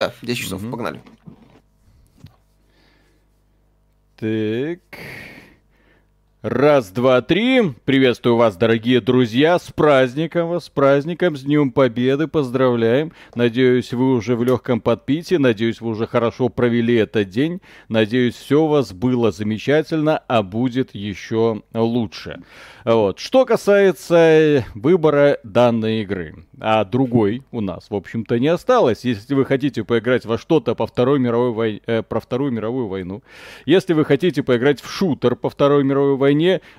Да, 10 часов, угу. погнали. Так. Раз, два, три. Приветствую вас, дорогие друзья. С праздником вас, с праздником, с Днем Победы. Поздравляем. Надеюсь, вы уже в легком подпитии. Надеюсь, вы уже хорошо провели этот день. Надеюсь, все у вас было замечательно, а будет еще лучше. Вот. Что касается выбора данной игры, а другой у нас, в общем-то, не осталось. Если вы хотите поиграть во что-то по Второй мировой вой... э, про Вторую мировую войну, если вы хотите поиграть в шутер по Второй мировой войне,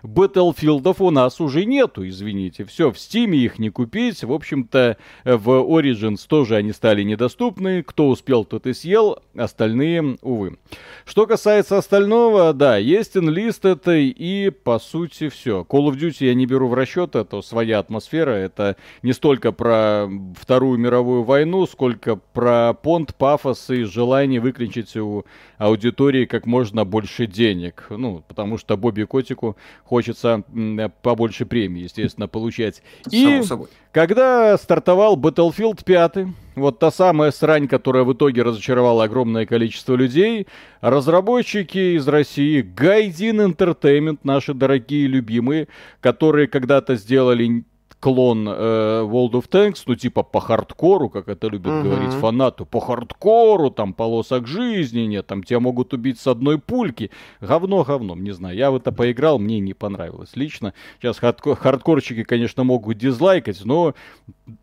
Battlefieldов у нас уже нету, извините. Все, в Steam их не купить. В общем-то, в Origins тоже они стали недоступны. Кто успел, тот и съел, остальные, увы. Что касается остального, да, есть Enlisted и, по сути, все. Call of Duty я не беру в расчет, это своя атмосфера, это не столько про Вторую мировую войну, сколько про понт, пафос и желание выключить у аудитории как можно больше денег. Ну, потому что Бобби Котику хочется побольше премии, естественно, получать. И когда стартовал Battlefield 5, вот та самая срань, которая в итоге разочаровала огромное количество людей, разработчики из России, Гайдин Entertainment, наши дорогие любимые, которые когда-то сделали клон э, World of Tanks, ну типа по хардкору, как это любят uh-huh. говорить фанату, по хардкору, там полосок жизни нет, там тебя могут убить с одной пульки. Говно говном, не знаю. Я в это поиграл, мне не понравилось лично. Сейчас хардкор, хардкорчики, конечно, могут дизлайкать, но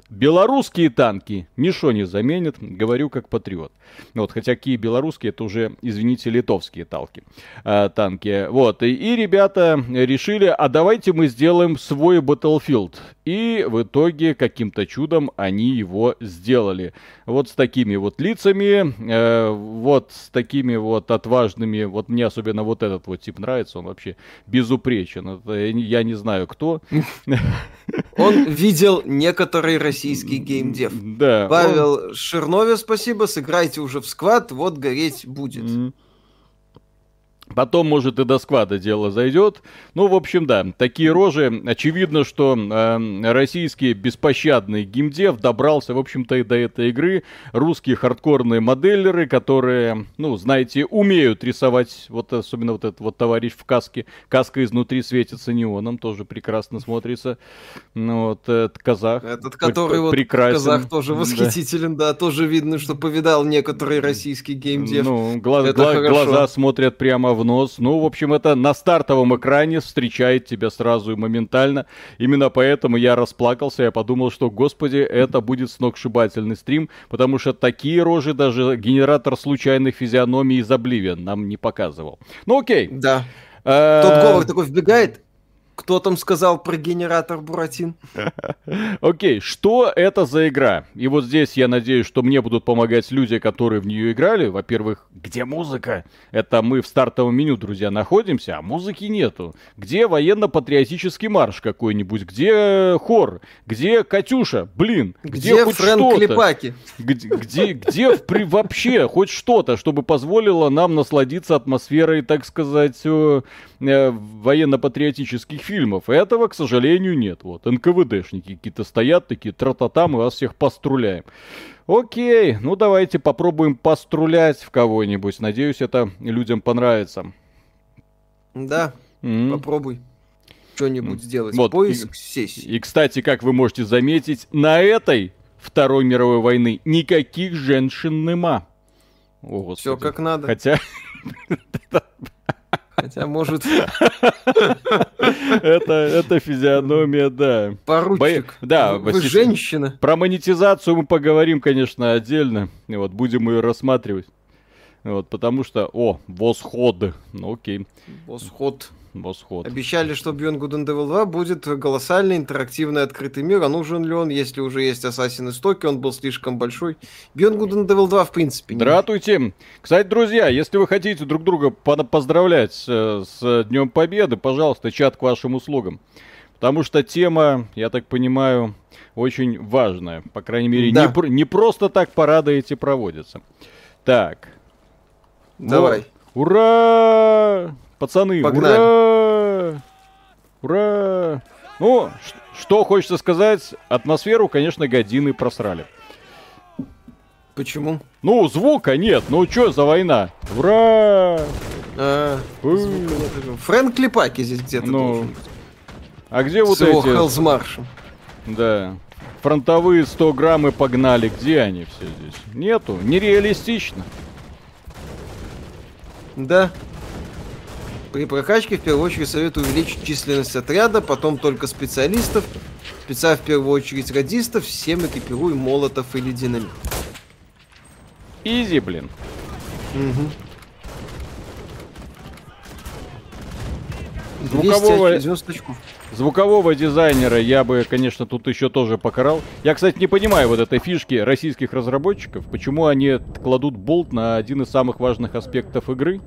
белорусские танки ничего не заменят, говорю как патриот. Вот, хотя какие белорусские, это уже, извините, литовские талки, э, танки. Вот, и, и ребята решили, а давайте мы сделаем свой Battlefield. И в итоге каким-то чудом они его сделали. Вот с такими вот лицами, э, вот с такими вот отважными, вот мне особенно вот этот вот тип нравится, он вообще безупречен. Это, я не знаю кто. Он видел некоторый российский геймдев. Да. Павел он... Спасибо, сыграйте уже в сквад, вот гореть будет. Mm-hmm. Потом, может, и до сквада дело зайдет. Ну, в общем, да, такие рожи. Очевидно, что э, российский беспощадный геймдев добрался, в общем-то, и до этой игры. Русские хардкорные моделлеры, которые, ну, знаете, умеют рисовать, вот особенно вот этот вот товарищ в каске. Каска изнутри светится неоном, тоже прекрасно смотрится. Ну, вот, этот казах. Этот, который вот прекрасен. казах тоже восхитителен, да. да, тоже видно, что повидал некоторый российский геймдев. Ну, глаз, гла- глаза смотрят прямо в нос. Ну, в общем, это на стартовом экране встречает тебя сразу и моментально. Именно поэтому я расплакался, я подумал, что, господи, это будет сногсшибательный стрим, потому что такие рожи даже генератор случайных физиономий из Oblivion нам не показывал. Ну, окей. Да. Э, Тот говор такой вбегает, кто там сказал про генератор Буратин? Окей, okay, что это за игра? И вот здесь я надеюсь, что мне будут помогать люди, которые в нее играли. Во-первых, где музыка? Это мы в стартовом меню, друзья, находимся, а музыки нету. Где военно-патриотический марш какой-нибудь? Где хор? Где Катюша? Блин, где, где хоть Фрэнк? Клепаки? Где, где, где при, вообще хоть что-то, чтобы позволило нам насладиться атмосферой, так сказать, э, военно-патриотических фильмов. Этого, к сожалению, нет. Вот, НКВДшники какие-то стоят такие, тра-та-та, мы вас всех поструляем. Окей, ну давайте попробуем пострулять в кого-нибудь. Надеюсь, это людям понравится. Да, mm-hmm. попробуй что-нибудь сделать. Вот, Поиск и, сессии. И, кстати, как вы можете заметить, на этой Второй мировой войны никаких женщин нема. Все как надо. Хотя Хотя, может... Это, это физиономия, да. Поручик, да, вы женщина. Про монетизацию мы поговорим, конечно, отдельно. Вот, будем ее рассматривать. Вот, потому что... О, восход. Ну, окей. Восход. Восход. Обещали, что Beyond Good and Evil 2 будет колоссальный интерактивный открытый мир. А нужен ли он, если уже есть Assassin's Story, он был слишком большой. Beyond Good and Evil 2 в принципе не Дратуйте. Кстати, друзья, если вы хотите друг друга поздравлять э, с Днем Победы, пожалуйста, чат к вашим услугам. Потому что тема, я так понимаю, очень важная. По крайней мере, да. не, не просто так парады эти проводятся. Так. Давай. Вот. Ура! Пацаны, Погнали. ура! Ура! Ну, что хочется сказать, атмосферу, конечно, годины просрали. Почему? Ну, звука нет, ну что за война? Ура! А. Фрэнк Клепаки здесь где-то Ну, должен быть. А где вот С его эти... Хеллсмаршем. Да. Фронтовые 100 грамм и погнали. Где они все здесь? Нету. Нереалистично. Да. При прокачке в первую очередь советую увеличить численность отряда, потом только специалистов, спеца в первую очередь радистов, всем экипируй молотов или динамит. Изи, блин. Угу. Звукового- 290 очков. Звукового дизайнера я бы, конечно, тут еще тоже покарал. Я, кстати, не понимаю вот этой фишки российских разработчиков, почему они кладут болт на один из самых важных аспектов игры.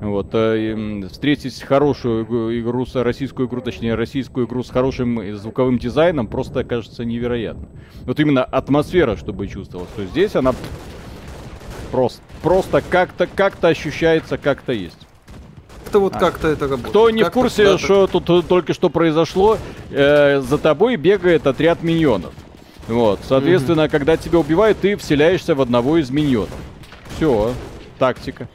Вот, э, встретить хорошую игру- российскую игру, точнее, российскую игру с хорошим э, звуковым дизайном просто кажется невероятно. Вот именно атмосфера, чтобы чувствовалась. То здесь она просто, просто как-то, как-то ощущается, как-то есть. Это вот А. как-то это работает. Кто не в Как-то курсе, куда-то- что тут только что произошло, э, за тобой бегает отряд миньонов. Вот, соответственно, когда тебя убивают, ты вселяешься в одного из миньонов. Все, тактика.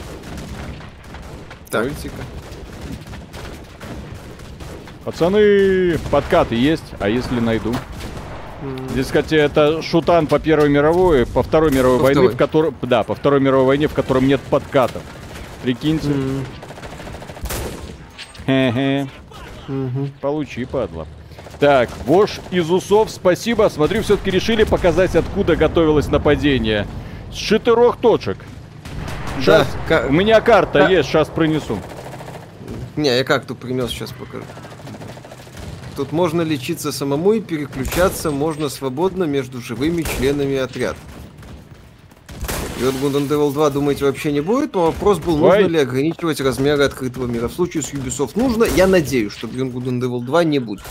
Тактика. Пацаны, подкаты есть, а если найду? Здесь, кстати, это шутан по Первой мировой, по Второй мировой По войне, Второй. в котором... Да, по Второй мировой войне, в котором нет подкатов. Прикиньте. м, Получи, падла. Так, Вош из усов, спасибо. Смотрю, все-таки решили показать, откуда готовилось нападение. С четырех точек. Да, Щас- ка- У меня карта Ка- есть, сейчас принесу. Не, я как тут принес, сейчас покажу. Тут можно лечиться самому и переключаться можно свободно между живыми членами отряда. И вот Good and Evil 2, думаете, вообще не будет? Но вопрос был, нужно Ой. ли ограничивать размеры открытого мира. В случае с Ubisoft нужно. Я надеюсь, что Beyond Good and Evil 2 не будет.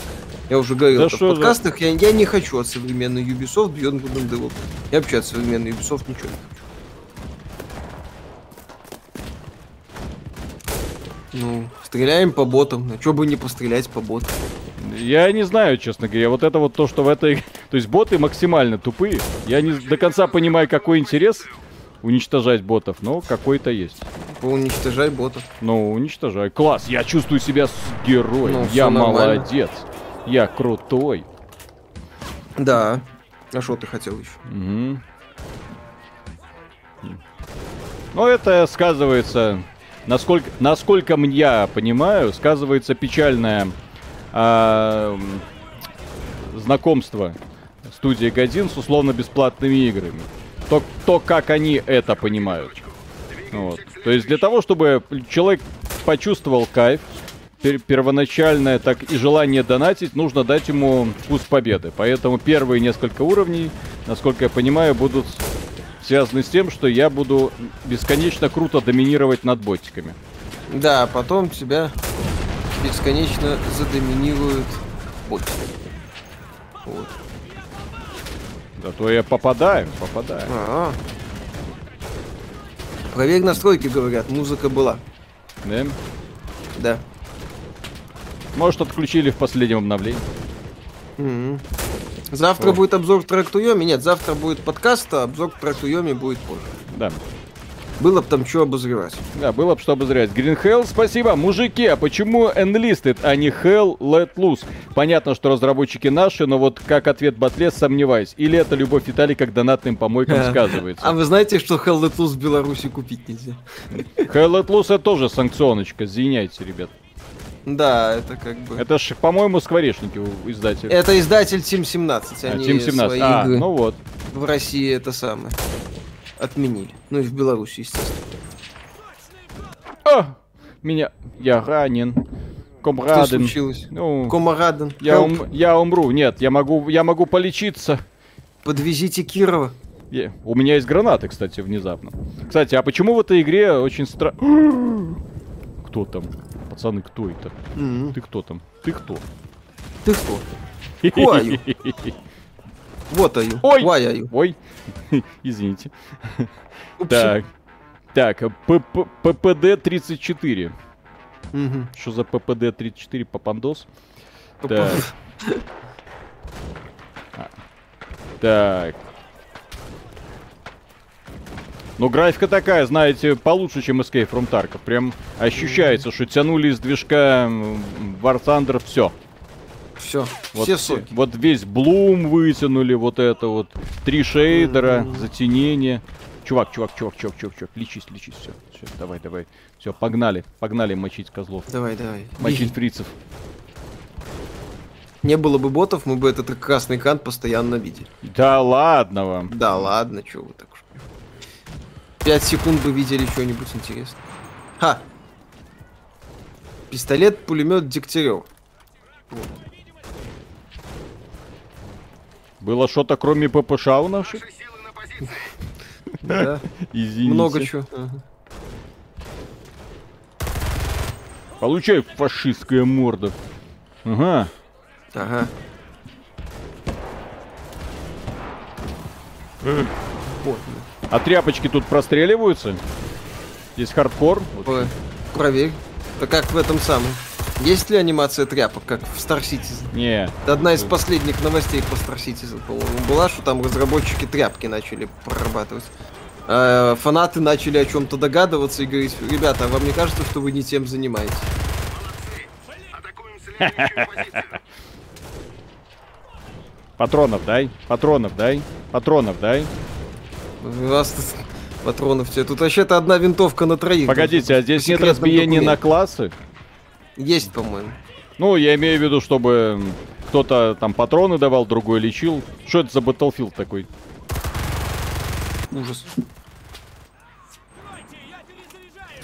Я уже говорил Да это в за- подкастах. Я, я не хочу от современной Ubisoft Beyond Good and Evil. Я вообще от современной Ubisoft ничего не хочу. Ну, стреляем по ботам. На что бы не пострелять по ботам? Я не знаю, честно говоря, вот это вот то, что в этой... То есть боты максимально тупые. Я не до конца понимаю, какой интерес уничтожать ботов, но какой-то есть. Поуничтожай ботов. Ну, уничтожай. Класс, я чувствую себя с героем. Ну, я молодец. Я крутой. Да. А что ты хотел еще? Мгм. Но это сказывается, насколько, насколько я понимаю, сказывается печальное м, знакомство студии Годин с условно-бесплатными играми. То, то, как они это понимают. Вот. То есть для того, чтобы человек почувствовал кайф, пер- первоначальное, так и желание донатить, нужно дать ему вкус победы. Поэтому первые несколько уровней, насколько я понимаю, будут связаны с тем, что я буду бесконечно круто доминировать над ботиками. Да, а потом тебя бесконечно задоминируют боты. Вот. А то я попадаю, попадаю. А. Проверь настройки, говорят, музыка была. Да? Да. Может, отключили в последнем обновлении. Мгм. Завтра О. будет обзор к тракту Йоми. Нет, завтра будет подкаст, а обзор к тракту Йоми будет позже. Да. Было бы там что обозревать. Да, было бы что обозревать. Green Hell, спасибо. Мужики, а почему Enlisted, а не Hell Let Loose? Понятно, что разработчики наши, но вот как ответ Батлес, сомневаюсь. Или это любовь Виталий к донатным помойкам сказывается? А вы знаете, что Hell Let Loose в Беларуси купить нельзя? Hell Let Loose это тоже санкционочка, извиняйте, ребят. Да, это как бы... Это ж, по-моему, скворечники у издателя. Это издатель Team 17. А, Team 17. свои А, игры ну вот. в России это самое отменили. Ну и в Беларуси, естественно. А! Меня... Я ранен. Что Комраден. случилось? Ну, Комараден, я, ум- я умру. Нет, я могу, я могу полечиться. подвезите Кирова. Е- У меня есть гранаты, кстати, внезапно. Кстати, а почему в этой игре очень странно... Кто там? Пацаны, кто это? Мгм. Ты кто там? Ты кто? Ты кто? Who? Вот you. Ой! Why are you? Ой, извините. Так, так, ПП ППД-34. Мгм. Что за ППД-34, папандос? Так. А. Так. Но графика такая, знаете, получше, чем Escape from Tarkov. Прям ощущается, что тянули из движка War Thunder все. Все, Вот, все соки. вот весь Блум вытянули, вот это вот. Три шейдера, затенение. Чувак, чувак, чувак, чувак, чувак, чувак, лечись, лечись, все, все, давай, давай. Все, погнали, погнали мочить козлов. Давай, давай. Мочить фрицев. Не было бы ботов, мы бы этот красный экран постоянно видели. Да ладно вам. Да ладно, что вы так уж. Пять секунд бы видели что-нибудь интересное. Ха! Пистолет, пулемет Дегтярев. Было что-то кроме ППШ у наших? Да, Извините. много чего. Получай, фашистская морда. Ага. Ага. А тряпочки тут простреливаются? Здесь хардкор. Проверь. Да как в этом самом. Есть ли анимация тряпок, как в Star Citizen? Не. Это одна из последних новостей по Star Citizen, по-моему, была, что там разработчики тряпки начали прорабатывать. А, фанаты начали о чем-то догадываться и говорить, ребята, а вам не кажется, что вы не тем занимаетесь? Патронов дай. Патронов дай. Патронов дай. Тут патронов тебе. Тут вообще-то одна винтовка на троих. Погодите, а здесь нет разбиения на классы? Есть, по-моему. Ну, я имею в виду, чтобы кто-то там патроны давал, другой лечил. Что это за Battlefield такой? Ужас.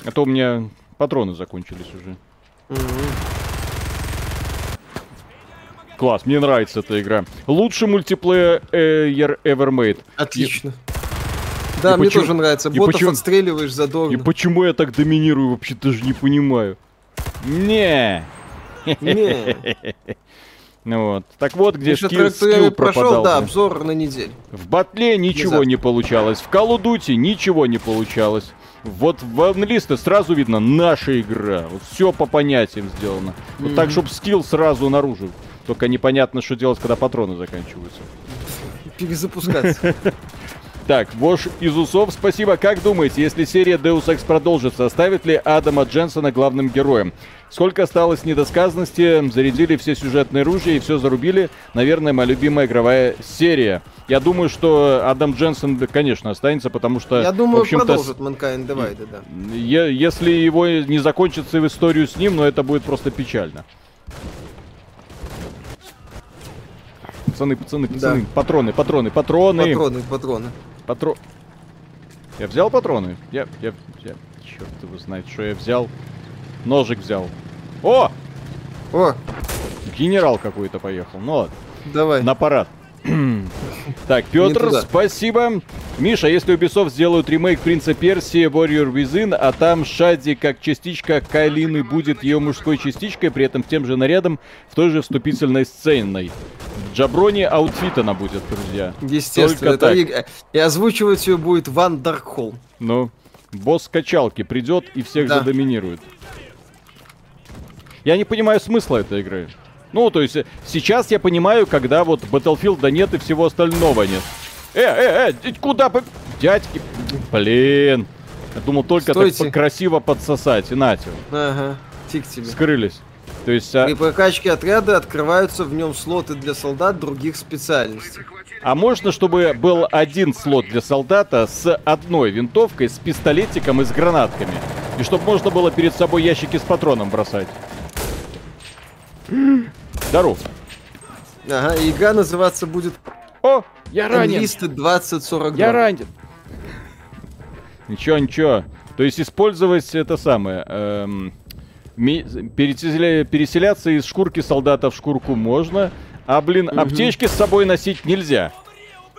А то у меня патроны закончились уже. Мгм. Класс, мне нравится эта игра. Лучший мультиплеер ever made. Отлично. Да, И мне почему- тоже нравится. и Ботов почему- отстреливаешь И задорно. почему я так доминирую, вообще даже не понимаю. Не. Не. Ну вот. Так вот, где скилл, скилл прошел, пропадал. да, да. обзор на неделю. В батле ничего завтра. не получалось. В Call of Duty ничего не получалось. Вот в анлисте сразу видно наша игра. Вот все по понятиям сделано. Вот так, чтобы скилл сразу наружу. Только непонятно, что делать, когда патроны заканчиваются. Перезапускаться. Так, Вош из Усов, спасибо. Как думаете, если серия Deus Ex продолжится, оставит ли Адама Дженсона главным героем? Сколько осталось недосказанности, зарядили все сюжетные ружья и все зарубили. Наверное, моя любимая игровая серия. Я думаю, что Адам Дженсон, да, конечно, останется, потому что... Я в думаю, общем-то, продолжит Mankind Divided, да. Если его не закончится в историю с ним, но это будет просто печально. Пацаны, пацаны, пацаны, патроны, патроны, патроны. Патроны, патроны. Патро... Я взял патроны? Я, я, я... Черт его знает, что я взял. Ножик взял. О! О, Генерал какой-то поехал. Ну ладно, давай. на парад. Так, Петр, спасибо. Миша, если Ubisoft сделают ремейк Принца Персии Warrior Within, а там Шади как частичка Кайлины будет ее мужской частичкой, при этом тем же нарядом в той же вступительной сценой. В Джаброне аутфит она будет, друзья. Естественно, Только это так. и, и озвучивать ее будет Ван Даркхолм. Ну, босс качалки придет и всех Да. задоминирует. Я не понимаю смысла этой игры. Ну, то есть, э, сейчас я понимаю, когда вот Battlefield нет и всего остального нет. Э, э, э, куда по... Дядьки, блин. Я думал только Стойте. так красиво подсосать. И нате, Ага, фиг тебе. скрылись. То есть, а, При прокачке отряда открываются в нем слоты для солдат других специальностей. а можно, чтобы был один слот для солдата с одной винтовкой, с пистолетиком и с гранатками? И чтобы можно было перед собой ящики с патроном бросать? Здоров. Ага, игра называться будет О, я ранен. Enlisted 2042. Я ранен. Ничего, ничего. То есть использовать это самое. эм, переселяться из шкурки солдата в шкурку можно, а, блин, аптечки с собой носить нельзя.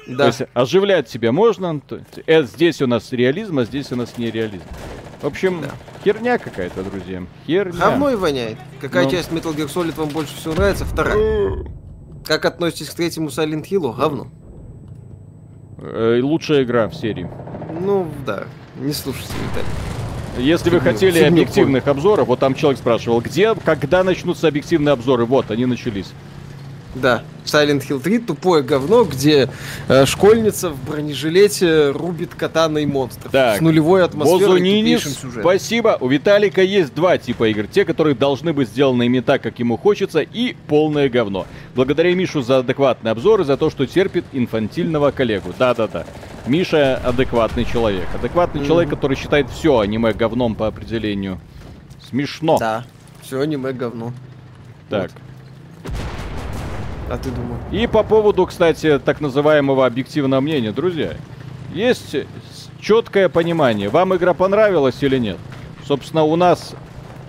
То Да. есть оживлять себя можно. то э, здесь у нас реализм, а здесь у нас не реализм. В общем, Да. херня какая-то, друзья. Херня. Говно и воняет. Какая Ну. часть Metal Gear Solid вам больше всего нравится? Вторая. Как относитесь к третьему Silent Hill? Говно. Э, лучшая игра в серии. Ну, да. Не слушайте, Виталий. Если вы хотели объективных обзоров, вот там человек спрашивал, где, когда начнутся объективные обзоры, вот, они начались. Да, Silent Hill 3 тупое говно, где э, школьница в бронежилете рубит катаной монстров. Так. С нулевой атмосферой и сюжетом. спасибо. У Виталика есть два типа игр. Те, которые должны быть сделаны ими так, как ему хочется, и полное говно. Благодаря Мишу за адекватный обзор и за то, что терпит инфантильного коллегу. Да-да-да. Миша адекватный человек. Адекватный Мгм. человек, который считает все аниме говном по определению. Смешно. Да, все аниме говно. Так. А ты думал? И по поводу, кстати, так называемого объективного мнения, друзья, есть четкое понимание, вам игра понравилась или нет. Собственно, у нас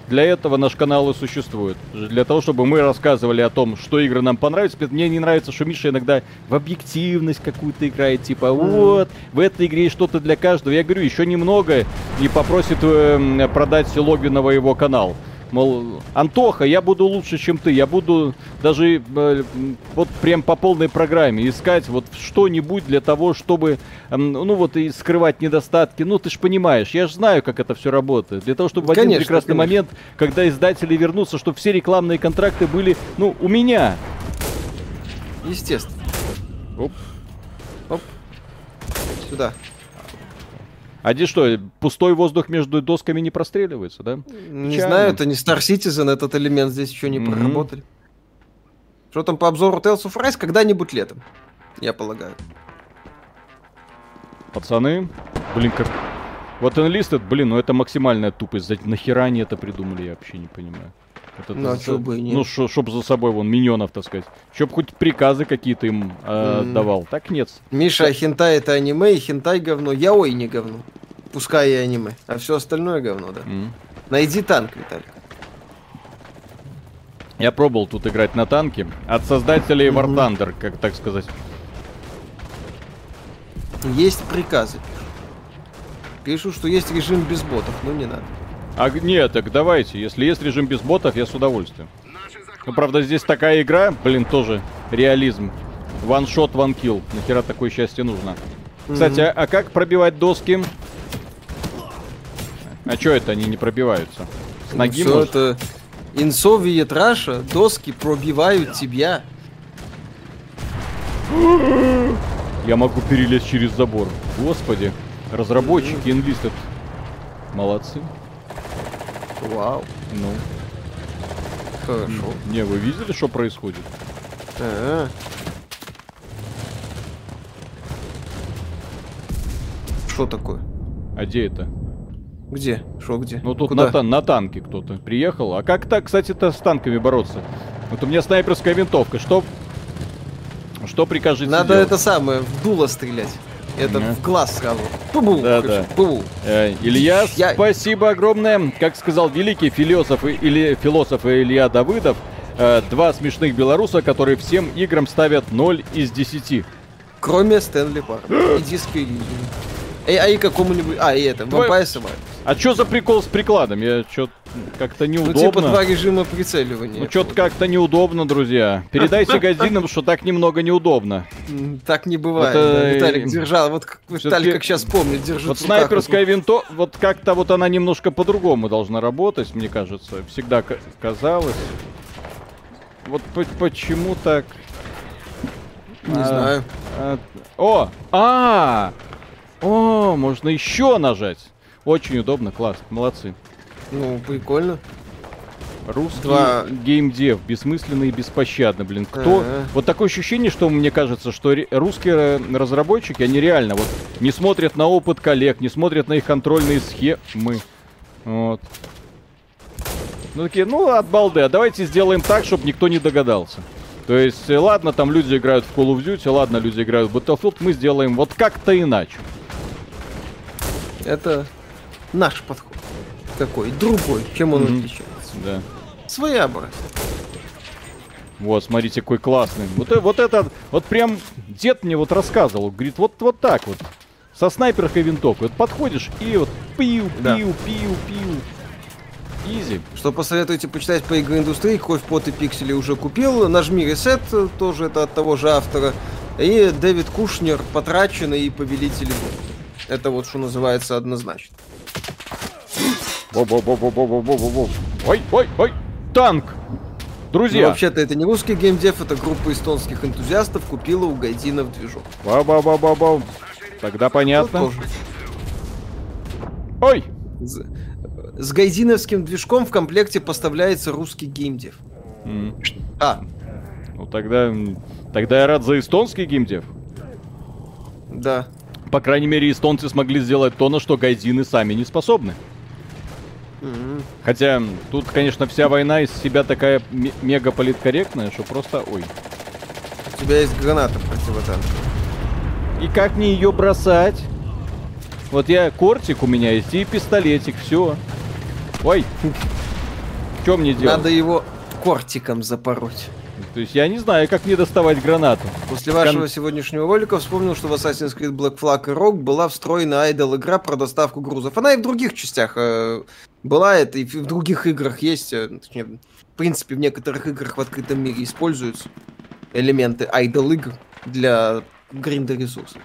для этого наш канал и существует. Для того, чтобы мы рассказывали о том, что игры нам понравятся. Мне не нравится, что Миша иногда в объективность какую-то играет. Типа, вот, в этой игре есть что-то для каждого. Я говорю, еще немного и попросит э, продать логиново его канал. Мол, Антоха, я буду лучше, чем ты. Я буду даже э, вот прям по полной программе искать вот что-нибудь для того, чтобы, эм, ну вот и скрывать недостатки. Ну ты ж понимаешь, я же знаю, как это все работает. Для того, чтобы в один Конечно, прекрасный конечно. момент, когда издатели вернутся, чтобы все рекламные контракты были, ну, у меня. Естественно. Оп. Оп. Сюда. А здесь что, пустой воздух между досками не простреливается, да? Не Печально. знаю, это не Star Citizen, этот элемент здесь еще не Мгм. проработали. Что там по обзору Tales of Rise когда-нибудь летом, я полагаю. Пацаны, блин, как... Вот Enlisted, блин, ну это максимальная тупость. Нахера они это придумали, я вообще не понимаю. Это Ну, а за- чё бы и нет. Ну, шо- чтоб за собой вон миньонов, так сказать. Чтоб хоть приказы какие-то им э, Мгм. давал. Так нет. Миша, а хентай это аниме, и хентай говно. Я ой не говно. Пускай и аниме. А все остальное говно, да. М. Найди танк, Виталик. Я пробовал тут играть на танке. От создателей War. Thunder, как так сказать. Есть приказы. Пишут, что есть режим без ботов, но не надо. А нет, так давайте. Если есть режим без ботов, я с удовольствием. Ну, правда, здесь такая игра, блин, тоже реализм. One kill. Нахера такое счастье нужно? Кстати, а, а как пробивать доски? А чё это они не пробиваются? С ноги может? это инсовиет Раша, доски пробивают тебя. Я могу перелезть через забор. Господи. Разработчики Enlisted. Молодцы. Вау, Ну, хорошо. не, вы видели, что происходит? А. Что такое? А где это? Где? Что где? Ну тут Куда? на, на танке кто-то приехал. А как так, кстати-то, с танками бороться? Вот у меня снайперская винтовка. Что... Что прикажете Надо делать? это самое, в дуло стрелять. Это в глаз сразу. Пубу, Да, да. пубу. Э, Илья, Я- спасибо огромное. Как сказал великий философ, или, философ Илья Давыдов, э, два смешных белоруса, которые всем играм ставят 0 из 10. Кроме Стэнли Парка. И Elysium. Эй, а и какому-нибудь... А, и это, Твой- Vampire. А чё за прикол с прикладом? Я чё как-то Ну, неудобно. типа два режима прицеливания. Ну, что-то как-то неудобно, друзья. Передайте газдинам, что так немного неудобно. Так не бывает. Это, да. Виталик держал, вот Виталик как сейчас помнит, держит Вот снайперская винто, вот как-то вот она немножко по-другому должна работать, мне кажется. Всегда ка- казалось. Вот по- почему так? Не А, знаю. а, о! А! О, можно еще нажать. Очень удобно, класс, молодцы. Ну, прикольно. Русский Два- геймдев, бессмысленный и беспощадно, блин. Кто? Ага. Вот такое ощущение, что мне кажется, что ре- русские э, разработчики, они реально вот не смотрят на опыт коллег, не смотрят на их контрольные схемы. Вот. Ну такие, ну от балды, а давайте сделаем так, чтобы никто не догадался. То есть, э, ладно, там люди играют в Call of Duty, ладно, люди играют в Battlefield, мы сделаем вот как-то иначе. Это наш подход. Такой, другой. Чем он Мгм. отличается? Да. Своеобразный. Вот, смотрите, какой классный. Вот, э- вот это, вот прям дед мне вот рассказывал, говорит, вот, вот так вот. Со снайперской винтовкой. Вот подходишь и вот пиу, пиу, Да. пиу, пиу. Изи. Что посоветуете почитать по игроиндустрии? Кровь, пот и пиксели уже купил. Нажми ресет, э, тоже это от того же автора. И Дэвид Кушнер, потраченный и повелитель. Это вот что называется однозначно. Во-во-во-во-во-во-во-во. Ой, ой, ой, танк! Друзья. Ну, вообще-то это не русский геймдев, это группа эстонских энтузиастов купила у Гайдинов движок. Ба-ба-ба-ба-ба. Тогда понятно. Ну, тоже. Ой! С, гайдиновским движком в комплекте поставляется русский геймдев. М. А, Ну тогда, тогда я рад за эстонский геймдев. да. По крайней мере, эстонцы смогли сделать то, на что гайдины сами не способны. Хотя тут, конечно, вся война из себя такая ме- мега политкорректная, что просто ой. У тебя есть граната противотанковая. И как мне ее бросать? Вот я кортик у меня есть и пистолетик, все. Ой. Что мне делать? Надо его кортиком запороть. То есть я не знаю, как мне доставать гранату. После вашего сегодняшнего ролика вспомнил, что в Assassin's Creed Black Flag и Rogue была встроена айдол игра про доставку грузов. Она и в других частях э, была, это и в других играх есть. э, точнее, в принципе, в некоторых играх в открытом мире используются элементы айдол игр для гринда ресурсов.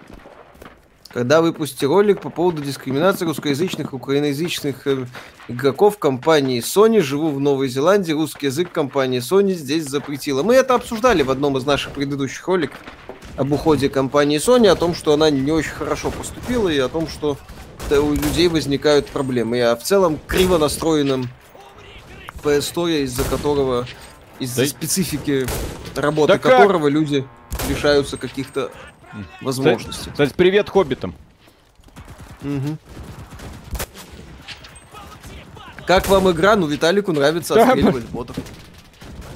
Когда выпустите ролик по поводу дискриминации русскоязычных и украиноязычных э, игроков компании Sony, живу в Новой Зеландии, русский язык компании Sony здесь запретила. Мы это обсуждали в одном из наших предыдущих роликов об уходе компании Sony, о том, что она не очень хорошо поступила и о том, что э, у людей возникают проблемы. О в целом криво настроенном PS Store, из-за которого, из-за Да специфики работы Да как? которого люди лишаются каких-то возможностей. Кстати, привет хоббитам. Мгм. Как вам игра? Ну, Виталику нравится Да, отстреливать ботов.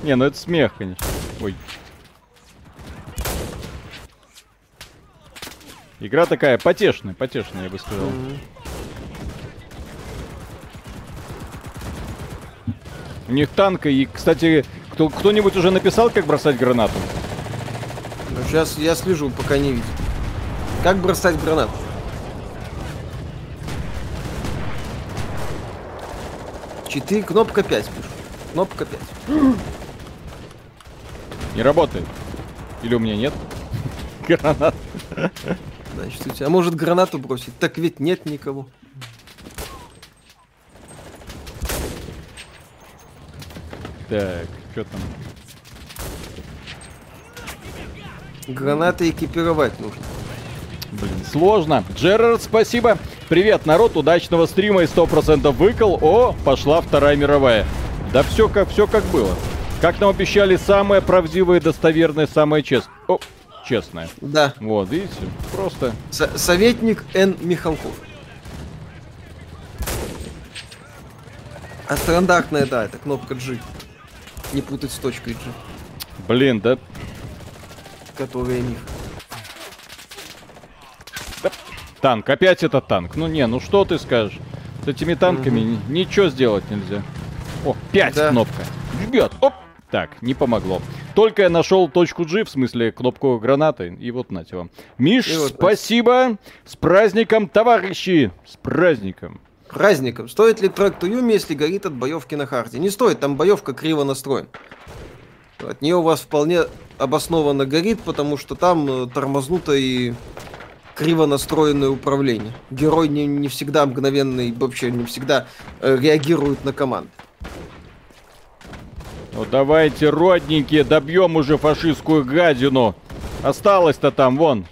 Не, ну это смех, конечно. Ой. Игра такая потешная, потешная, я бы сказал. Мгм. У них танка и, кстати, кто, кто-нибудь уже написал, как бросать гранату? Ну, сейчас я слежу, пока не видел. Как бросать гранат? Четыре, кнопка 5 пишу. Кнопка 5. Не работает. Или у меня нет? Гранат. Значит, у тебя а может гранату бросить? Так ведь нет никого. Так, что там? Гранаты экипировать нужно. Блин, сложно. Джерард, спасибо. Привет, народ, удачного стрима и 100% выкол. О, пошла Вторая мировая. Да все как, все как было. Как нам обещали, самое правдивое, достоверное, самое честное. О, честное. Да. Вот, видите, просто... Со- советник Н. Михалков. А стандартная, да, это кнопка G. Не путать с точкой G, Блин, да... которая Мих. Танк, опять это танк. Ну не, ну что ты скажешь? С этими танками ни- ничего сделать нельзя. О, 5 Да. кнопка. Жмет. Оп. Так, не помогло. Только я нашел точку G, в смысле кнопку гранаты, и вот нате вам. Миш, И вот спасибо. С праздником, товарищи. С праздником. Праздником. Стоит ли трек Туюми, если горит от боевки на харде? Не стоит, там боевка криво настроена. От нее у вас вполне обоснованно горит, потому что там э, тормознуто и криво настроенное управление. Герой не, не всегда мгновенно и вообще не всегда э, реагирует на команды. Ну давайте, родненькие, добьем уже фашистскую гадину. Осталось-то там, вон,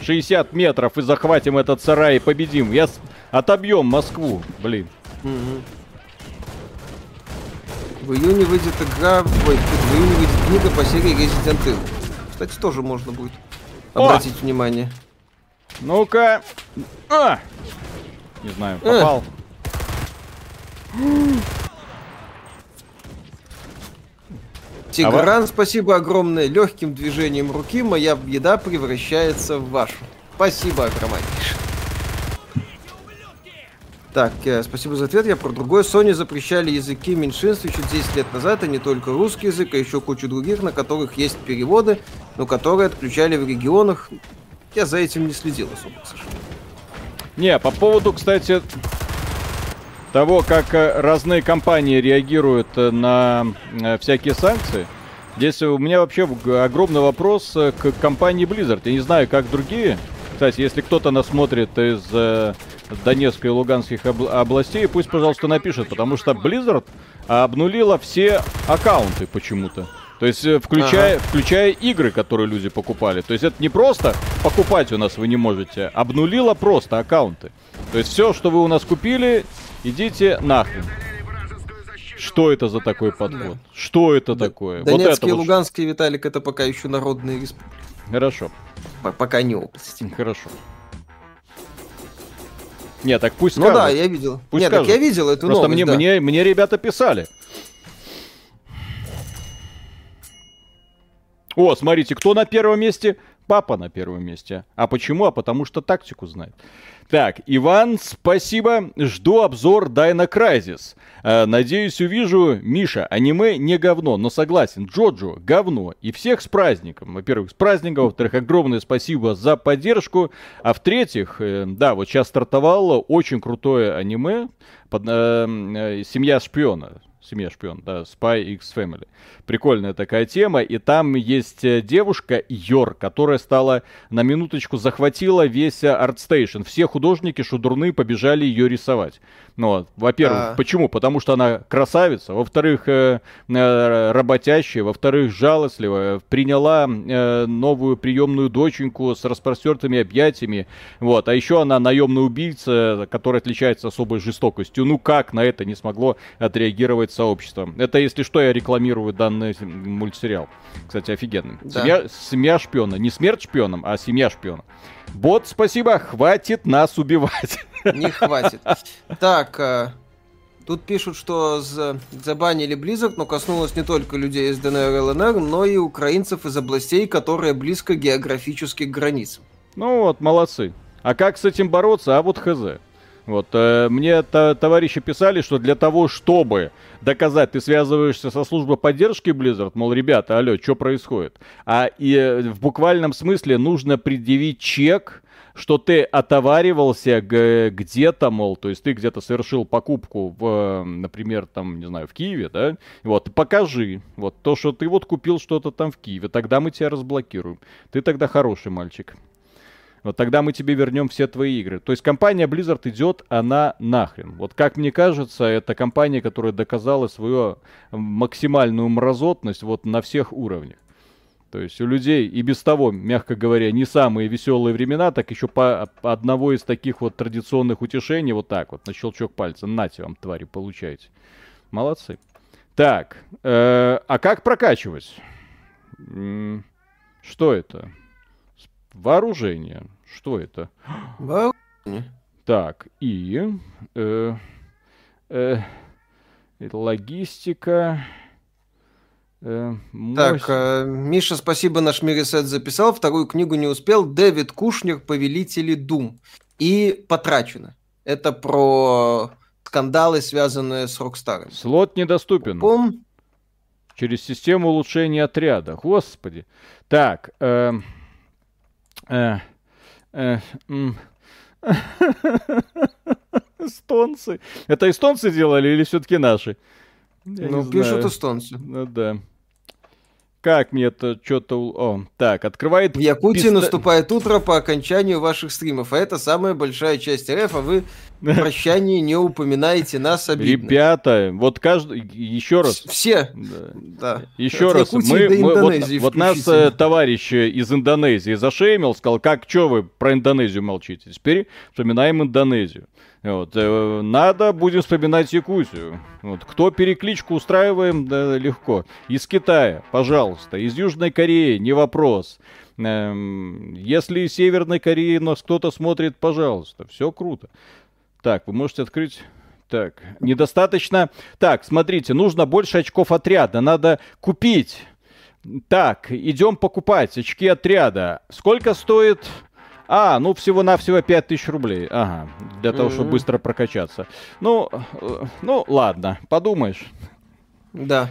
60 метров и захватим этот сарай и победим. Я с- отобьем Москву, блин. Мгм. В июне выйдет игра, ой, в июне выйдет книга по серии Resident Evil. Кстати, тоже можно будет О! обратить внимание. Ну-ка. А! Не знаю, Э. попал. Тигран, спасибо огромное. Легким движением руки моя еда превращается в вашу. Спасибо огромнейшее. Так, э, спасибо за ответ. Я про другое. Sony запрещали языки меньшинств еще 10 лет назад, а не только русский язык, а еще кучу других, на которых есть переводы, но которые отключали в регионах. Я за этим не следил особо, к. Не, по поводу, кстати, того, как э, разные компании реагируют э, на всякие санкции. Здесь у меня вообще огромный вопрос к компании Blizzard. Я не знаю, как другие. Кстати, если кто-то нас смотрит из э, Донецкой и Луганских обл- областей, пусть, пожалуйста, напишет, потому что Blizzard обнулила все аккаунты почему-то. То есть, э, включая, ага. включая игры, которые люди покупали. То есть, это не просто покупать у нас вы не можете. Обнулила просто аккаунты. То есть, все, что вы у нас купили, идите нахрен. Что это за такой подход? Да. Что это да. такое? Донецкий вот это и вот... Луганский, Виталик, это пока еще народные республики. Хорошо. Пока не области. Хорошо. Нет, так пусть Ну скажут. да, я видел. Пусть Нет, скажут. так я видел эту Просто новость, мне, да. мне, мне ребята писали. О, смотрите, кто на первом месте? Папа на первом месте. А почему? А потому что тактику знает. Так, Иван, спасибо. Жду обзор Дайна Крайзис. Э, надеюсь, увижу. Миша, аниме не говно, но согласен, Джоджо говно. И всех с праздником. Во-первых, с праздником. Во-вторых, огромное спасибо за поддержку. А в-третьих, э, да, вот сейчас стартовало очень крутое аниме под, э, э, «Семья шпиона». Семья шпион, да, Spy X Family. Прикольная такая тема. И там есть э, девушка Йор, которая стала на минуточку захватила весь ArtStation. Все художники шудурны побежали ее рисовать. Ну, вот. Во-первых, а... почему? Потому что она красавица. Во-вторых, э, э, работящая. Во-вторых, жалостливая. Приняла э, новую приемную доченьку с распростертыми объятиями. Вот. А еще она наемная убийца, которая отличается особой жестокостью. Ну как на это не смогло отреагировать сообщество? Это, если что, я рекламирую данный мультсериал. Кстати, офигенный. Да. Семья, семья шпиона. Не смерть шпионом, а семья шпиона. Бот, спасибо, хватит нас убивать. Не хватит. Так, э, тут пишут, что забанили Blizzard, но коснулось не только людей из ДНР и ЛНР, но и украинцев из областей, которые близко географически к границам. Ну вот, молодцы. А как с этим бороться? А вот хз. Вот, э, мне товарищи писали, что для того, чтобы доказать, ты связываешься со службой поддержки Blizzard, мол, ребята, алло, что происходит? А и э, в буквальном смысле нужно предъявить чек, что ты отоваривался где-то, мол, то есть ты где-то совершил покупку в, например, там, не знаю, в Киеве, да, вот, покажи, вот, то, что ты вот купил что-то там в Киеве, тогда мы тебя разблокируем. Ты тогда хороший мальчик. Вот тогда мы тебе вернем все твои игры. То есть компания Blizzard идет, она нахрен. Вот как мне кажется, это компания, которая доказала свою максимальную мразотность вот на всех уровнях. То есть у людей и без того, мягко говоря, не самые веселые времена, так еще по одного из таких вот традиционных утешений, вот так вот, на щелчок пальца, нате вам, твари, получайте. Молодцы. Так, э, а как прокачивать? Что это? Вооружение. Что это? Вооружение. Так, и... Э, э, логистика... Э, так, э, Миша, спасибо, наш Мирисет записал. Вторую книгу не успел. Дэвид Кушнер, Повелители Дум. И потрачено. Это про скандалы, связанные с Rockstar ом. Слот недоступен. Пум. Через систему улучшения отряда. Господи. Так, э, Э, э, эстонцы. Это эстонцы делали или все-таки наши? Я ну, пишут эстонцы. Ну да. Как мне это что-то... О, так, открывает... В Якутии писта... наступает утро по окончанию ваших стримов, а это самая большая часть РФ, а вы в прощании не упоминаете нас обидно. Ребята, вот каждый... Еще раз. Все. Да. да. Еще От раз. Мы, мы, вот, вот нас э, товарищ из Индонезии зашеймил, сказал, как, что вы про Индонезию молчите? Теперь вспоминаем Индонезию. Вот. Э, надо будем вспоминать Якутию. Вот. Кто перекличку устраиваем, да, легко. Из Китая, пожалуйста. Из Южной Кореи, не вопрос. Эм, если из Северной Кореи нас кто-то смотрит, пожалуйста. Все круто. Так, вы можете открыть... Так, недостаточно. Так, смотрите, нужно больше очков отряда. Надо купить. Так, идем покупать очки отряда. Сколько стоит а, ну всего-навсего 5000 рублей. Ага, для того, чтобы быстро прокачаться. Ну, э, ну ладно, подумаешь. Да.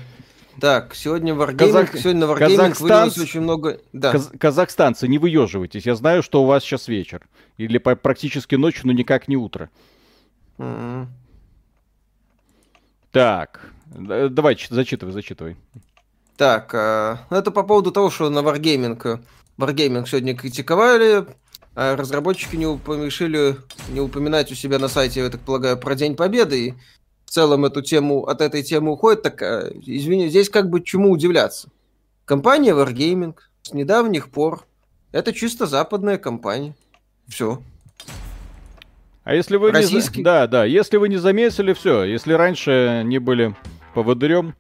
Так, сегодня Wargaming, сегодня на Wargaming Казахстан... очень много... Да. Каз... Казахстанцы, не выеживайтесь. Я знаю, что у вас сейчас вечер. Или практически ночь, но никак не утро. Mm-hmm. Так, давай, зачитывай, зачитывай. Так, э, это по поводу того, что на Wargaming, Wargaming сегодня критиковали разработчики не уп- решили не упоминать у себя на сайте, я так полагаю, про День Победы, и в целом эту тему, от этой темы уходит, так, а, извини, здесь как бы чему удивляться. Компания Wargaming с недавних пор, это чисто западная компания. Все. А если вы Российский? не... Да, да, если вы не заметили, все, если раньше не были поводырем,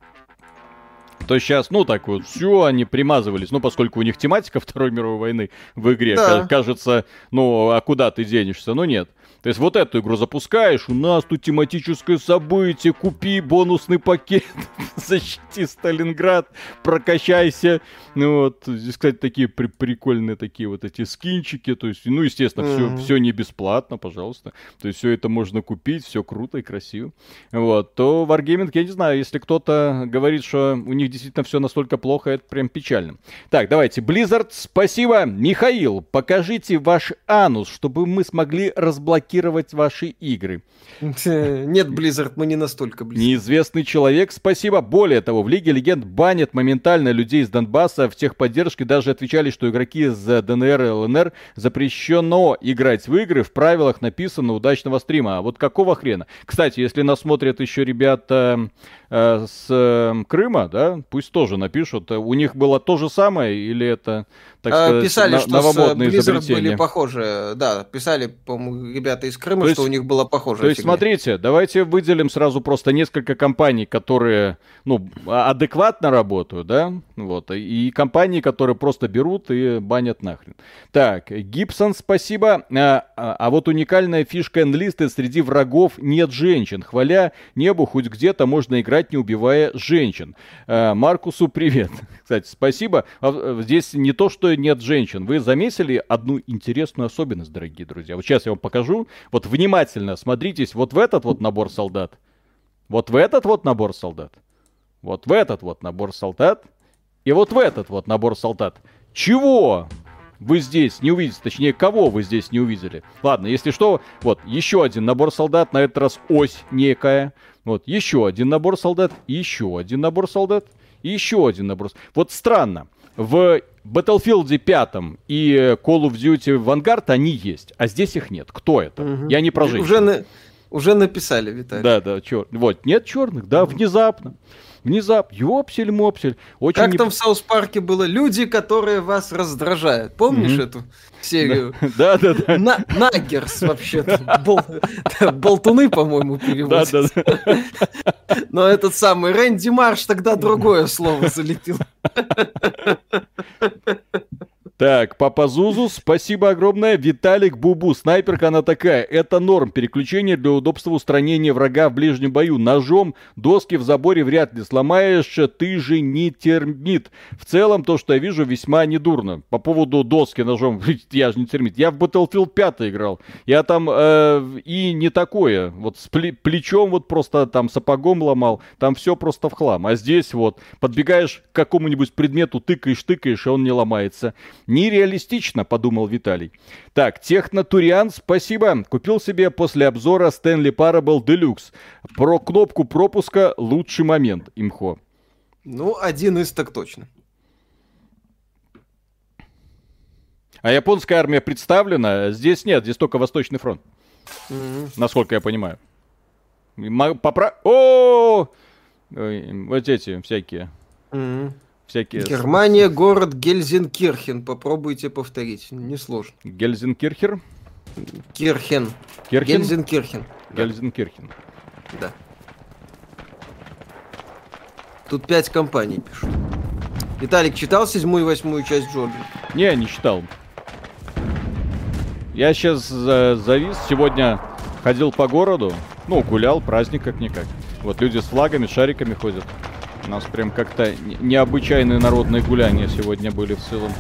то сейчас, ну, так вот, все, они примазывались. Ну, поскольку у них тематика Второй мировой войны в игре, Да. ка- кажется, ну, а куда ты денешься? Ну, нет. То есть вот эту игру запускаешь, у нас тут тематическое событие, купи бонусный пакет, защити Сталинград, прокачайся. Ну вот, здесь, кстати, такие при- прикольные такие вот эти скинчики, то есть, ну, естественно, все, Мгм. все не бесплатно, пожалуйста. То есть все это можно купить, все круто и красиво. Вот, то Wargaming, я не знаю, если кто-то говорит, что у них действительно все настолько плохо, это прям печально. Так, давайте, Blizzard, спасибо. Михаил, покажите ваш анус, чтобы мы смогли разблокировать ваши игры. Нет, Blizzard, мы не настолько близки. Неизвестный человек, спасибо. Более того, в Лиге Легенд банят моментально людей из Донбасса в техподдержке. Даже отвечали, что игроки из э, ДНР и ЛНР запрещено играть в игры. В правилах написано удачного стрима. А вот какого хрена? Кстати, если нас смотрят еще ребята э, с э, Крыма, да, пусть тоже напишут. Э, У них было то же самое или это, так А, сказать, Писали, на- что с новомодные Blizzard были похожи. Да, писали, по-моему, ребята из Крыма, То что есть- у них было похоже. То есть, смотрите, давайте выделим сразу просто несколько компаний, которые, ну, а- адекватно работают, да, вот, и компании, которые просто берут и банят нахрен. Так, Гибсон, спасибо. А, а- а вот уникальная фишка Enlisted среди врагов нет женщин. Хваля небу, хоть где-то можно играть, не убивая женщин. А, Маркусу привет. Кстати, спасибо. А, э, Здесь не то, что нет женщин. Вы заметили одну интересную особенность, дорогие друзья? Вот сейчас я вам покажу. Вот внимательно смотритесь вот в этот вот набор солдат. Вот в этот вот набор солдат. Вот в этот вот набор солдат. И вот в этот вот набор солдат. Чего вы здесь не увидите? Точнее, кого вы здесь не увидели? Ладно, если что, вот еще один набор солдат. На этот раз ось некая. Вот еще один набор солдат. Еще один набор солдат. Еще один набор. Вот странно. В Battlefield 5 и э, Call of Duty Vanguard они есть, а здесь их нет. Кто это? Мгм. Я не про женщин. Уже, на- уже написали, Виталий. Да, да, чер... Вот, нет черных, да, внезапно. Внезапно. Ёпсель-мопсель. Очень Как не- там в South Park е было? Люди, которые вас раздражают. Помнишь эту серию? Да, да, да. На- Naggers вообще-то. Бол- да, Болтуны, по-моему, Да, переводят. да, да. Но этот самый Рэнди Марш тогда другое слово залепил. Так, Папа Зузу, спасибо огромное. Виталик Бубу, снайперка она такая. Это норм. Переключение для удобства устранения врага в ближнем бою. Ножом доски в заборе вряд ли сломаешь. Ты же не термит. В целом, то, что я вижу, весьма недурно. По поводу доски ножом, я же не термит. Я в Battlefield 5 играл. Я там э, и не такое. Вот с пле- плечом вот просто там сапогом ломал. Там все просто в хлам. А здесь вот подбегаешь к какому-нибудь предмету, тыкаешь, тыкаешь, и он не ломается. Нереалистично, подумал Виталий. Так, Технотуриан, спасибо. Купил себе после обзора Stanley Parable Deluxe. Про кнопку пропуска лучший момент, имхо. Ну, один из так точно. А японская армия представлена? Здесь нет, здесь только Восточный фронт, Мгм. насколько я понимаю. Ма- Попра... О! Вот эти всякие, Мгм. Всякие... Германия, город Гельзенкирхен. Попробуйте повторить. Несложно. Гельзенкирхер? Кирхен. Кирхен? Гельзенкирхен. Гельзенкирхен. Да. Тут пять компаний пишут. Виталик читал седьмую и восьмую часть Джорджа? Не, не читал. Я сейчас завис. Сегодня ходил по городу. Ну, гулял, праздник как-никак. Вот люди с флагами, шариками ходят. У нас прям как-то не- необычайные народные гуляния сегодня были в целом.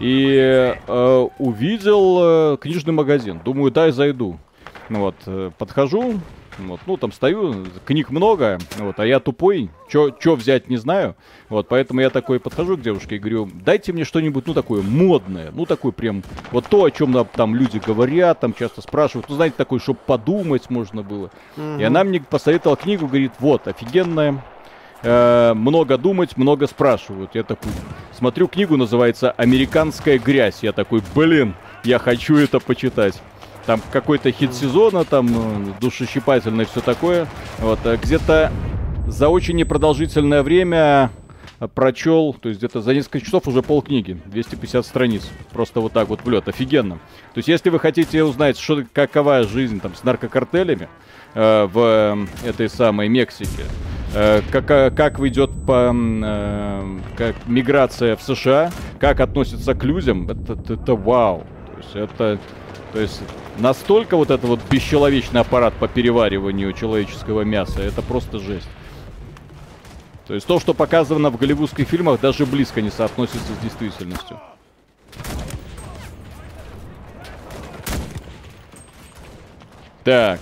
И э, увидел э, книжный магазин. Думаю, дай зайду. Ну вот, э, подхожу, вот, ну там стою, книг много, вот, а я тупой, чё, чё взять не знаю. Вот, поэтому я такой подхожу к девушке и говорю, дайте мне что-нибудь, ну, такое модное, ну, такое прям, вот то, о чем там люди говорят, там часто спрашивают, ну, знаете, такое, чтобы подумать можно было. И она мне посоветовала книгу, говорит, вот, офигенная, э, много думать, много спрашивают. Я такой смотрю, книгу называется «Американская грязь». Я такой, блин, Я хочу это почитать. Там какой-то хит сезона, там э, душещипательное все такое. Вот, э, где-то за очень непродолжительное время прочел, то есть где-то за несколько часов уже полкниги, 250 страниц. Просто вот так вот в лед, офигенно. То есть если вы хотите узнать, что, какова жизнь там с наркокартелями э, в э, этой самой Мексике, э, как, э, как ведет по, э, как миграция в США, как относятся к людям, это, это, это вау. То есть это, то есть настолько вот это вот бесчеловечный аппарат по перевариванию человеческого мяса, это просто жесть. То есть то, что показано в голливудских фильмах, даже близко не соотносится с действительностью. Так.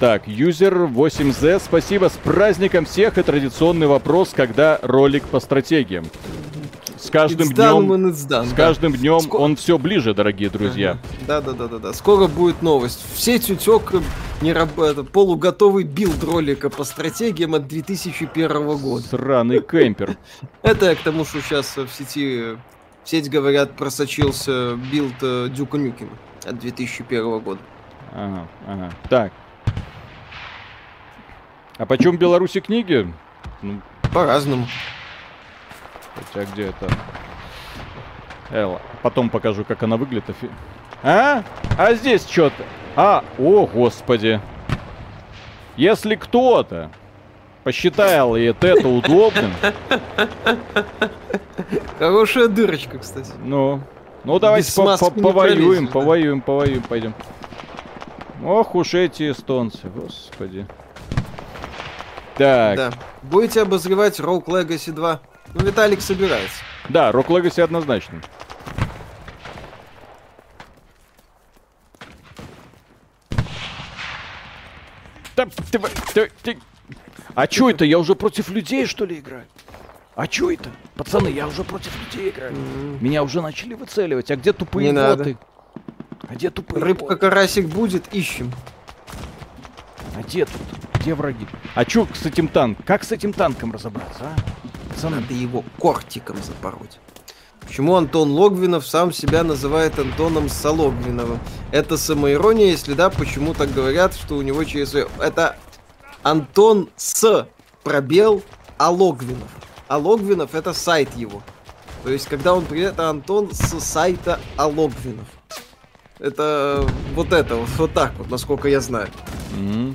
Так, юзер 8Z, спасибо, с праздником всех и традиционный вопрос, когда ролик по стратегиям. С каждым днем, с каждым да. днем Ск... он все ближе, дорогие друзья. Да, да, да, да, да. Скоро будет новость. Все тютек не раб... это, полуготовый билд ролика по стратегиям от 2001 года. Сраный кемпер. Это я к тому, что сейчас в сети, в сеть говорят, просочился билд э, Duke а Nukem а от 2001 года. Ага, ага. Так. А почем в Беларуси книги? Ну, По-разному. Хотя где это? Элла. Потом покажу, как она выглядит. А? А здесь что-то? А, о, господи. Если кто-то посчитал это удобным... Хорошая дырочка, кстати. Ну, ну давайте по -по повоюем, повоюем, повоюем, пойдем. Ох уж эти эстонцы, господи. Так. Да. Будете обозревать Rogue Legacy 2? Ну, Виталик собирается. Да, Rock Legacy однозначно. Да, ты, ты, ты. А чё это? Я уже против людей, что ли, играю? А чё это? Пацаны, я уже против людей играю. Mm-hmm. Меня уже начали выцеливать. А где тупые Не боты? Надо. А где тупые Рыбка-карасик будет, ищем. А где тут? Где враги? А чё с этим танком? Как с этим танком разобраться, а? Пацаны. Надо его кортиком запороть. Почему Антон Логвинов сам себя называет Антоном Сологвиновым? Это самоирония, если да, почему так говорят, что у него через... Это Антон с пробел Алогвинов. Алогвинов это сайт его. То есть, когда он при это Антон с сайта Алогвинов. Это вот это вот, вот так вот, насколько я знаю. Mm-hmm.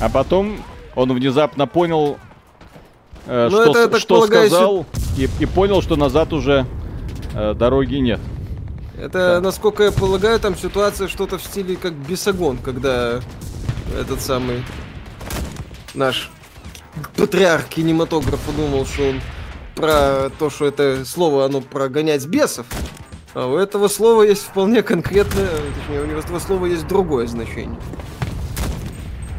А потом он внезапно понял, э, ну, что, это, что полагаю, сказал, и, и понял, что назад уже э, дороги нет. Это, да. насколько я полагаю, там ситуация что-то в стиле как Бесогон, когда этот самый наш патриарх кинематографа думал, что он про то, что это слово, оно прогонять бесов. А у этого слова есть вполне конкретное, точнее, у этого слова есть другое значение.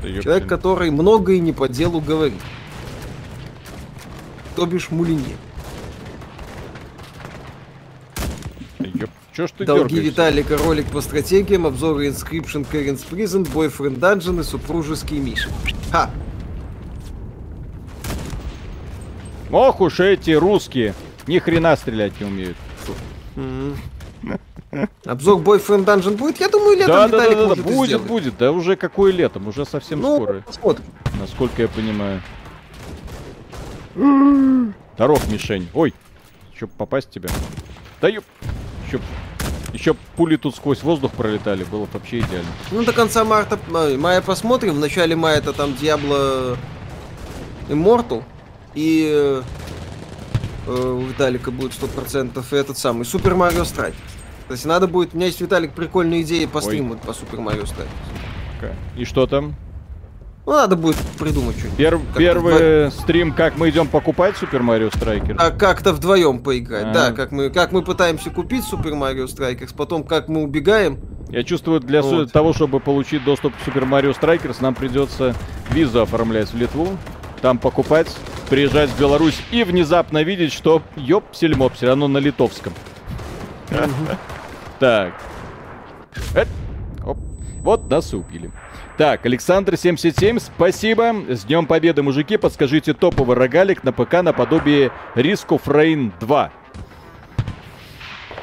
Да Человек, который много и не по делу говорит. То бишь мулине. Ёп. Чё ж ты Долги дергаешься? Виталика, ролик по стратегиям, обзоры Inscription, Currents Prison, Boyfriend Dungeon и супружеский Миша. Ха! Ох уж эти русские, ни хрена стрелять не умеют. Обзор Boyfriend Dungeon будет? Я думаю, летом да, да, да, да, будет, сделать. будет. Да уже какое летом? Уже совсем ну, скоро. Посмотрим. Насколько я понимаю. Дорог мишень. Ой, еще попасть тебя. Да ёп. Еще, еще пули тут сквозь воздух пролетали, было вообще идеально. Ну, до конца марта, мая посмотрим. В начале мая это там Diablo Immortal. И э, у Виталика будет 100% и этот самый Super Mario Strike. То есть надо будет... У меня есть, Виталик, прикольные идеи по стриму по Super Mario Strike. И что там? Ну, надо будет придумать что-нибудь. Пер первый вдво... стрим, как мы идем покупать Super Mario Striker. А как-то вдвоем поиграть, а -а -а. да. Как мы, как мы пытаемся купить Super Mario Strikers, потом как мы убегаем. Я чувствую, для вот. того, чтобы получить доступ к Super Mario Strikers, нам придется визу оформлять в Литву, там покупать, приезжать в Беларусь и внезапно видеть, что ёпсель-мопсель, оно на литовском. Так. Вот нас убили. Так, Александр 77, спасибо. С Днем Победы, мужики. Подскажите топовый рогалик на ПК наподобие of Rain 2.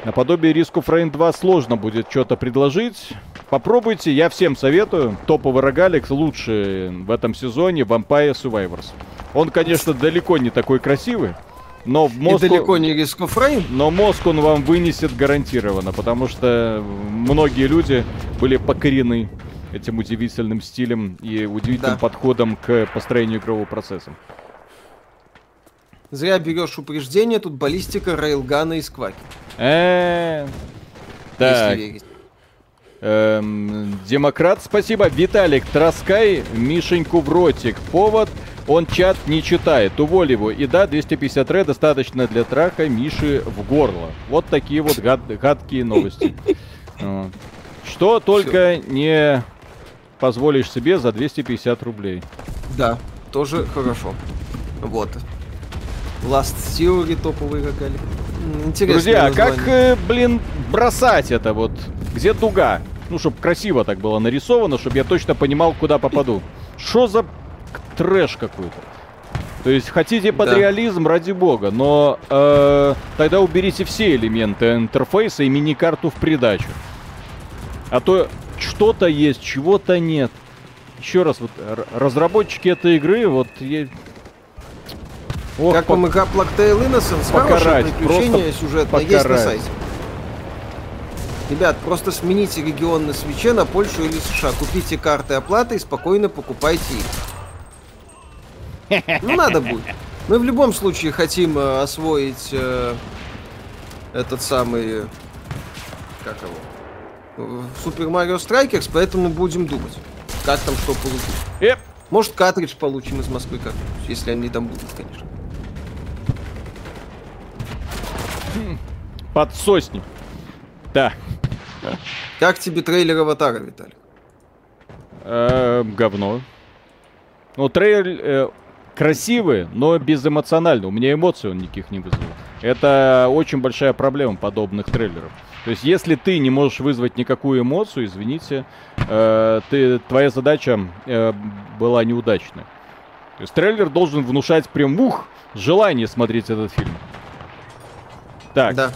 Наподобие of Rain 2 сложно будет что-то предложить. Попробуйте, я всем советую. Топовый рогалик лучший в этом сезоне Vampire Survivors. Он, конечно, далеко не такой красивый, но мозг... И далеко не of Rain. Но мозг он вам вынесет гарантированно, потому что многие люди были покорены этим удивительным стилем и удивительным Да. подходом к построению игрового процесса. Зря берешь упреждение, тут баллистика, рейлгана и скваки. Э, Так, Если верить. эм, Демократ, спасибо. Виталик, Троскай, Мишеньку в ротик. Повод, он чат не читает. Уволь его. И да, 250 ре достаточно для траха Миши в горло. Вот такие вот гад- гадкие новости. Вот. Что только не позволишь себе за 250 рублей. Да, тоже хорошо. Вот. Last Theory топовый рогалик. М, Интересное Друзья, а как, название. э, блин, бросать это вот? Где дуга? Ну, чтобы красиво так было нарисовано, чтобы я точно понимал, куда попаду. Что за трэш какой-то? То есть хотите под Да. реализм, ради бога, но э, тогда уберите все элементы интерфейса и мини-карту в придачу. А то что-то есть, чего-то нет. Еще раз, вот разработчики этой игры, вот я... Ох, Как по- вам игра Tale Innocence? Хорошее покарать, приключение сюжетное есть на сайте. Ребят, просто смените регион на свече на Польшу или США. Купите карты оплаты и спокойно покупайте их. Ну, надо будет. Мы в любом случае хотим э, освоить э, этот самый... Как его? Super Mario Strikers, поэтому будем думать, как там что получить. Эп, Может, картридж получим из Москвы как если они там будут, конечно. подсосник. Да. Как тебе трейлер Аватара, Виталий? Э, говно. Ну, трейлер э, красивый, но безэмоциональный. У меня эмоций он никаких не вызвал. Это очень большая проблема подобных трейлеров. То есть, если ты не можешь вызвать никакую эмоцию, извините, э, ты, твоя задача э, была неудачная. То есть, трейлер должен внушать прям ух, желание смотреть этот фильм. Так, Да.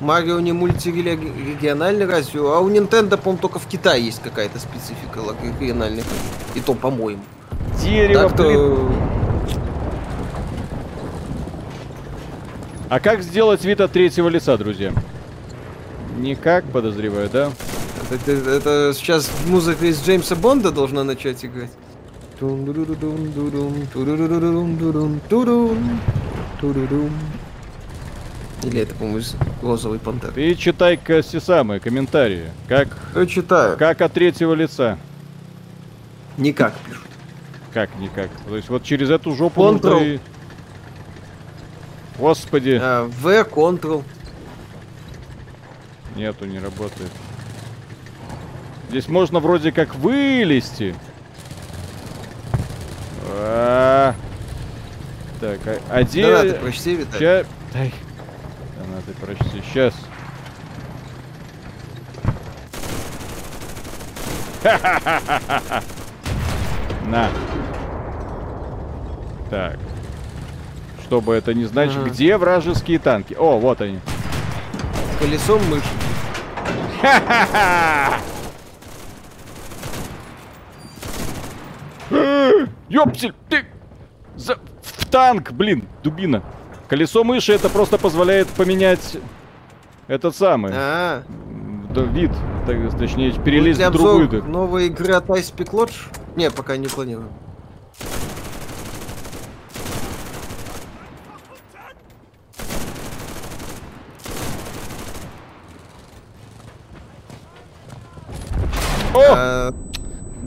Марио не мультирегиональный разве? А у Nintendo, по-моему, только в Китае есть какая-то специфика региональных. И то, по-моему. дерево, блин. А как сделать вид от третьего лица, друзья? Никак, подозреваю, да? Это, это- это сейчас музыка из Джеймса Бонда должна начать играть. Или это, по-моему, из Розовой Пантеры. Ты читай-ка все самые комментарии. Как, Я читаю. как от третьего лица? Никак пишут. Как никак? То есть вот через эту жопу Ctrl. нужно Господи, А, В, Ctrl. нету, не работает. Здесь можно вроде как вылезти. А. Так, а, а где... Да, ты прочти, Виталий. Ща... Дай. Да на, ты прочти. Сейчас. На. Так. Что бы это ни значит, Ага. где вражеские танки? О, вот они. Колесом мыши. Ёпсель, ты... За... В танк, блин, дубина. Колесо мыши это просто позволяет поменять этот самый А, да, вид, так, точнее перелезть в другую. от Ice Peak Lodge? Не, пока не планирую. О, А,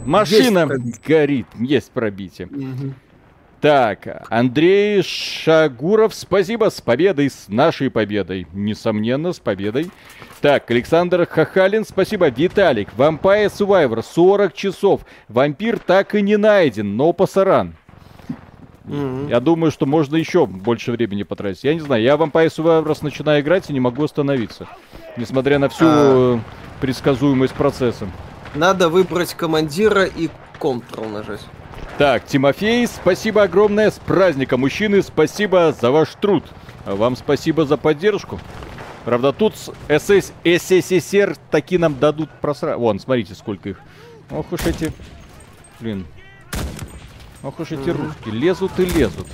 машина горит, есть пробитие. мгм. Так, Андрей Шагуров, спасибо, с победой, с нашей победой. Несомненно, с победой. Так, Александр Хахалин, спасибо. Виталик, Vampire Survivor, 40 часов. Вампир так и не найден, но пасаран. Мгм. Я думаю, что можно еще больше времени потратить. Я не знаю, я Vampire Survivors начинаю играть и не могу остановиться. Несмотря на всю э, предсказуемость процесса. Надо выбрать командира и Ctrl нажать. Так, Тимофей, спасибо огромное. С праздником, мужчины, спасибо за ваш труд. Вам спасибо за поддержку. Правда, тут СС, СССР таки нам дадут просра... Вон, смотрите, сколько их. Ох уж эти... Блин. Ох уж эти русские. Лезут и лезут.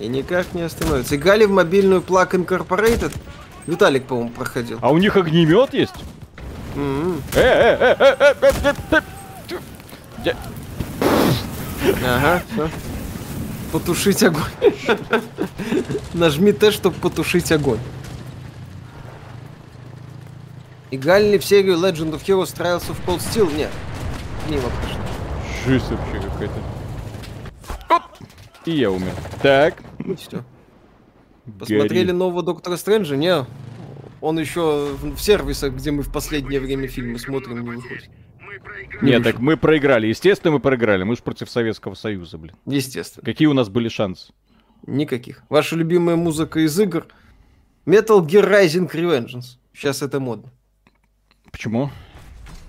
И никак не остановятся. Играли в мобильную Plug Incorporated? Виталик, по-моему, проходил. А у них огнемет есть? Ага. Потушить огонь. Нажми Т, чтобы потушить огонь. Играли ли в серию Legend of Heroes Trials of Cold Steel? Нет. Мимо прошло. Жесть вообще какая-то. И я умер. Так. Ну все. Посмотрели нового Доктора Стрэнджа? Не. Он еще в сервисах, где мы в последнее время фильмы смотрим, не выходит. Нет, так мы проиграли. Естественно, мы проиграли. Мы же против Советского Союза, блин. Естественно. Какие у нас были шансы? Никаких. Ваша любимая музыка из игр? Metal Gear Rising Revengeance. Сейчас это модно. Почему?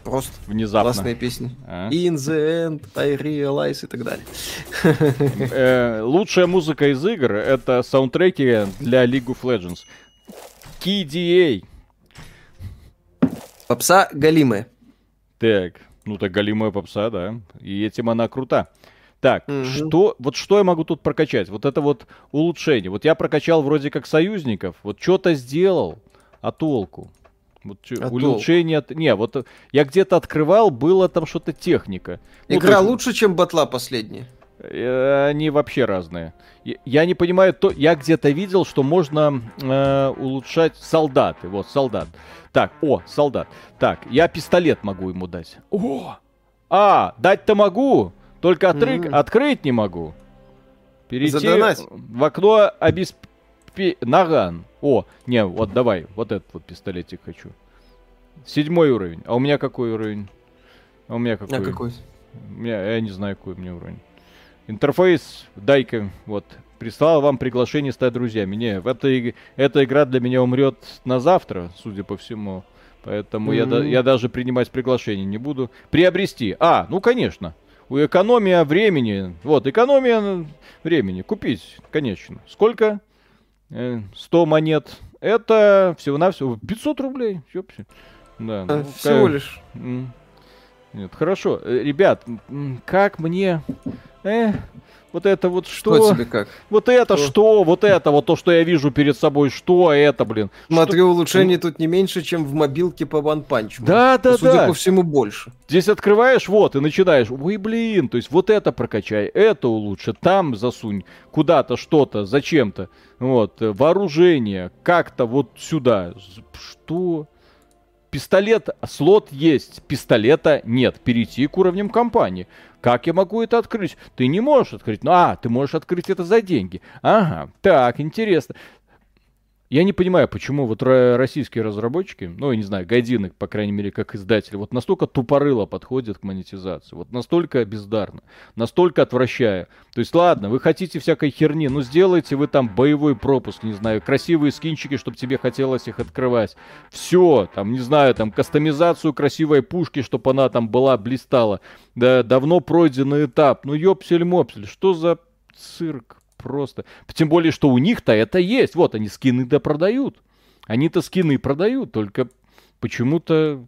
Просто внезапно. Классные песни. А? In the end, I realize и так далее. Э, лучшая музыка из игр это саундтреки для League of Legends. KDA. Попса галимая. Так, ну так галимая попса, да. И этим она крута. Так, угу. что, вот что я могу тут прокачать? Вот это вот улучшение. Вот я прокачал вроде как союзников, вот что-то сделал, а толку? Вот а улучшение... Толку? Не, вот я где-то открывал, было там что-то техника. Ну, Игра ну, лучше, чем батла последняя? Э, они вообще разные. Я не понимаю, то я где-то видел, что можно э, улучшать солдаты. Вот, солдат. Так, о, солдат. Так, я пистолет могу ему дать. О! А, дать-то могу, только отрык, mm-hmm. открыть не могу. Перейти Задонать. в окно обеспе... Наган. О, не, вот давай, вот этот вот пистолетик хочу. Седьмой уровень. А у меня какой уровень? А у меня какой? А какой? У меня, я не знаю, какой у меня уровень. Интерфейс, дай-ка, вот, прислал вам приглашение стать друзьями. Не, в этой, эта игра для меня умрет на завтра, судя по всему. Поэтому mm-hmm. я, я даже принимать приглашение не буду. Приобрести. А, ну конечно. У экономия времени. Вот, экономия времени. Купить, конечно. Сколько? 100 э, монет. Это всего-навсего 500 рублей. Да, ну, всего как... лишь. Нет, хорошо. Э, ребят, как мне э, вот это вот что? Что тебе как? Вот это что? что? Вот это вот то, что я вижу перед собой, что это, блин? Смотрю, что? улучшений тут не меньше, чем в мобилке по One Punch. Да, да, Судя да. по всему, больше. Здесь открываешь, вот, и начинаешь, ой, блин, то есть вот это прокачай, это улучши, там засунь, куда-то, что-то, зачем-то. Вот, вооружение, как-то вот сюда. Что? Пистолет, слот есть, пистолета нет. Перейти к уровням компании. Как я могу это открыть? Ты не можешь открыть. Ну, а, ты можешь открыть это за деньги. Ага, так, интересно. Я не понимаю, почему вот российские разработчики, ну, я не знаю, Гайдины, по крайней мере, как издатели, вот настолько тупорыло подходят к монетизации, вот настолько бездарно, настолько отвращая. То есть, ладно, вы хотите всякой херни, ну, сделайте вы там боевой пропуск, не знаю, красивые скинчики, чтобы тебе хотелось их открывать. Все, там, не знаю, там, кастомизацию красивой пушки, чтобы она там была, блистала. Да, давно пройденный этап. Ну, ёпсель-мопсель, что за цирк? Просто. Тем более, что у них-то это есть. Вот они скины-то продают. Они-то скины продают, только почему-то...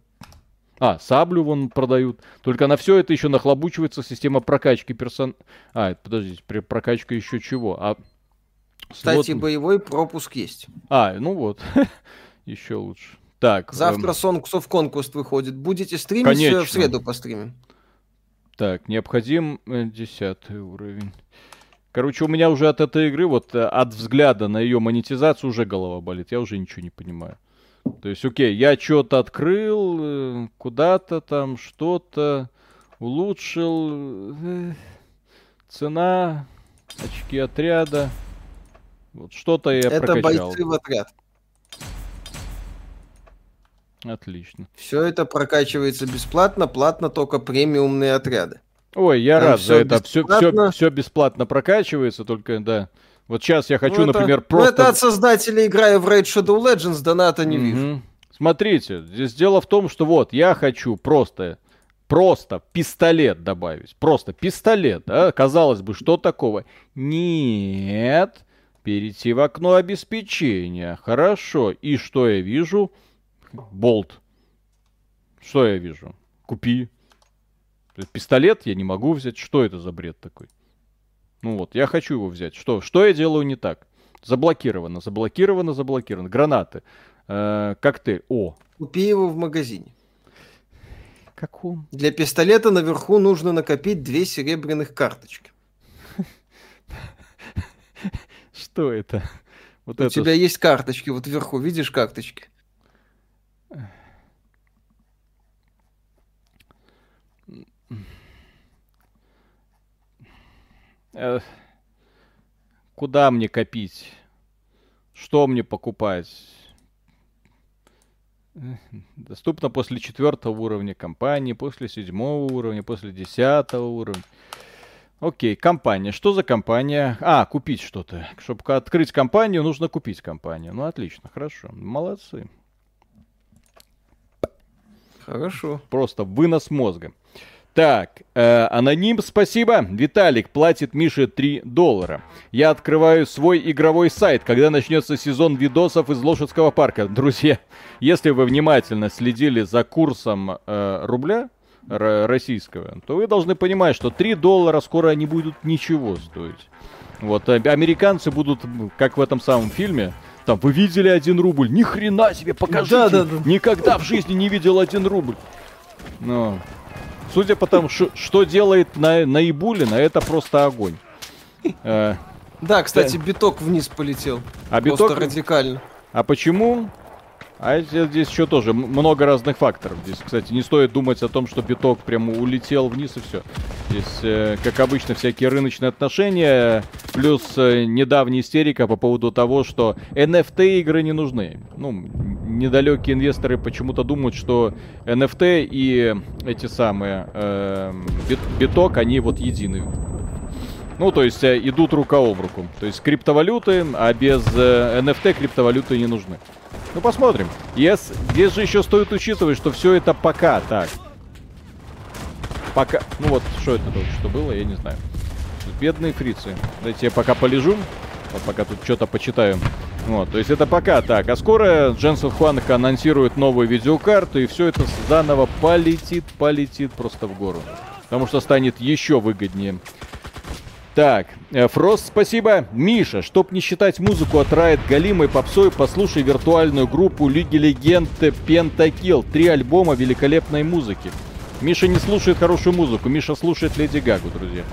А, саблю вон продают. Только на все это еще нахлобучивается система прокачки персон... А, подождите, прокачка еще чего? А кстати, вот... боевой пропуск есть. А, ну вот. еще лучше. Так. Завтра эм... Songs of Conquest выходит. Будете стримить? Э, Конечно. В среду постримим. Так, необходим э, десятый уровень. Короче, у меня уже от этой игры, вот э, от взгляда на ее монетизацию уже голова болит. Я уже ничего не понимаю. То есть, окей, я что-то открыл, э, куда-то там что-то улучшил. Э, цена, очки отряда. Вот что-то я Это прокачал. бойцы в отряд. Отлично. Все это прокачивается бесплатно, платно только премиумные отряды. Ой, я Там рад за это. Все, все, все бесплатно прокачивается, только да. Вот сейчас я хочу, ну, это, например, просто... Ну, это от создателей играя в Raid Shadow Legends, доната не угу. вижу. Смотрите, здесь дело в том, что вот, я хочу просто, просто пистолет добавить. Просто пистолет, да? Казалось бы, что такого? Нет. Перейти в окно обеспечения. Хорошо. И что я вижу? Болт. Что я вижу? Купи. Пистолет я не могу взять. Что это за бред такой? Ну вот, я хочу его взять. Что, что я делаю не так? Заблокировано, заблокировано, заблокировано. Гранаты. Э, коктейль. О. Купи его в магазине. Каком? Для пистолета наверху нужно накопить две серебряных карточки. Что это? Вот У это... тебя есть карточки, вот вверху, видишь карточки? Э, куда мне копить? Что мне покупать? Доступно после четвертого уровня компании, после седьмого уровня, после десятого уровня. Окей, компания. Что за компания? А, купить что-то. Чтобы открыть компанию, нужно купить компанию. Ну, отлично, хорошо. Молодцы. Хорошо. Просто вынос мозга. Так, э, аноним, спасибо. Виталик платит Мише 3 доллара. Я открываю свой игровой сайт, когда начнется сезон видосов из Лошадского парка. Друзья, если вы внимательно следили за курсом э, рубля российского, то вы должны понимать, что 3 доллара скоро не будут ничего стоить. Вот, э, американцы будут, как в этом самом фильме, там, вы видели один рубль? Ни хрена себе, покажите. Да, да, да. Никогда в жизни не видел один рубль. Ну, Судя по тому, что делает на, на Ибулина, это просто огонь. Э, да, кстати, биток вниз полетел. А биток радикально. А почему? А здесь еще тоже много разных факторов. Здесь, кстати, не стоит думать о том, что биток прямо улетел вниз и все. Здесь, э, как обычно, всякие рыночные отношения, плюс э, недавняя истерика по поводу того, что NFT игры не нужны. Ну, недалекие инвесторы почему-то думают, что NFT и эти самые э, бит, биток, они вот едины. Ну, то есть э, идут рука об руку. То есть криптовалюты, а без э, NFT криптовалюты не нужны. Ну, посмотрим. Yes. Здесь же еще стоит учитывать, что все это пока так. Пока... Ну вот, что это только что было, я не знаю. Бедные фрицы. Дайте я пока полежу. Вот пока тут что-то почитаю. Вот, то есть это пока так. А скоро Дженсен Хуанг анонсирует новую видеокарту, и все это заново полетит, полетит просто в гору. Потому что станет еще выгоднее. Так, э, Фрост, спасибо. Миша, чтоб не считать музыку от Riot Галимой попсой, послушай виртуальную группу Лиги Легенд Пентакил. Три альбома великолепной музыки. Миша не слушает хорошую музыку, Миша слушает Леди Гагу, друзья.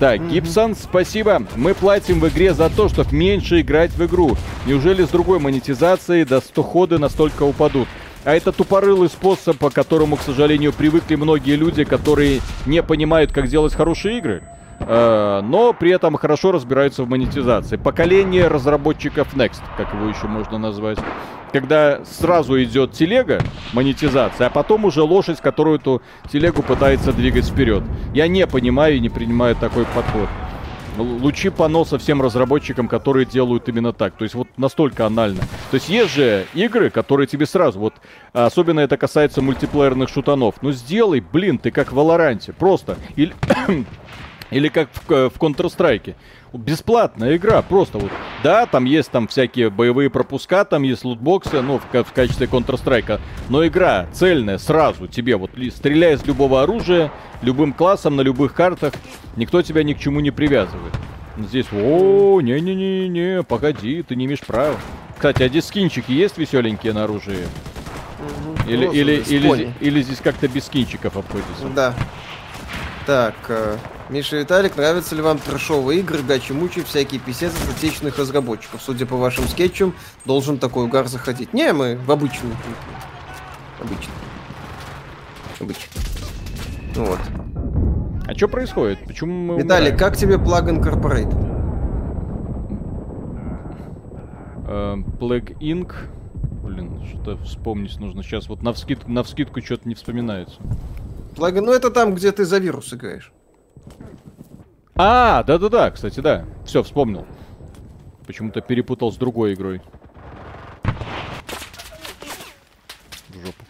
Так, Гибсон, спасибо. Мы платим в игре за то, чтобы меньше играть в игру. Неужели с другой монетизацией до 100 ходы настолько упадут? А это тупорылый способ, по которому, к сожалению, привыкли многие люди, которые не понимают, как делать хорошие игры. Э, но при этом хорошо разбираются в монетизации. Поколение разработчиков Next, как его еще можно назвать. Когда сразу идет телега, монетизация, а потом уже лошадь, которую эту телегу пытается двигать вперед. Я не понимаю и не принимаю такой подход. Лучи поноса всем разработчикам, которые делают именно так. То есть вот настолько анально. То есть есть же игры, которые тебе сразу, вот особенно это касается мультиплеерных шутанов. Ну сделай, блин, ты как в Валоранте. Просто. Или или как в, э, в Counter-Strike. Бесплатная игра, просто вот. Да, там есть там всякие боевые пропуска, там есть лутбоксы, ну, в, в качестве Counter-Strike. Но игра цельная, сразу тебе вот стреляй из любого оружия, любым классом, на любых картах. Никто тебя ни к чему не привязывает. Здесь, о, не-не-не-не, погоди, ты не имеешь права. Кстати, а здесь скинчики есть веселенькие на оружие? Или, ну, или, или, или здесь как-то без скинчиков обходится? Да. Так, э, Миша Виталик, нравятся ли вам трэшовые игры, гачи-мучи, всякие писец от отечественных разработчиков? Судя по вашим скетчам, должен такой угар заходить. Не, мы в обычную. Обычно. Обычно. Ну вот. А что происходит? Почему мы Виталик, умираем? как тебе Plug Incorporate? Uh, Inc. Блин, что-то вспомнить нужно. Сейчас вот на, вскид... на вскидку что-то не вспоминается. Плагин, ну это там, где ты за вирус играешь. А, да-да-да, кстати, да. Все, вспомнил. Почему-то перепутал с другой игрой. Жопу.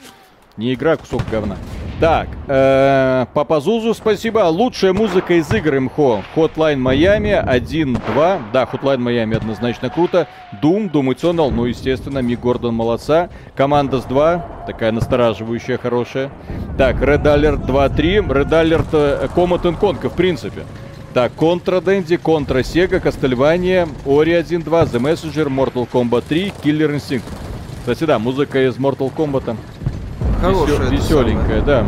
Не игра, кусок говна. Так, э, Папа Зузу, спасибо. Лучшая музыка из игр МХО. Hotline Miami 1-2. Да, Hotline Miami однозначно круто. Doom, Doom Eternal, ну, естественно, Ми Гордон молодца. Командас 2, такая настораживающая, хорошая. Так, Red Alert 2-3. Red Alert э, Command Conquer, в принципе. Так, Contra Dendy, Contra Sega, Castlevania, Ori 1.2, The Messenger, Mortal Kombat 3, Killer Instinct. Кстати, да, музыка из Mortal Kombat. Хорошая. Веселенькая, да.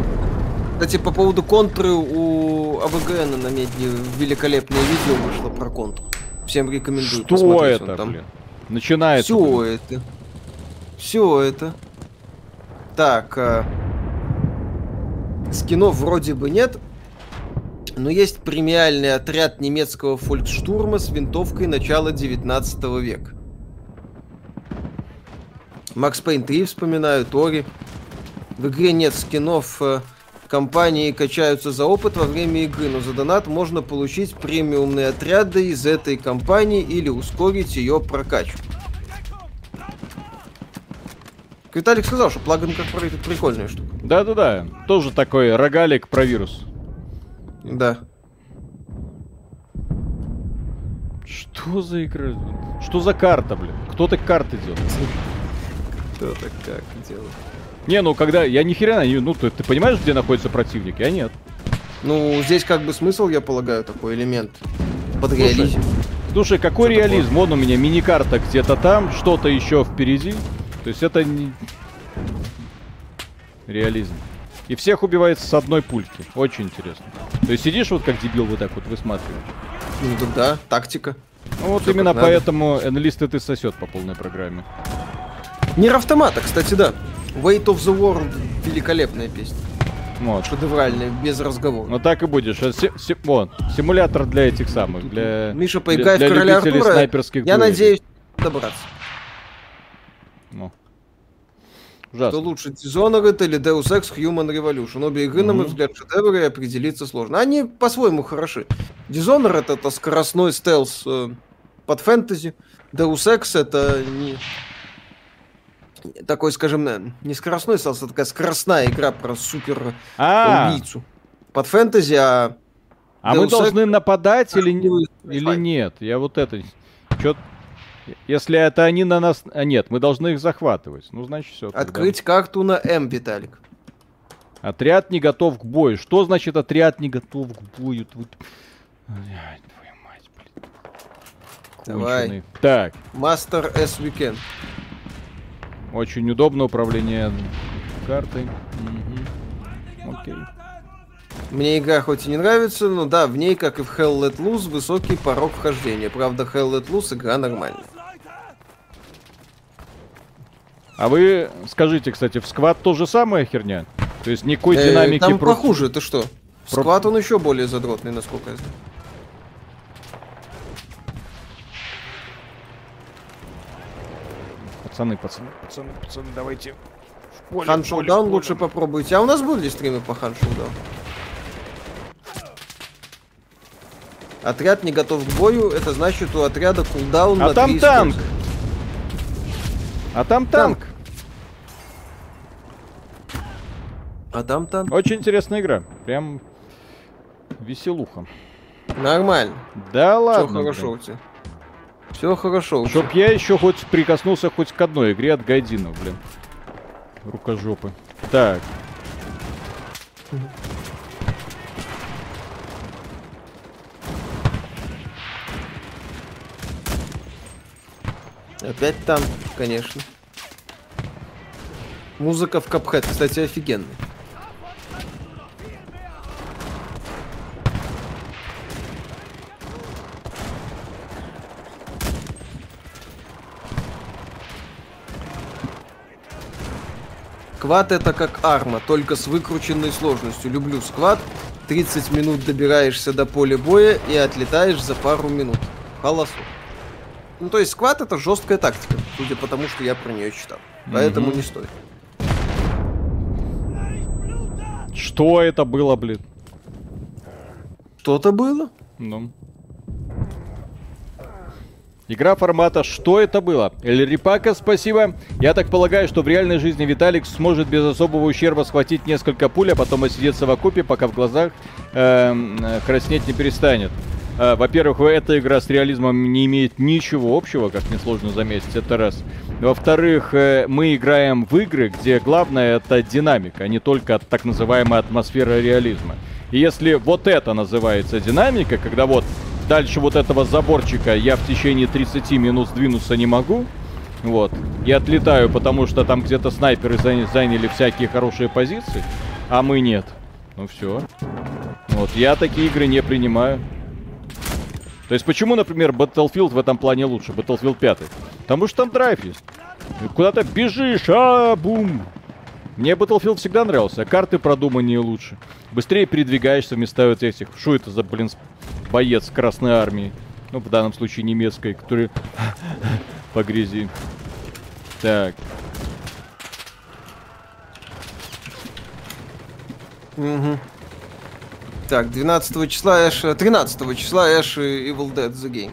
Кстати, по поводу контры у АВГН на медне великолепное видео вышло про контру. Всем рекомендую Что это, там. блин? Начинается. Все блин. это. Все это. Так. а, Скинов вроде бы нет. Но есть премиальный отряд немецкого фольксштурма с винтовкой начала 19 века. Макс Пейн 3 вспоминаю, Тори. В игре нет скинов. э, Компании качаются за опыт во время игры, но за донат можно получить премиумные отряды из этой компании или ускорить ее прокачку. Виталик сказал, что плагин Incorporated прикольная штука. Да-да-да. Тоже такой рогалик про вирус. Да. Что за игра? Что за карта, блин? Кто так карты делает? Кто так как делает? Не, ну когда... Я ни хрена не... Ну, ты, ты понимаешь, где находится противник? Я нет. Ну, здесь как бы смысл, я полагаю, такой элемент. Под реализм. Слушай, какой Что такое? реализм? Вон у меня мини-карта где-то там, что-то еще впереди. То есть это не... Реализм. И всех убивается с одной пульки. Очень интересно. То есть сидишь вот как дебил вот так вот высматриваешь. Ну да, тактика. Ну вот Всё именно как надо. поэтому энлисты ты сосет по полной программе. Нир автомата, кстати, да. Weight of the World великолепная песня. Вот. Шедевральная, без разговора. Ну так и будешь. Си- си- вот, симулятор для этих самых, для... Миша, поиграй для в короля Артура. снайперских Я дуэлей. надеюсь добраться. Ну. Что Ужасно. лучше, Dishonored или Deus Ex Human Revolution. Обе игры, на мой взгляд, шедевры, и определиться сложно. Они по-своему хороши. Dishonored это скоростной стелс э, под фэнтези. Deus Ex это не... Такой, скажем, э, не скоростной стелс, а такая скоростная игра про супер А, убийцу. Под фэнтези, а... а мы Ex- должны нападать или, или нет? Я вот это... Чё... Если это они на нас... А нет, мы должны их захватывать. Ну, значит, все. Открыть карту на М, Виталик. Отряд не готов к бою. Что значит отряд не готов к бою? Тут- Блядь, твою мать, блин. Давай. Конченый. Так, Master S Weekend. Очень удобно управление картой. Мгм. Окей. Мне игра хоть и не нравится, но да, в ней, как и в Hell Let Loose, высокий порог вхождения. Правда, Hell Let Loose игра нормальная. А вы скажите, кстати, в сквад то же самая херня? То есть никакой Э, динамики Там про- похуже, ты что? Про- Склад он еще более задротный, насколько я знаю. Пацаны, пацаны, пацаны, пацаны, давайте. в поле, Хан Шоудаун лучше попробуйте. А у нас были стримы по Хан Шоудаун? Отряд не готов к бою, это значит у отряда кулдаун А на там танк. А там танк. А там танк. Очень интересная игра. Прям веселуха. Нормально. Да Все ладно. хорошо у тебя. Все хорошо. Чтоб я еще хоть прикоснулся хоть к одной игре от Гайдинов, блин. Рукожопы. Так. Опять танк, конечно. Музыка в Капхэт, кстати, офигенная. Сквад это как арма, только с выкрученной сложностью. Люблю сквад. 30 минут добираешься до поля боя и отлетаешь за пару минут. Холосу. Ну, то есть сквад это жесткая тактика, судя по тому, что я про нее читал. Поэтому Мгм. не стоит. Что это было, блин? Что-то было? Ну. Игра формата «Что это было?» Эль Рипака, спасибо. Я так полагаю, что в реальной жизни Виталик сможет без особого ущерба схватить несколько пуль, а потом осидеться в окупе, пока в глазах э, краснеть не перестанет. Э, во-первых, эта игра с реализмом не имеет ничего общего, как несложно заметить, это раз. Во-вторых, э, мы играем в игры, где главное это динамика, а не только так называемая атмосфера реализма. И если вот это называется динамика, когда вот дальше вот этого заборчика я в течение 30 минут сдвинуться не могу. Вот. И отлетаю, потому что там где-то снайперы заняли всякие хорошие позиции, а мы нет. Ну все. Вот, я такие игры не принимаю. То есть почему, например, Battlefield в этом плане лучше, Battlefield 5? Потому что там драйв есть. Куда-то бежишь, а бум. Мне Battlefield всегда нравился, а карты продуманнее лучше. Быстрее передвигаешься вместо вот этих. Что это за, блин, боец Красной Армии. Ну, в данном случае немецкой, который по грязи. Так. Угу. Так, 12 числа Эш... 13 числа Эш и Evil Dead The Game.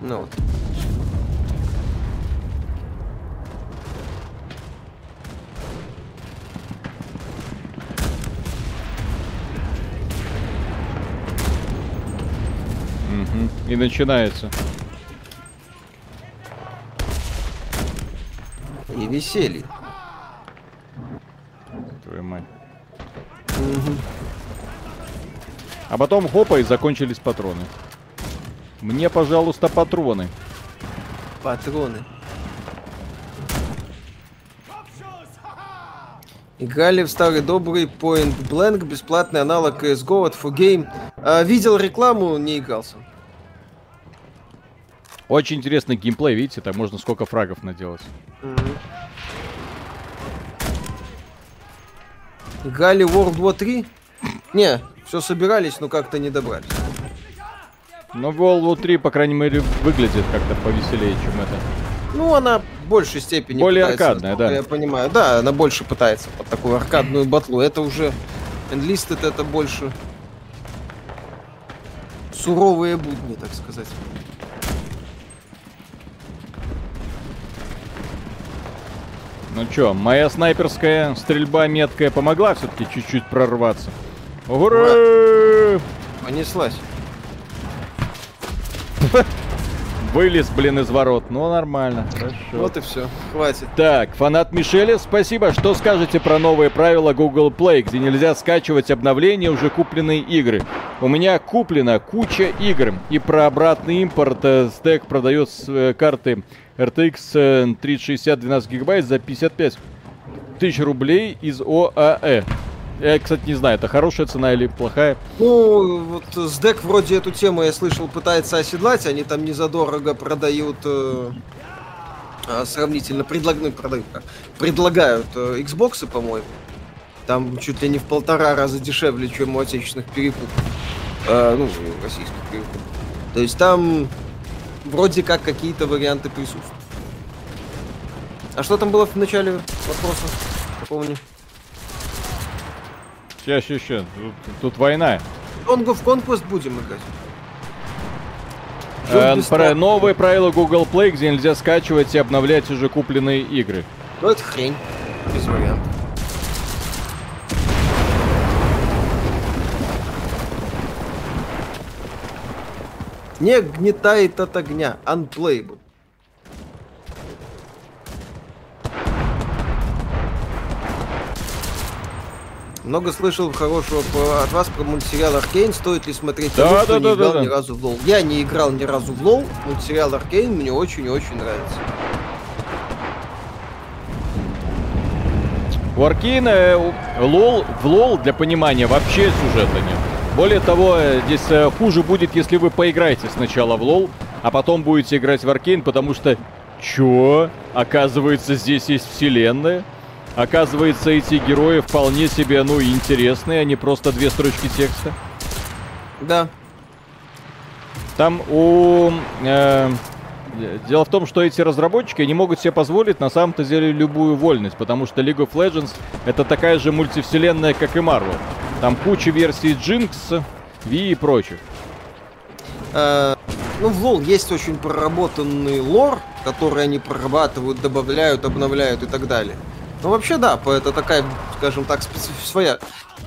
Ну вот. И начинается. И веселье. Твою мать. Угу. А потом хопа и закончились патроны. Мне, пожалуйста, патроны. Патроны. Играли в старый добрый Point Blank, бесплатный аналог CSGO от 4Game. А, видел рекламу, не игрался. Очень интересный геймплей, видите, там можно сколько фрагов наделать. Mm-hmm. Гали World War 3? Не, все собирались, но как-то не добрались. Но World War 3, по крайней мере, выглядит как-то повеселее, чем это. Ну, она в большей степени Более пытается, аркадная, да. Я понимаю. Да, она больше пытается под такую аркадную батлу. Это уже Enlisted, это больше суровые будни, так сказать. Ну чё, моя снайперская стрельба меткая помогла все-таки чуть-чуть прорваться. Ура! Понеслась. Вылез, блин, из ворот. Ну, нормально. Хорошо. Вот и все. Хватит. Так, фанат Мишеля, спасибо. Что скажете про новые правила Google Play, где нельзя скачивать обновления уже купленные игры? У меня куплена куча игр. И про обратный импорт э, стек продает э, карты RTX 3060 12 гигабайт за 55 тысяч рублей из ОАЭ. Я, кстати, не знаю, это хорошая цена или плохая. Ну, вот СДЭК вроде эту тему, я слышал, пытается оседлать. Они там не задорого продают э, а, сравнительно, предлаг, ну, продают, предлагают э, Xbox, по-моему. Там чуть ли не в полтора раза дешевле, чем у отечественных перекупов. Э, ну, российских перекупов. То есть там вроде как какие-то варианты присутствуют. А что там было в начале вопроса? Помню. Сейчас, сейчас, сейчас. Тут, тут война. Song of Conquest будем играть. Э, про новые правила Google Play, где нельзя скачивать и обновлять уже купленные игры. Ну это хрень. Без вариантов. Не гнетает от огня. Unplayable. Много слышал хорошего от вас про мультсериал Arcane. Стоит ли смотреть да, того, да, да, не играл да, ни разу в LoL? Я не играл ни разу в LoL. Мультсериал Arcane мне очень-очень нравится. У Arcane а э, LoL, в LoL, для понимания, вообще сюжета нет. Более того, э, здесь э, хуже будет, если вы поиграете сначала в LoL, а потом будете играть в Arcane, потому что... Чё? Оказывается, здесь есть вселенная? Оказывается, эти герои вполне себе, ну, интересные, а не просто две строчки текста. Да. Там у... Э, дело в том, что эти разработчики не могут себе позволить на самом-то деле любую вольность, потому что League of Legends это такая же мультивселенная, как и Marvel. Там куча версий Jinx, V и прочих. Э, ну, в лол есть очень проработанный лор, который они прорабатывают, добавляют, обновляют и так далее. Ну, вообще, да, это такая, скажем так, своя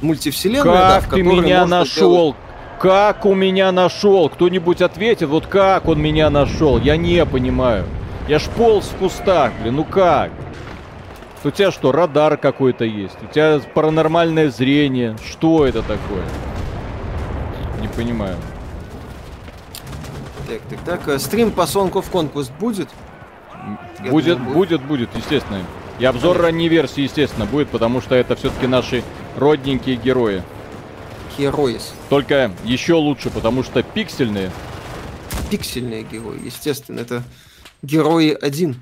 мультивселенная, да, Как в ты меня нашел? делать- Как у меня нашел? Кто-нибудь ответит, вот как он меня нашел? Я не понимаю. Я ж полз в кустах, блин, ну как? У тебя что, радар какой-то есть? У тебя паранормальное зрение? Что это такое? Не понимаю. Так, так, так. э, Стрим по Song of Conquest будет? Будет, думаю, будет, будет, естественно. И обзор ранней версии, естественно, будет, потому что это все-таки наши родненькие герои. Heroes. Только еще лучше, потому что пиксельные. Пиксельные герои, естественно. Это герои один.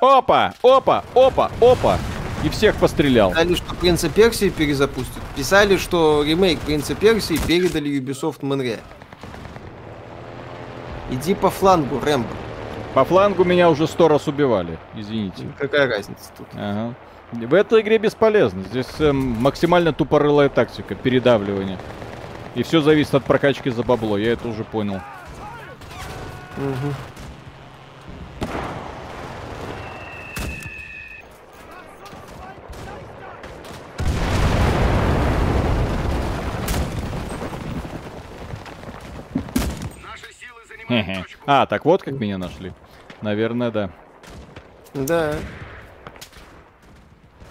Опа, опа, опа, опа. И всех пострелял. Писали, что Принца Персии перезапустят. Писали, что ремейк Принца Персии передали Ubisoft Монреаль. Иди по флангу, Рэмбо. По флангу меня уже сто раз убивали, извините. Какая разница тут? Ага. В этой игре бесполезно. Здесь эм, максимально тупорылая тактика, передавливание. И все зависит от прокачки за бабло, я это уже понял. Мгм. А, так вот как меня нашли. Наверное, да. Да.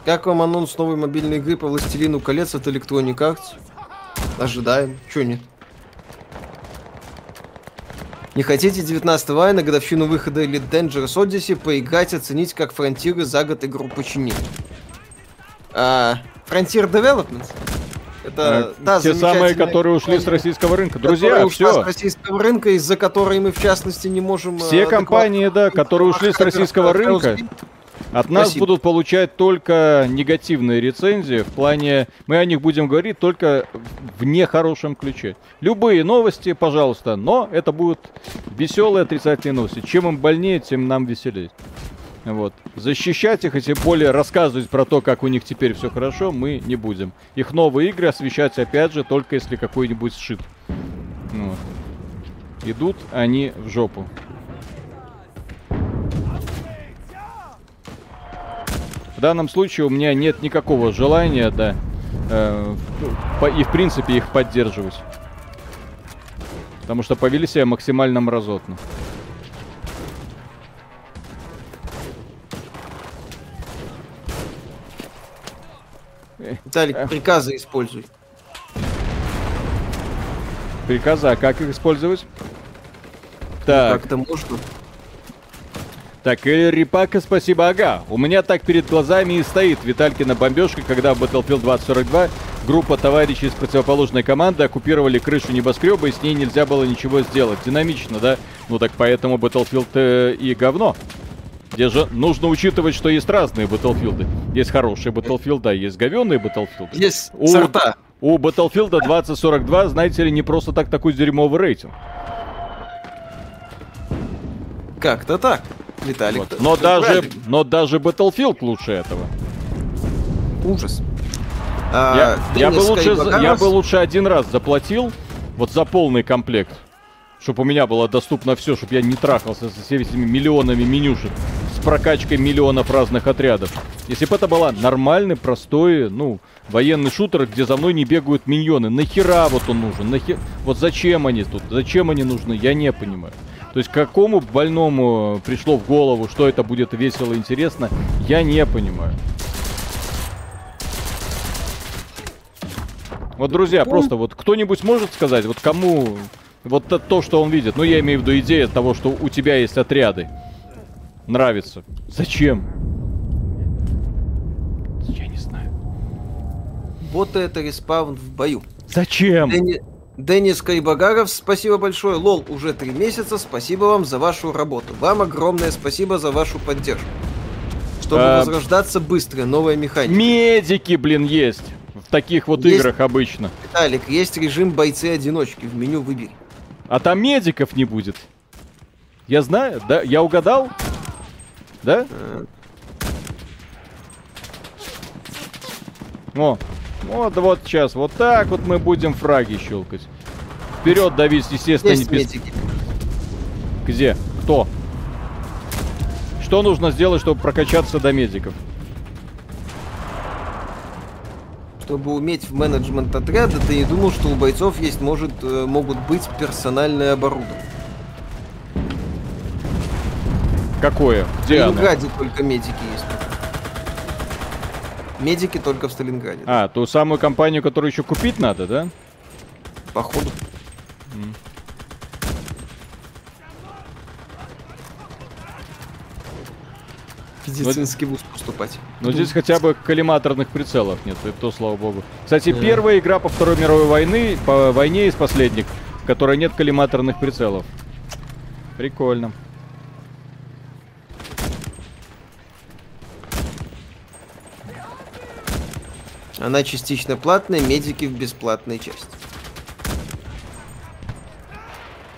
Как вам анонс новой мобильной игры по Властелину колец от Electronic Arts? Ожидаем. Чё нет? Не хотите 19 мая на годовщину выхода Elite Dangerous Odyssey поиграть, оценить, как фронтиры за год игру починили? А, Frontier Development? Это А, та Те самые, которые ушли с российского рынка. Друзья, все. с российского рынка, из-за которой мы, в частности, не можем... э, Все компании, да, которые ушли с российского рынка, От нас Спасибо. будут получать только негативные рецензии. В плане, мы о них будем говорить только в нехорошем ключе. Любые новости, пожалуйста, но это будут веселые отрицательные новости. Чем им больнее, тем нам веселее. Вот. Защищать их и тем более рассказывать про то, как у них теперь все хорошо, мы не будем. Их новые игры освещать опять же только если какой-нибудь сшит. Вот. Идут они в жопу. В данном случае у меня нет никакого желания, да, э, и в принципе их поддерживать. Потому что повели себя максимально мразотно. Виталик, приказы используй. Приказы, а как их использовать? Так, Как-то можно. так, Эль Рипака, спасибо, ага. У меня так перед глазами и стоит Виталькина бомбежка, когда в Battlefield 2042 группа товарищей из противоположной команды оккупировали крышу небоскреба, и с ней нельзя было ничего сделать. Динамично, да? Ну так поэтому Battlefield э, и говно. Где же нужно учитывать, что есть разные Battlefield. Есть хорошие Battlefield, а есть говенные Battlefield. Есть У- сорта. У Battlefield 2042, знаете ли, не просто так такой дерьмовый рейтинг. Как-то так. Виталик. Вот. Но даже, правильно. но даже Battlefield лучше этого. Ужас. Я, А, я бы Денис лучше, я бы лучше один раз заплатил вот за полный комплект, чтобы у меня было доступно все, чтобы я не трахался со всеми этими миллионами менюшек с прокачкой миллионов разных отрядов. Если бы это была нормальный, простой, ну, военный шутер, где за мной не бегают миньоны. Нахера вот он нужен? Нахер... Вот зачем они тут? Зачем они нужны? Я не понимаю. То есть какому больному пришло в голову, что это будет весело и интересно, я не понимаю. Вот, друзья, просто вот кто-нибудь может сказать, вот кому вот то, то, что он видит, ну я имею в виду идея того, что у тебя есть отряды, нравится. Зачем? Я не знаю. Боты это респаун в бою. Зачем? Дени- Денис Кайбагаров, спасибо большое. Лол, уже три месяца. Спасибо вам за вашу работу. Вам огромное спасибо за вашу поддержку. Чтобы А, возрождаться быстро, новая механика. Медики, блин, есть. В таких вот Есть. играх обычно. Виталик, есть режим бойцы-одиночки. В меню выбери. А там медиков не будет. Я знаю, да? Я угадал? Да? О, вот, вот сейчас, вот так вот мы будем фраги щелкать. Вперед давить, естественно, Есть не без... медики. Где? Кто? Что нужно сделать, чтобы прокачаться до медиков? Чтобы уметь в менеджмент отряда, ты не думал, что у бойцов есть, может, э, могут быть персональное оборудование. Какое? В Где оно? Сталинграде только медики есть. Медики только в Сталинграде. А, ту самую компанию, которую еще купить надо, да? Походу. Медицинский вуз поступать. Но здесь хотя бы коллиматорных прицелов нет, и то слава богу. Кстати, первая игра по Второй мировой войны, по войне из последних, в которой нет коллиматорных прицелов. Прикольно. Она частично платная, медики в бесплатной части.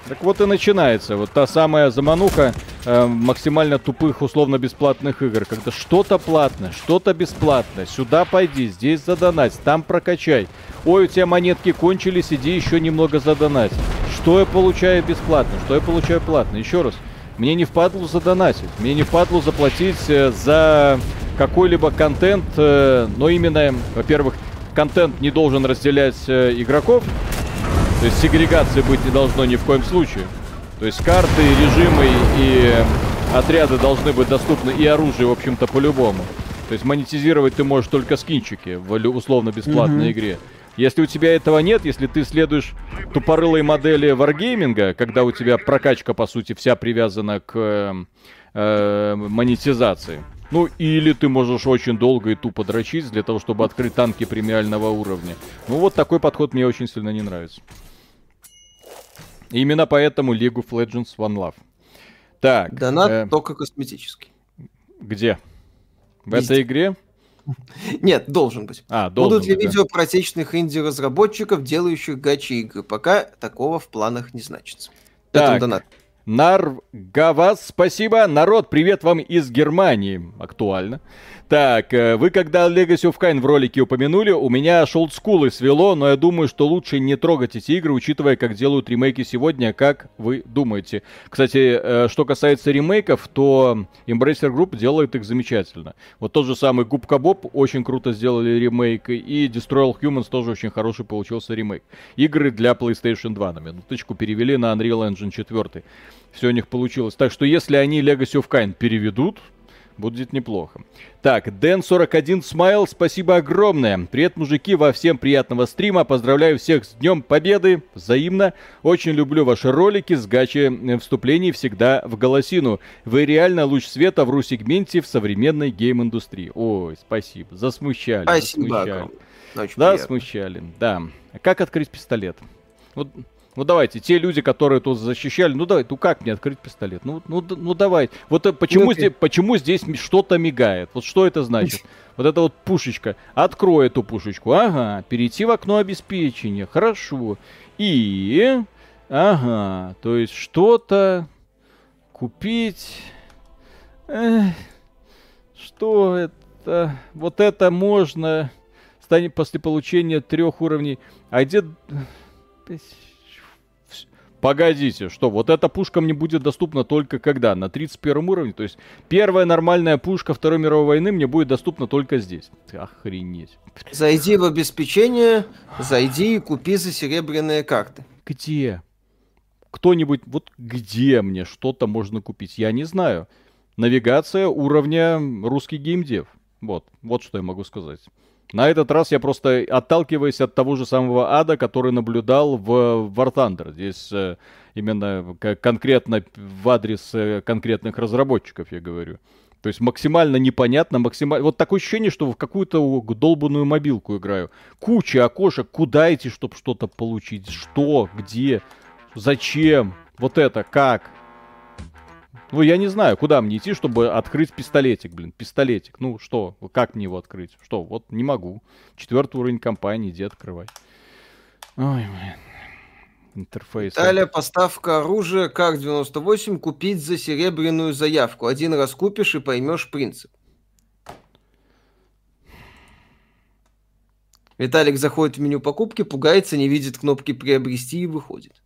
Так вот и начинается вот та самая замануха э, максимально тупых условно-бесплатных игр, когда что-то платное, что-то бесплатное, сюда пойди, здесь задонать, там прокачай. Ой, у тебя монетки кончились, иди еще немного задонать. Что я получаю бесплатно, что я получаю платно? Еще раз, мне не впадло задонатить, мне не впадло заплатить э, за какой-либо контент, э, но именно, во-первых, контент не должен разделять э, игроков, то есть сегрегации быть не должно ни в коем случае. То есть карты, режимы и отряды должны быть доступны и оружие, в общем-то, по-любому. То есть монетизировать ты можешь только скинчики в условно-бесплатной Мгм. игре. Если у тебя этого нет, если ты следуешь тупорылой модели варгейминга, когда у тебя прокачка, по сути, вся привязана к э, э, монетизации, ну, или ты можешь очень долго и тупо дрочить для того, чтобы открыть танки премиального уровня. Ну, вот такой подход мне очень сильно не нравится. И именно поэтому League of Legends One Love. Так, Донат э, только косметический. где? В Везде. этой игре? Нет, должен быть. А, должен Будут ли быть, да. видео про отечественных инди-разработчиков, делающих гачи-игры? Пока такого в планах не значится. Так. Донат. Наргавас, спасибо. Народ, привет вам из Германии. Актуально. Так, э, вы когда Legacy of Kain в ролике упомянули, у меня аж олдскулы свело, но я думаю, что лучше не трогать эти игры, учитывая, как делают ремейки сегодня, как вы думаете. Кстати, э, что касается ремейков, то Embracer Group делает их замечательно. Вот тот же самый Губка Боб очень круто сделали ремейк, и Destroy All Humans тоже очень хороший получился ремейк. Игры для PlayStation 2 на минуточку перевели на Unreal Engine 4. Все у них получилось. Так что если они Legacy of Kain переведут, будет неплохо. Так, Дэн 41 Смайл, спасибо огромное. Привет, мужики, во всем приятного стрима. Поздравляю всех с Днем Победы. Взаимно. Очень люблю ваши ролики с гачи э, вступлений всегда в голосину. Вы реально луч света в ру-сегменте в современной гейм-индустрии. Ой, спасибо. Засмущали. Спасибо. засмущали. Да, приятно. смущали, да. Как открыть пистолет? Вот, ну давайте, те люди, которые тут защищали, ну давай, ну как мне открыть пистолет? Ну, ну, ну давай. Вот э, почему, Ну-ка. здесь, почему здесь что-то мигает? Вот что это значит? Вот эта вот пушечка. Открой эту пушечку. Ага, перейти в окно обеспечения. Хорошо. И... Ага, то есть что-то купить... Эх, что это? Вот это можно станет после получения трех уровней. А где... Погодите, что, вот эта пушка мне будет доступна только когда? На 31 уровне? То есть первая нормальная пушка Второй мировой войны мне будет доступна только здесь. Охренеть. Зайди в обеспечение, зайди и купи за серебряные карты. Где? Кто-нибудь, вот где мне что-то можно купить? Я не знаю. Навигация уровня русский геймдев. Вот, вот что я могу сказать. На этот раз я просто отталкиваюсь от того же самого ада, который наблюдал в War Thunder. Здесь э, именно конкретно в адрес э, конкретных разработчиков я говорю. То есть максимально непонятно, максимально... Вот такое ощущение, что в какую-то долбанную мобилку играю. Куча окошек, куда идти, чтобы что-то получить? Что? Где? Зачем? Вот это как? Ну, я не знаю, куда мне идти, чтобы открыть пистолетик, блин, пистолетик. Ну, что, как мне его открыть? Что, вот не могу. Четвертый уровень компании, иди открывай. Ой, блин. Интерфейс. Далее поставка оружия КАР-98 купить за серебряную заявку. Один раз купишь и поймешь принцип. Виталик заходит в меню покупки, пугается, не видит кнопки приобрести и выходит.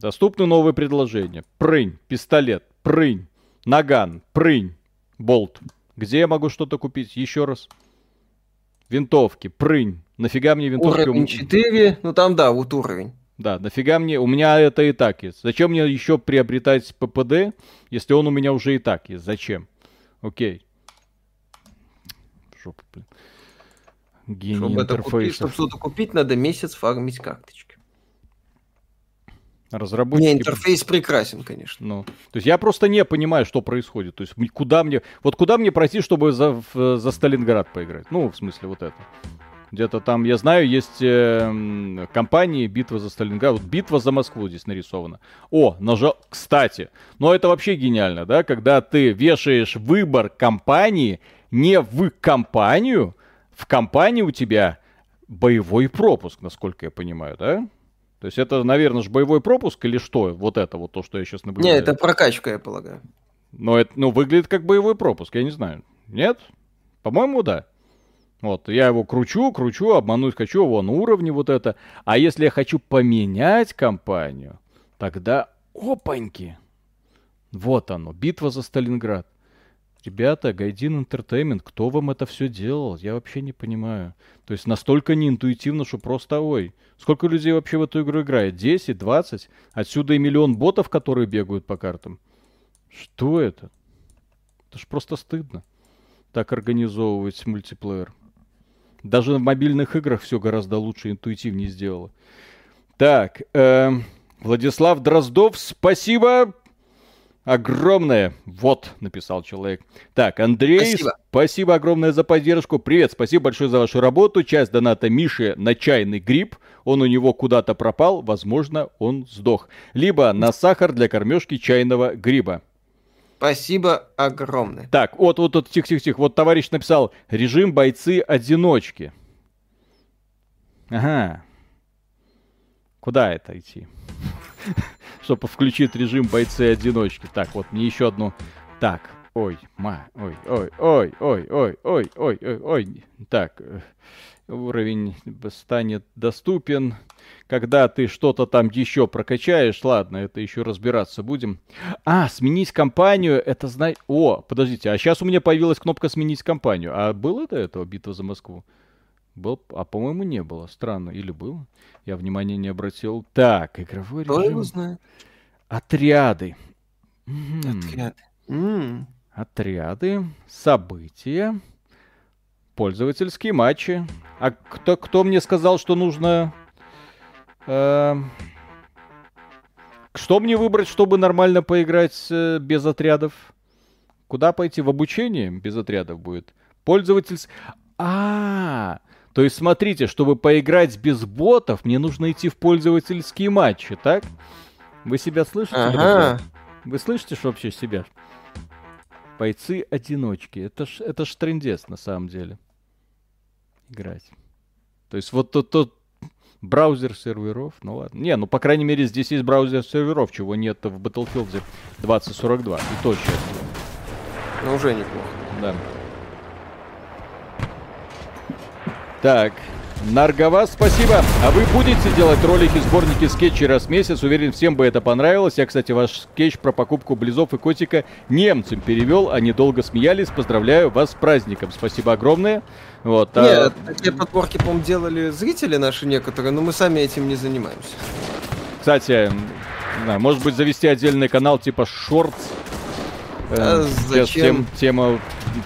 Доступны новые предложения. Прынь, пистолет, прынь, наган, прынь, болт. Где я могу что-то купить? Еще раз. Винтовки, прынь. Нафига мне винтовки? Уровень 4, ну там да, вот уровень. Да, нафига мне, у меня это и так есть. Зачем мне еще приобретать ППД, если он у меня уже и так есть? Зачем? Окей. Жопа, блин. Гений чтобы интерфейсов. чтобы что-то купить, надо месяц фармить карточки. Разработчики... Не, интерфейс прекрасен, конечно. Ну, то есть я просто не понимаю, что происходит. То есть куда мне... Вот куда мне пройти, чтобы за, за Сталинград поиграть? Ну, в смысле, вот это. Где-то там, я знаю, есть э, компании «Битва за Сталинград». Вот «Битва за Москву» здесь нарисована. О, нажал... Кстати, ну это вообще гениально, да? Когда ты вешаешь выбор компании не в компанию, в компании у тебя боевой пропуск, насколько я понимаю, да? То есть это, наверное, же боевой пропуск или что? Вот это вот то, что я сейчас наблюдаю. Нет, это прокачка, я полагаю. Но это, ну, выглядит как боевой пропуск, я не знаю. Нет? По-моему, да. Вот, я его кручу, кручу, обмануть хочу, вон уровни вот это. А если я хочу поменять компанию, тогда опаньки. Вот оно, битва за Сталинград. Ребята, Гайдин Entertainment, кто вам это все делал? Я вообще не понимаю. То есть настолько неинтуитивно, что просто ой. Сколько людей вообще в эту игру играет? 10, 20? Отсюда и миллион ботов, которые бегают по картам. Что это? Это ж просто стыдно. Так организовывать мультиплеер. Даже в мобильных играх все гораздо лучше интуитивнее сделало. Так, э, Владислав Дроздов, спасибо огромное. Вот, написал человек. Так, Андрей, спасибо. спасибо огромное за поддержку. Привет, спасибо большое за вашу работу. Часть доната Миши на чайный гриб. Он у него куда-то пропал, возможно, он сдох. Либо на сахар для кормежки чайного гриба. Спасибо огромное. Так, вот, вот, вот, тихо, тихо, тихо. Вот товарищ написал, режим бойцы-одиночки. Ага. Куда это идти? Чтобы включить режим бойцы-одиночки. Так, вот, мне еще одну. Так, ой, ма, ой, ой, ой, ой, ой, ой, ой, ой, ой. Так, э, уровень станет доступен когда ты что-то там еще прокачаешь, ладно, это еще разбираться будем. А, сменить компанию, это знай... О, подождите, а сейчас у меня появилась кнопка сменить компанию. А было до этого битва за Москву? Был, а по-моему не было. Странно. Или было? Я внимания не обратил. Так, игровой Кто режим. Знает? Отряды. Отряды. Отряды, события, пользовательские матчи. А кто, кто мне сказал, что нужно Эм, что мне выбрать, чтобы нормально поиграть э, без отрядов? Куда пойти? В обучение без отрядов будет. Пользователь... А, то есть смотрите, чтобы поиграть без ботов, мне нужно идти в пользовательские матчи, так? Вы себя слышите, ага. друзья? Вы слышите что вообще себя? Бойцы-одиночки. Это ж, это ж трендец на самом деле. Играть. То есть вот тот, тот Браузер серверов, ну ладно. Не, ну по крайней мере здесь есть браузер серверов, чего нет в Battlefield 2042. И то счастье. Ну уже неплохо. Да. Так, Нарговас, спасибо. А вы будете делать ролики, сборники, скетчи раз в месяц? Уверен, всем бы это понравилось. Я, кстати, ваш скетч про покупку близов и котика немцам перевел. Они долго смеялись. Поздравляю вас с праздником. Спасибо огромное. Вот, а Нет, а... такие подборки, по-моему, делали зрители наши некоторые, но мы сами этим не занимаемся. Кстати, знаю, может быть, завести отдельный канал типа Шортс. А э, зачем? Тем, тема,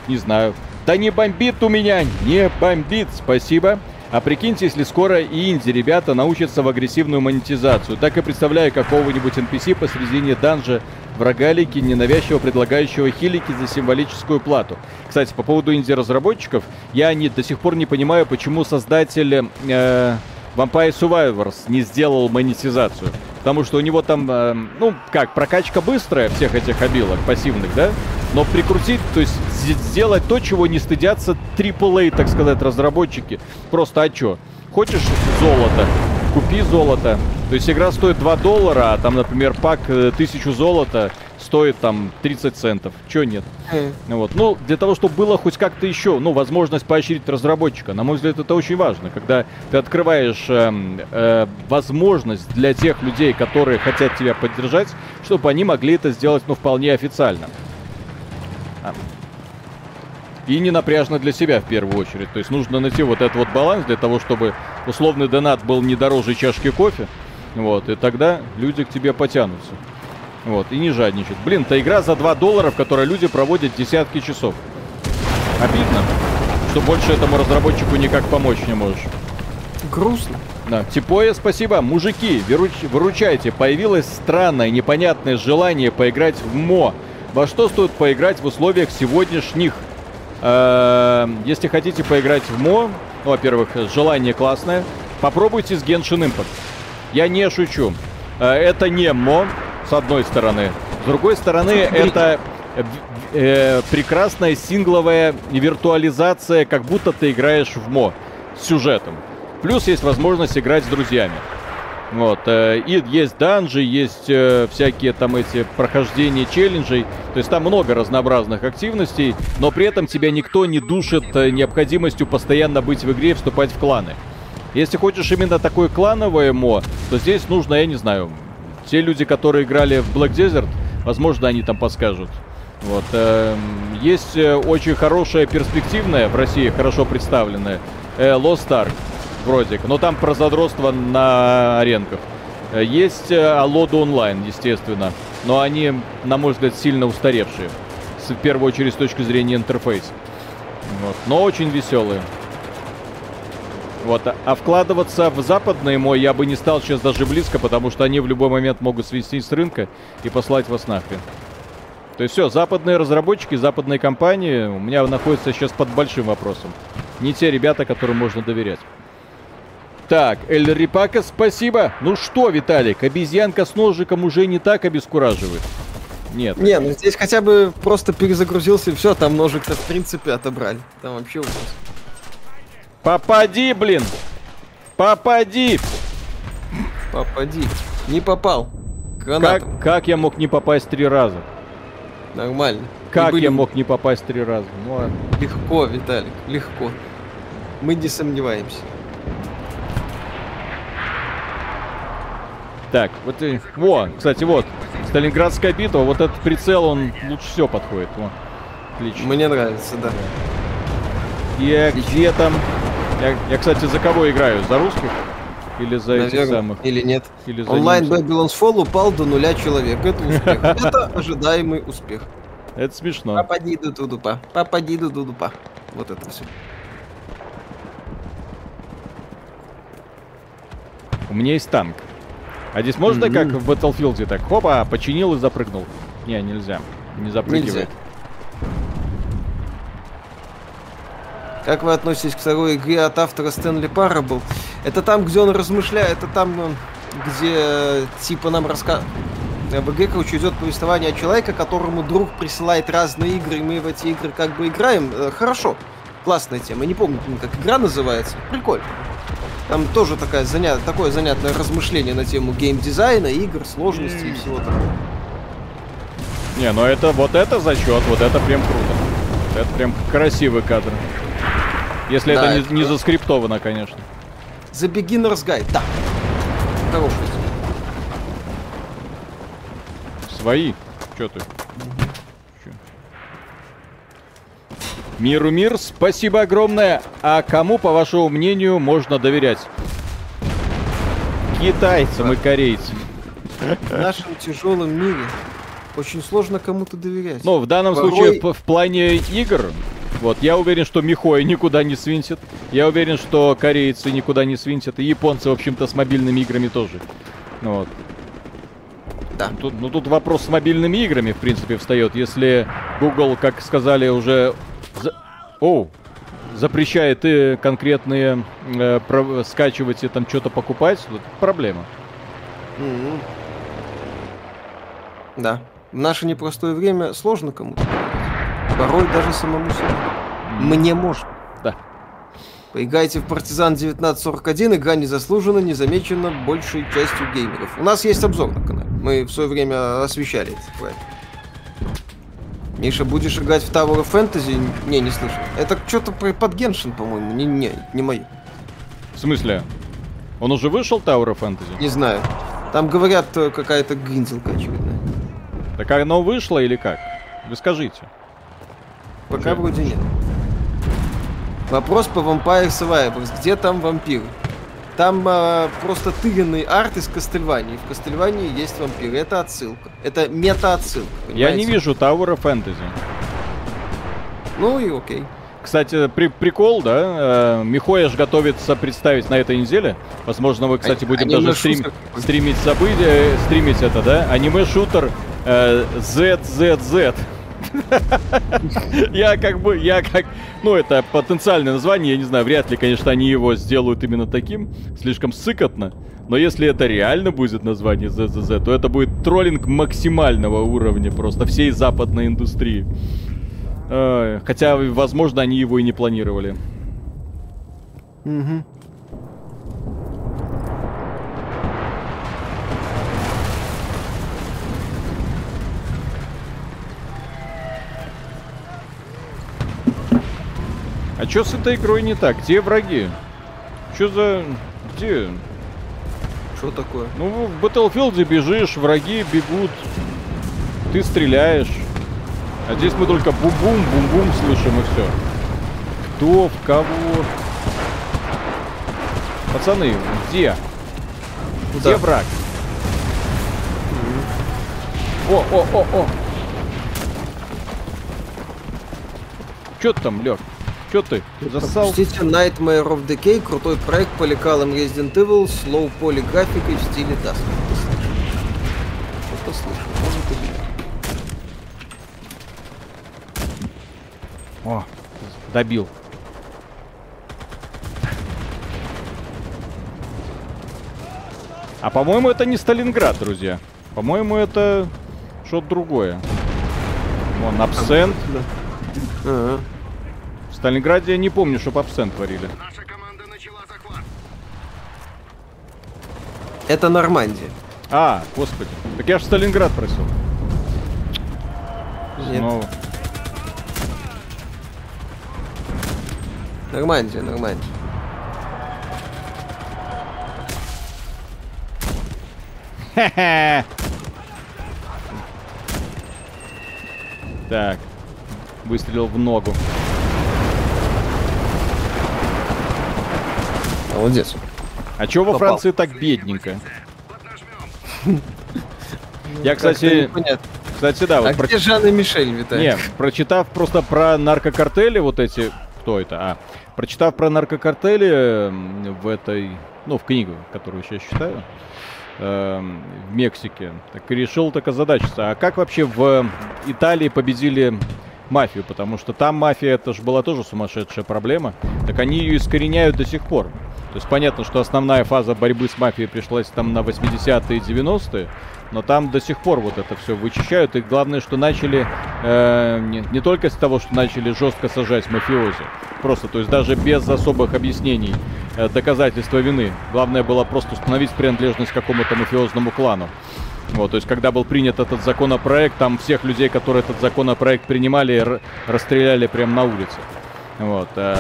не знаю. Да не бомбит у меня, не бомбит, спасибо. А прикиньте, если скоро и инди-ребята научатся в агрессивную монетизацию. Так и представляю какого-нибудь NPC посредине данжа в рогалике, ненавязчиво предлагающего хилики за символическую плату. Кстати, по поводу инди-разработчиков, я не, до сих пор не понимаю, почему создатель э, Vampire Survivors не сделал монетизацию. Потому что у него там, э, ну, как, прокачка быстрая всех этих обилок пассивных, да? Но прикрутить, то есть сделать то, чего не стыдятся AAA, так сказать, разработчики. Просто а чё? Хочешь золото? Купи золото. То есть игра стоит 2 доллара, а там, например, пак 1000 э, золота стоит там 30 центов. Чё нет? Вот. Ну, для того, чтобы было хоть как-то еще, ну, возможность поощрить разработчика. На мой взгляд, это очень важно. Когда ты открываешь э, э, возможность для тех людей, которые хотят тебя поддержать, чтобы они могли это сделать, ну, вполне официально. А. И не напряжно для себя в первую очередь. То есть нужно найти вот этот вот баланс для того, чтобы условный донат был не дороже чашки кофе. Вот, и тогда люди к тебе потянутся. Вот, и не жадничать. Блин, это игра за 2 доллара, в которой люди проводят десятки часов. Обидно, что больше этому разработчику никак помочь не можешь. Грустно. Да. Типое спасибо. Мужики, вируч... выручайте. Появилось странное, непонятное желание поиграть в МО. Во что стоит поиграть в условиях сегодняшних? Эм, если хотите поиграть в МО, ну, во-первых, желание классное, попробуйте с Genshin Impact. Я не шучу. Э, это не МО, с одной стороны. С другой стороны, это э, прекрасная сингловая виртуализация, как будто ты играешь в МО с сюжетом. Плюс есть возможность играть с друзьями. Вот, э, и есть данжи, есть э, всякие там эти прохождения челленджей. То есть там много разнообразных активностей, но при этом тебя никто не душит э, необходимостью постоянно быть в игре и вступать в кланы. Если хочешь именно такое клановое мо, то здесь нужно, я не знаю, те люди, которые играли в Black Desert, возможно, они там подскажут. Вот. Э, есть э, очень хорошая, перспективная в России, хорошо представленная, э, Lost Ark, вроде но там про задротство на аренках. Э, есть э, Алода онлайн, естественно, но они, на мой взгляд, сильно устаревшие. В первую очередь с точки зрения интерфейса. Вот. Но очень веселые. Вот, а вкладываться в западные мой я бы не стал сейчас даже близко, потому что они в любой момент могут свести с рынка и послать вас нахрен. То есть все, западные разработчики, западные компании у меня находятся сейчас под большим вопросом. Не те ребята, которым можно доверять. Так, Эль Рипака, спасибо. Ну что, Виталик, обезьянка с ножиком уже не так обескураживает. Нет. Не, ну здесь хотя бы просто перезагрузился и все, там ножик-то в принципе отобрали. Там вообще ужас. Попади, блин! Попади! Попади. Не попал. Как, как я мог не попасть три раза? Нормально. Как были... я мог не попасть три раза? Ну, ладно. Легко, Виталик, легко. Мы не сомневаемся. Так, вот и... Во, кстати, вот. Сталинградская битва, вот этот прицел, он лучше всего подходит. Во. Отлично. Мне нравится, да. И где там я, я, кстати, за кого играю? За русских? Или за Наверное, этих самых? Или нет. Или за Онлайн Babylon's Fall упал до нуля человек. Это успех. Это ожидаемый успех. Это смешно. Папа диду тудупа. Папа диду тудупа. Вот это все. У меня есть танк. А здесь можно как в Battlefield так, хопа, починил и запрыгнул? Не, нельзя. Не запрыгивает. Нельзя. Как вы относитесь к второй игре от автора Стэнли Парабл? Это там, где он размышляет, это там, ну, где типа нам рассказывает... В игре, короче, идет повествование о человеке, которому друг присылает разные игры, и мы в эти игры как бы играем. Э, хорошо, классная тема. Не помню, как игра называется. Прикольно. Там тоже такая занят, такое занятное размышление на тему геймдизайна, игр, сложности и всего такого. Не, ну это вот это зачет, вот это прям круто. Это прям красивый кадр. Если да, это, это не, не заскриптовано, конечно. The Beginner's Guide, да. Хороший. Свои? Чё ты? Чё? Миру мир, спасибо огромное. А кому, по вашему мнению, можно доверять? Китайцам и корейцам. В нашем тяжелом мире очень сложно кому-то доверять. Ну, в данном Порой... случае, в, в плане игр, вот, я уверен, что Михой никуда не свинтит. Я уверен, что корейцы никуда не свинтят. И японцы, в общем-то, с мобильными играми тоже. Ну вот. Да. Тут, ну, тут вопрос с мобильными играми, в принципе, встает. Если Google, как сказали, уже... За... О, запрещает и конкретные э, про... скачивать и там что-то покупать, тут проблема. Mm-hmm. Да. В наше непростое время сложно кому-то. Порой даже самому себе. Мне можно. Да. Поиграйте в Партизан 1941, игра не заслужена, не замечена большей частью геймеров. У нас есть обзор на канале. Мы в свое время освещали это. Миша, будешь играть в Tower of Fantasy? Не, не слышу. Это что-то под Геншин, по-моему. Не, не, не мои. В смысле? Он уже вышел, Tower of Fantasy? Не знаю. Там говорят, э, какая-то гринзелка очевидная. Так оно вышло или как? Вы скажите. Пока Уже. вроде нет. Вопрос по Vampire Survivors. Где там вампиры? Там э, просто тыренный арт из Кастельвании. В Кастельвании есть вампиры. Это отсылка. Это мета-отсылка. Я не вижу of Fantasy. Ну и окей. Кстати, при, прикол, да? Э, Михояш готовится представить на этой неделе. Возможно, мы, кстати, будем а, даже стрим, стримить события, стримить это, да? Аниме-шутер э, ZZZ. Я как бы, я как, ну это потенциальное название, я не знаю, вряд ли, конечно, они его сделают именно таким, слишком сыкотно. Но если это реально будет название ZZZ, то это будет троллинг максимального уровня просто всей западной индустрии. Хотя, возможно, они его и не планировали. Угу. А чё с этой игрой не так? Где враги? Чё за... Где? Что такое? Ну, в Battlefield бежишь, враги бегут, ты стреляешь. А здесь мы только бум-бум, бум-бум слышим и все. Кто, в кого? Пацаны, где? Куда? Где враг? О, о, о, о! Чё ты там, Лёг? Чё ты? Засал? Пропустите Nightmare of Decay, крутой проект по лекалам Resident Evil с лоу-поли графикой в стиле Dusk. Что-то слышу. О, добил. А по-моему, это не Сталинград, друзья. По-моему, это что-то другое. Вон, абсент. Да. Сталинграде я не помню, чтобы абсент творили. Это Нормандия. А, господи. Так я же Сталинград просил. Нет. Снова. Нормально, нормально. Так. Выстрелил в ногу. Молодец. А чё во Франции так бедненько? Я, кстати... Кстати, да. Вот а про... где Жанна Мишель, Виталий? Не, прочитав просто про наркокартели вот эти... Кто это? А, Прочитав про наркокартели в этой, ну, в книгу, которую сейчас читаю, э, в Мексике, так и решил так озадачиться. А как вообще в Италии победили мафию? Потому что там мафия, это же была тоже сумасшедшая проблема. Так они ее искореняют до сих пор. То есть понятно, что основная фаза борьбы с мафией пришлась там на 80-е и 90-е, но там до сих пор вот это все вычищают. И главное, что начали э, не, не только с того, что начали жестко сажать мафиози, просто, то есть даже без особых объяснений э, доказательства вины. Главное было просто установить принадлежность к какому-то мафиозному клану. Вот, то есть, когда был принят этот законопроект, там всех людей, которые этот законопроект принимали, расстреляли прямо на улице. Вот. Э,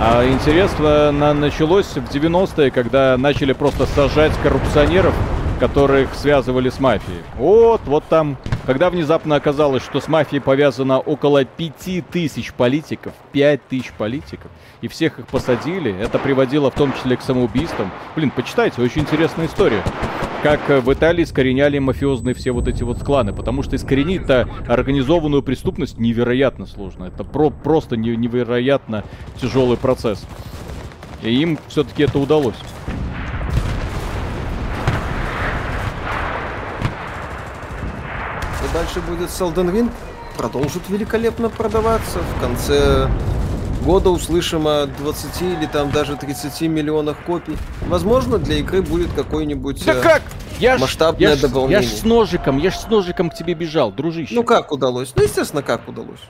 а интересно на, началось в 90-е, когда начали просто сажать коррупционеров, которых связывали с мафией. Вот, вот там, когда внезапно оказалось, что с мафией повязано около 5000 политиков, 5000 политиков, и всех их посадили, это приводило в том числе к самоубийствам. Блин, почитайте, очень интересная история как в Италии искореняли мафиозные все вот эти вот кланы, потому что искоренить-то организованную преступность невероятно сложно. Это про просто невероятно тяжелый процесс. И им все-таки это удалось. Дальше будет Селден Ринг. Продолжит великолепно продаваться. В конце года услышим о 20 или там даже 30 миллионах копий. Возможно, для игры будет какой-нибудь да э, как? Я масштабное я дополнение. Я ж с ножиком, я ж с ножиком к тебе бежал, дружище. Ну как удалось? Ну, естественно, как удалось.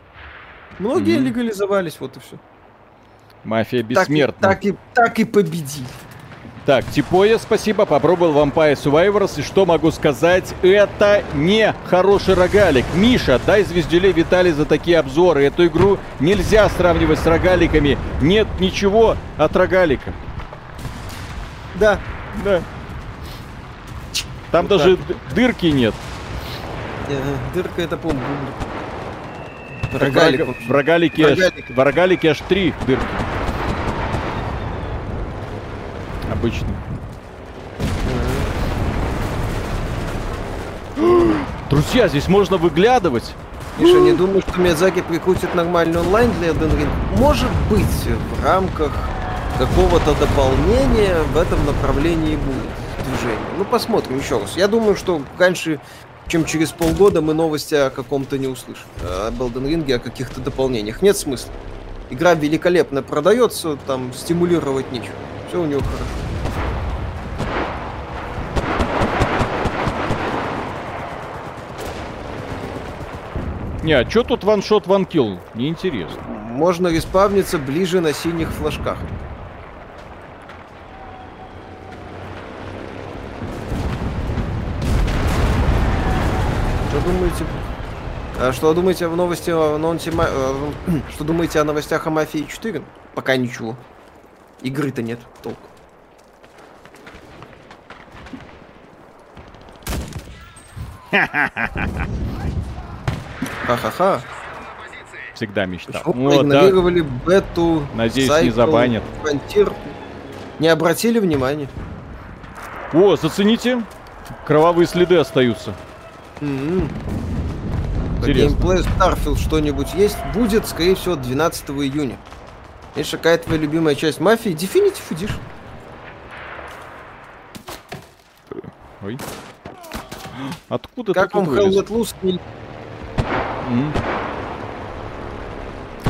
Многие mm-hmm. легализовались, вот и все. Мафия бессмертна. Так и, так и, так и победи. Так, Типоя, спасибо, попробовал Vampire Survivors, и что могу сказать, это не хороший рогалик. Миша, дай звездюлей Виталий за такие обзоры. Эту игру нельзя сравнивать с рогаликами. Нет ничего от рогалика. Да. Да. Там даже д- дырки нет. Э, Дырка это, Так Рогалик. в рога- В рогалике, в рогалике аж три дырки. Обычно. Друзья, здесь можно выглядывать. Миша, не думаю, что Миядзаки прикрутит нормальный онлайн для Elden Ring. Может быть, в рамках какого-то дополнения в этом направлении будет движение. Ну, посмотрим еще раз. Я думаю, что раньше, чем через полгода, мы новости о каком-то не услышим. Об Elden Ring, о каких-то дополнениях. Нет смысла. Игра великолепно продается, там стимулировать нечего. Все у него хорошо. Не, а чё тут ваншот ванкил? Неинтересно. Можно респавниться ближе на синих флажках. Что думаете? А что думаете в новости о анонсе ма- э, Что думаете о новостях о Мафии 4? Пока ничего. Игры-то нет, толку. Ха-ха-ха. Всегда мечтал. Почему Вот, да. проигнорировали бету? Надеюсь, не Cycle, забанят. Frontier? Не обратили внимания. О, зацените. Кровавые следы остаются. По Интересно. геймплею Starfield что-нибудь есть? Будет, скорее всего, 12 июня. Есть какая твоя любимая часть мафии? Definitive Edition. Ой. Откуда Как вам Hell? Let Loose?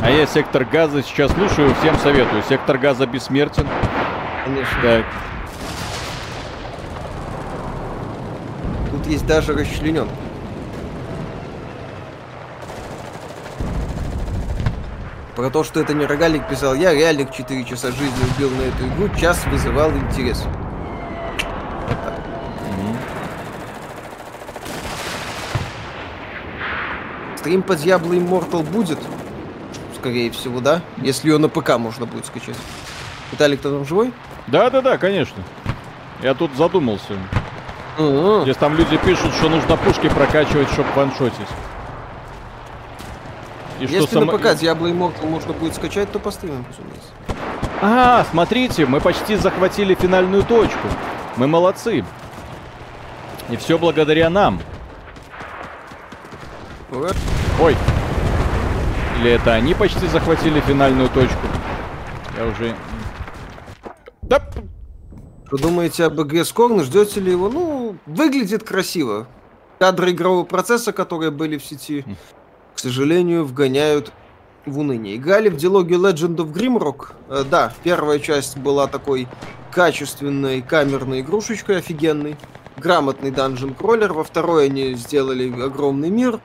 А я сектор газа сейчас слушаю, всем советую. Сектор газа бессмертен. Конечно. Так, Тут есть даже расчленен. Про то, что это не рогалик, писал я, реально к 4 часа жизни убил на эту игру, час вызывал интерес. Вот так. Мгм. Стрим по Diablo Immortal будет? Скорее всего, да? Если ее на ПК можно будет скачать. Виталик, ты там живой? Да-да-да, конечно. Я тут задумался. М-м. Здесь там люди пишут, что нужно пушки прокачивать, чтобы ваншотить. И Если само- на ПК Diablo Immortal можно будет скачать, то постримим, разумеется. А, смотрите, мы почти захватили финальную точку. Мы молодцы. И все благодаря нам. Ура. Ой. Или это они почти захватили финальную точку? Я уже... Да, Что думаете об игре Скорн? Ждете ли его? Ну, выглядит красиво. Кадры игрового процесса, которые были в сети, к сожалению, вгоняют в уныние. Играли в диалоге Legend of Grimrock? Э, да, первая часть была такой качественной камерной игрушечкой офигенной. Грамотный данжен кроллер. Во второй они сделали огромный мир.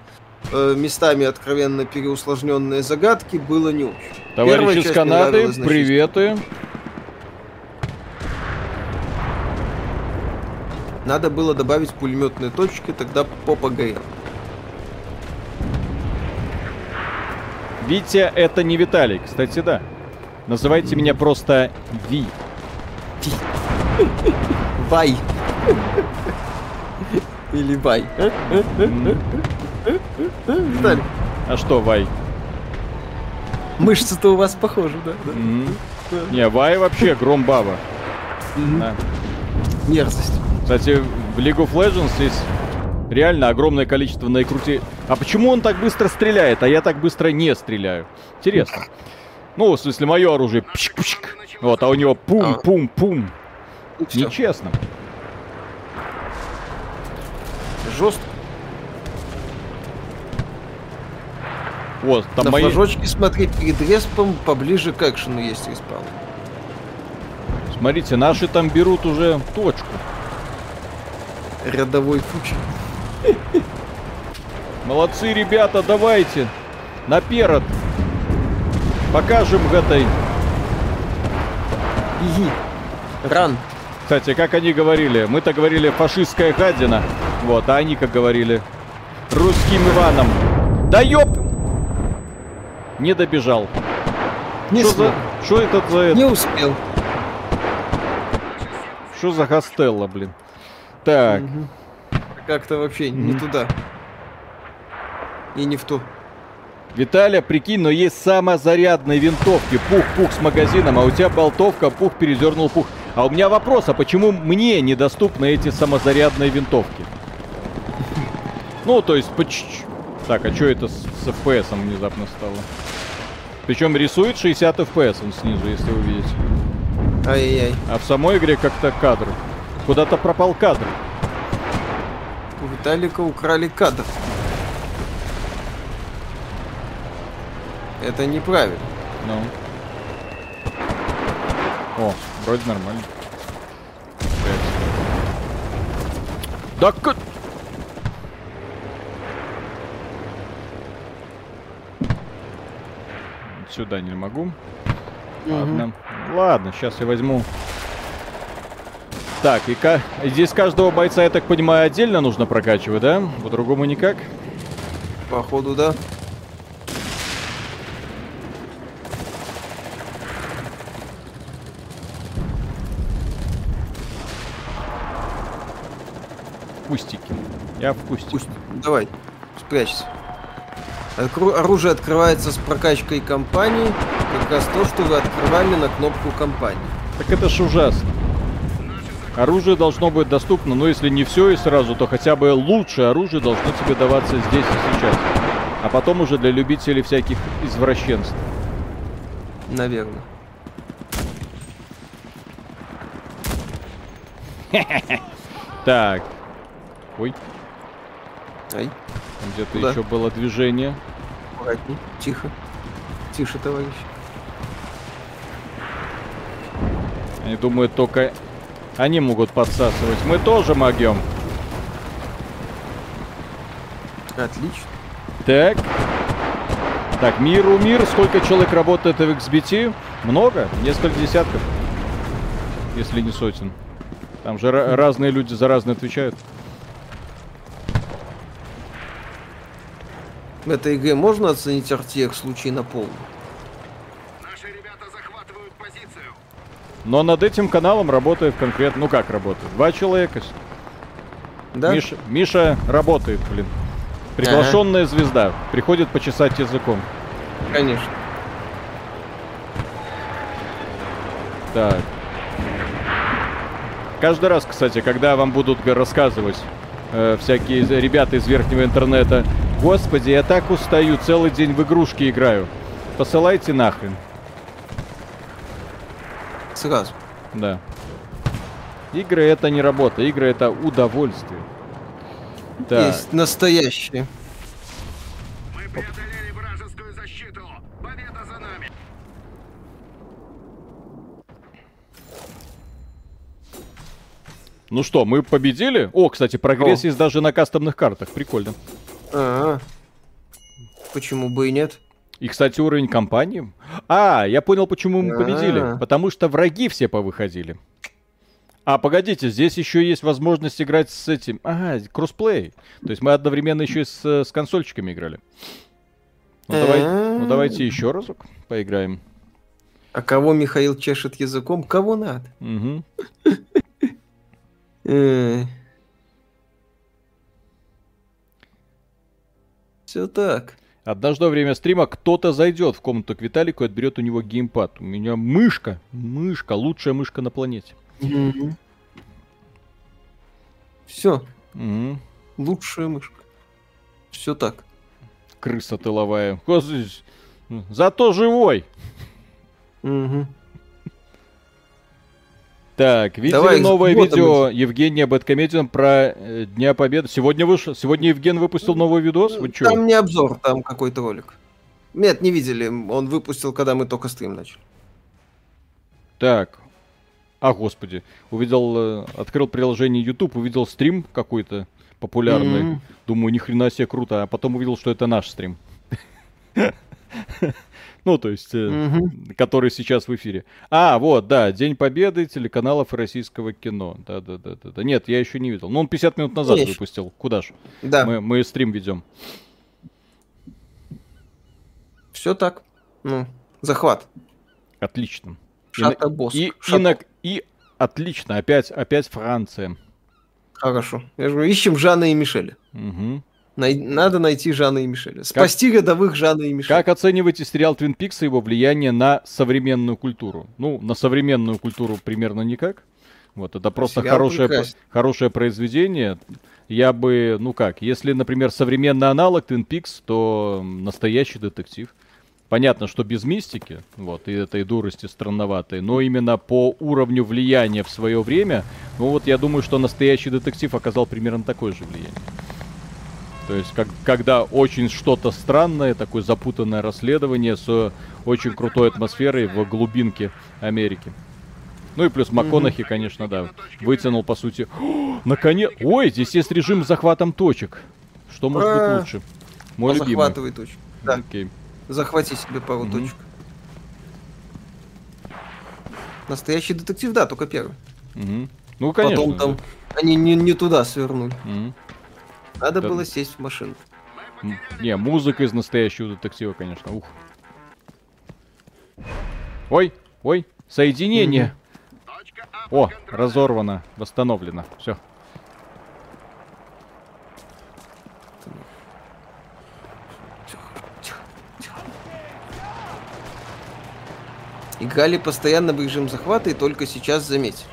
Э, местами откровенно переусложненные загадки. Было не очень. Товарищи мне Канады, приветы. Надо было добавить пулеметные точки, тогда попа горела. Витя, это не Виталий, кстати, да. Называйте меня просто Ви. Вай. Или Вай. Виталий, А что, Вай? мышцы-то у вас похожи, да? Не, Вай вообще гром баба. Да. Мерзость. Кстати, в League of Legends есть реально огромное количество наикрути... А почему он так быстро стреляет, а я так быстро не стреляю? Интересно. Ну, в смысле, мое оружие пшик-пшик. Вот, а у него пум-пум-пум. Всё. Нечестно. Жестко. Вот, там На мои... флажочке, смотри, перед респом поближе к экшену есть респаун. Смотрите, наши там берут уже точку. Рядовой куча. Молодцы, ребята, давайте. Наперед. Покажем этой. Иги. Ран. Кстати, как они говорили? Мы-то говорили фашистская гадина. Вот, а они как говорили? Русским Иваном. Да ёп! Не добежал. Не Что за... Что это за... Не успел. Что за Гастелло, блин? Так, Мгм. Как-то вообще не Мгм. туда. И не в ту. Виталя, прикинь, но есть самозарядные винтовки. Пух-пух с магазином, а у тебя болтовка, пух перезернул пух. А у меня вопрос, а почему мне недоступны эти самозарядные винтовки? Ну, то есть, по чуть-чуть. Так, а что это с, с FPS внезапно стало? Причем рисует 60 FPS он снизу, если вы видите. Ай-яй-яй. А в самой игре как-то кадр. Куда-то пропал кадр. У Виталика украли кадр. Это неправильно. Ну. О, вроде нормально. Да к... Сюда не могу. Ладно. Ладно, сейчас я возьму. Так, и ка... здесь каждого бойца, я так понимаю, отдельно нужно прокачивать, да? По-другому никак? Походу, да. Кустики. Я в кустике. Пусть. Давай, спрячься. Откру- Оружие открывается с прокачкой компании. Как раз то, что вы открывали на кнопку компании. Так это ж ужасно. Оружие должно быть доступно, но если не все и сразу, то хотя бы лучшее оружие должно тебе даваться здесь и сейчас. А потом уже для любителей всяких извращенств. Наверное. Так. Ой, Ай, где-то Куда? еще было движение. аккуратней. Тихо. Тише, товарищ. Они думают, только они могут подсасывать. Мы тоже могем. Отлично. Так. Так, миру мир. Сколько человек работает в XBT? Много? Несколько десятков. Если не сотен. Там же разные люди за разные отвечают. В этой игре можно оценить RTX случай на полную? Наши ребята захватывают позицию. Но над этим каналом работает конкретно... Ну как работает? Два человека. Да? Миша, Миша работает, блин. Приглашенная звезда. Приходит почесать языком. Конечно. Так. Каждый раз, кстати, когда вам будут рассказывать э, всякие ребята из верхнего интернета, господи, я так устаю, целый день в игрушки играю. Посылайте нахрен. Сразу. Да. Игры это не работа, игры это удовольствие. Так. Есть настоящие. Мы преодолели вражескую защиту. Победа за нами. Ну что, мы победили? О, кстати, прогресс О. есть даже на кастомных картах. Прикольно. Ага. Почему бы и нет? И, кстати, уровень компании. А, я понял, почему мы победили. А. Потому что враги все повыходили. А, погодите, здесь еще есть возможность играть с этим. Ага, кроссплей. То есть мы одновременно еще и с, э, с консольчиками играли. Ну, давай, ну давайте еще разок поиграем. А кого Михаил чешет языком? Кого надо? Мгм. Все так. Однажды во время стрима кто-то зайдет в комнату к Виталику и отберет у него геймпад. У меня мышка, мышка, лучшая мышка на планете. Все. Лучшая мышка. Все так. Крыса тыловая. Зато живой. Мгм. Так, видели Давай, новое вот видео Евгения Бэткомедиан про э, Дня Победы? Сегодня вышло. Сегодня Евген выпустил новый видос? Вы чё? Там не обзор, там какой-то ролик. Нет, не видели. Он выпустил, когда мы только стрим начали. Так. А, господи. Увидел, э, открыл приложение YouTube, увидел стрим какой-то популярный. Мгм. Думаю, ни хрена себе круто. А потом увидел, что это наш стрим. Ну, то есть, Мгм. который сейчас в эфире. А, вот, да, День Победы телеканалов и российского кино. Да, да, да, да, да. Нет, я еще не видел. Ну, он 50 минут назад ещё- выпустил. Куда ж? Да, Мы, мы стрим ведем. все так. Ну, захват. Отлично. И, Шата на- босс. и, и, и отлично. Опять, опять Франция. Хорошо. Я же говорю, ищем Жана и Мишеля. Мгм. Най- Надо найти Жана и Мишеля. Спасти рядовых Жана и Мишеля. Как оцениваете сериал Твин Пикс и его влияние на современную культуру? Ну, на современную культуру примерно никак. Вот, это просто Сериал хорошее, прекрасен. хорошее произведение. Я бы, ну как, если, например, современный аналог Twin Peaks, то настоящий детектив. Понятно, что без мистики, вот, и этой дурости странноватой, но именно по уровню влияния в свое время, ну вот я думаю, что настоящий детектив оказал примерно такое же влияние. То есть, как, когда очень что-то странное, такое запутанное расследование с э, очень крутой атмосферой в глубинке Америки. Ну и плюс МакКонахи, конечно, да, вытянул, по сути... Наконец... Ой, здесь есть режим с захватом точек. Что может быть Ура! лучше? Мой любимый. Захватывай точку. Да, Окей. захвати себе пару Мгм. точек. Настоящий детектив, да, только первый. Мгм. Ну, конечно. Потом там они не, не туда свернули. да. Надо Да. было сесть в машину. М, Не, музыка из настоящего детектива, конечно. Ух. Ой, ой, соединение. О, разорвано, восстановлено. Все. Играли постоянно в режим захвата и только сейчас заметили.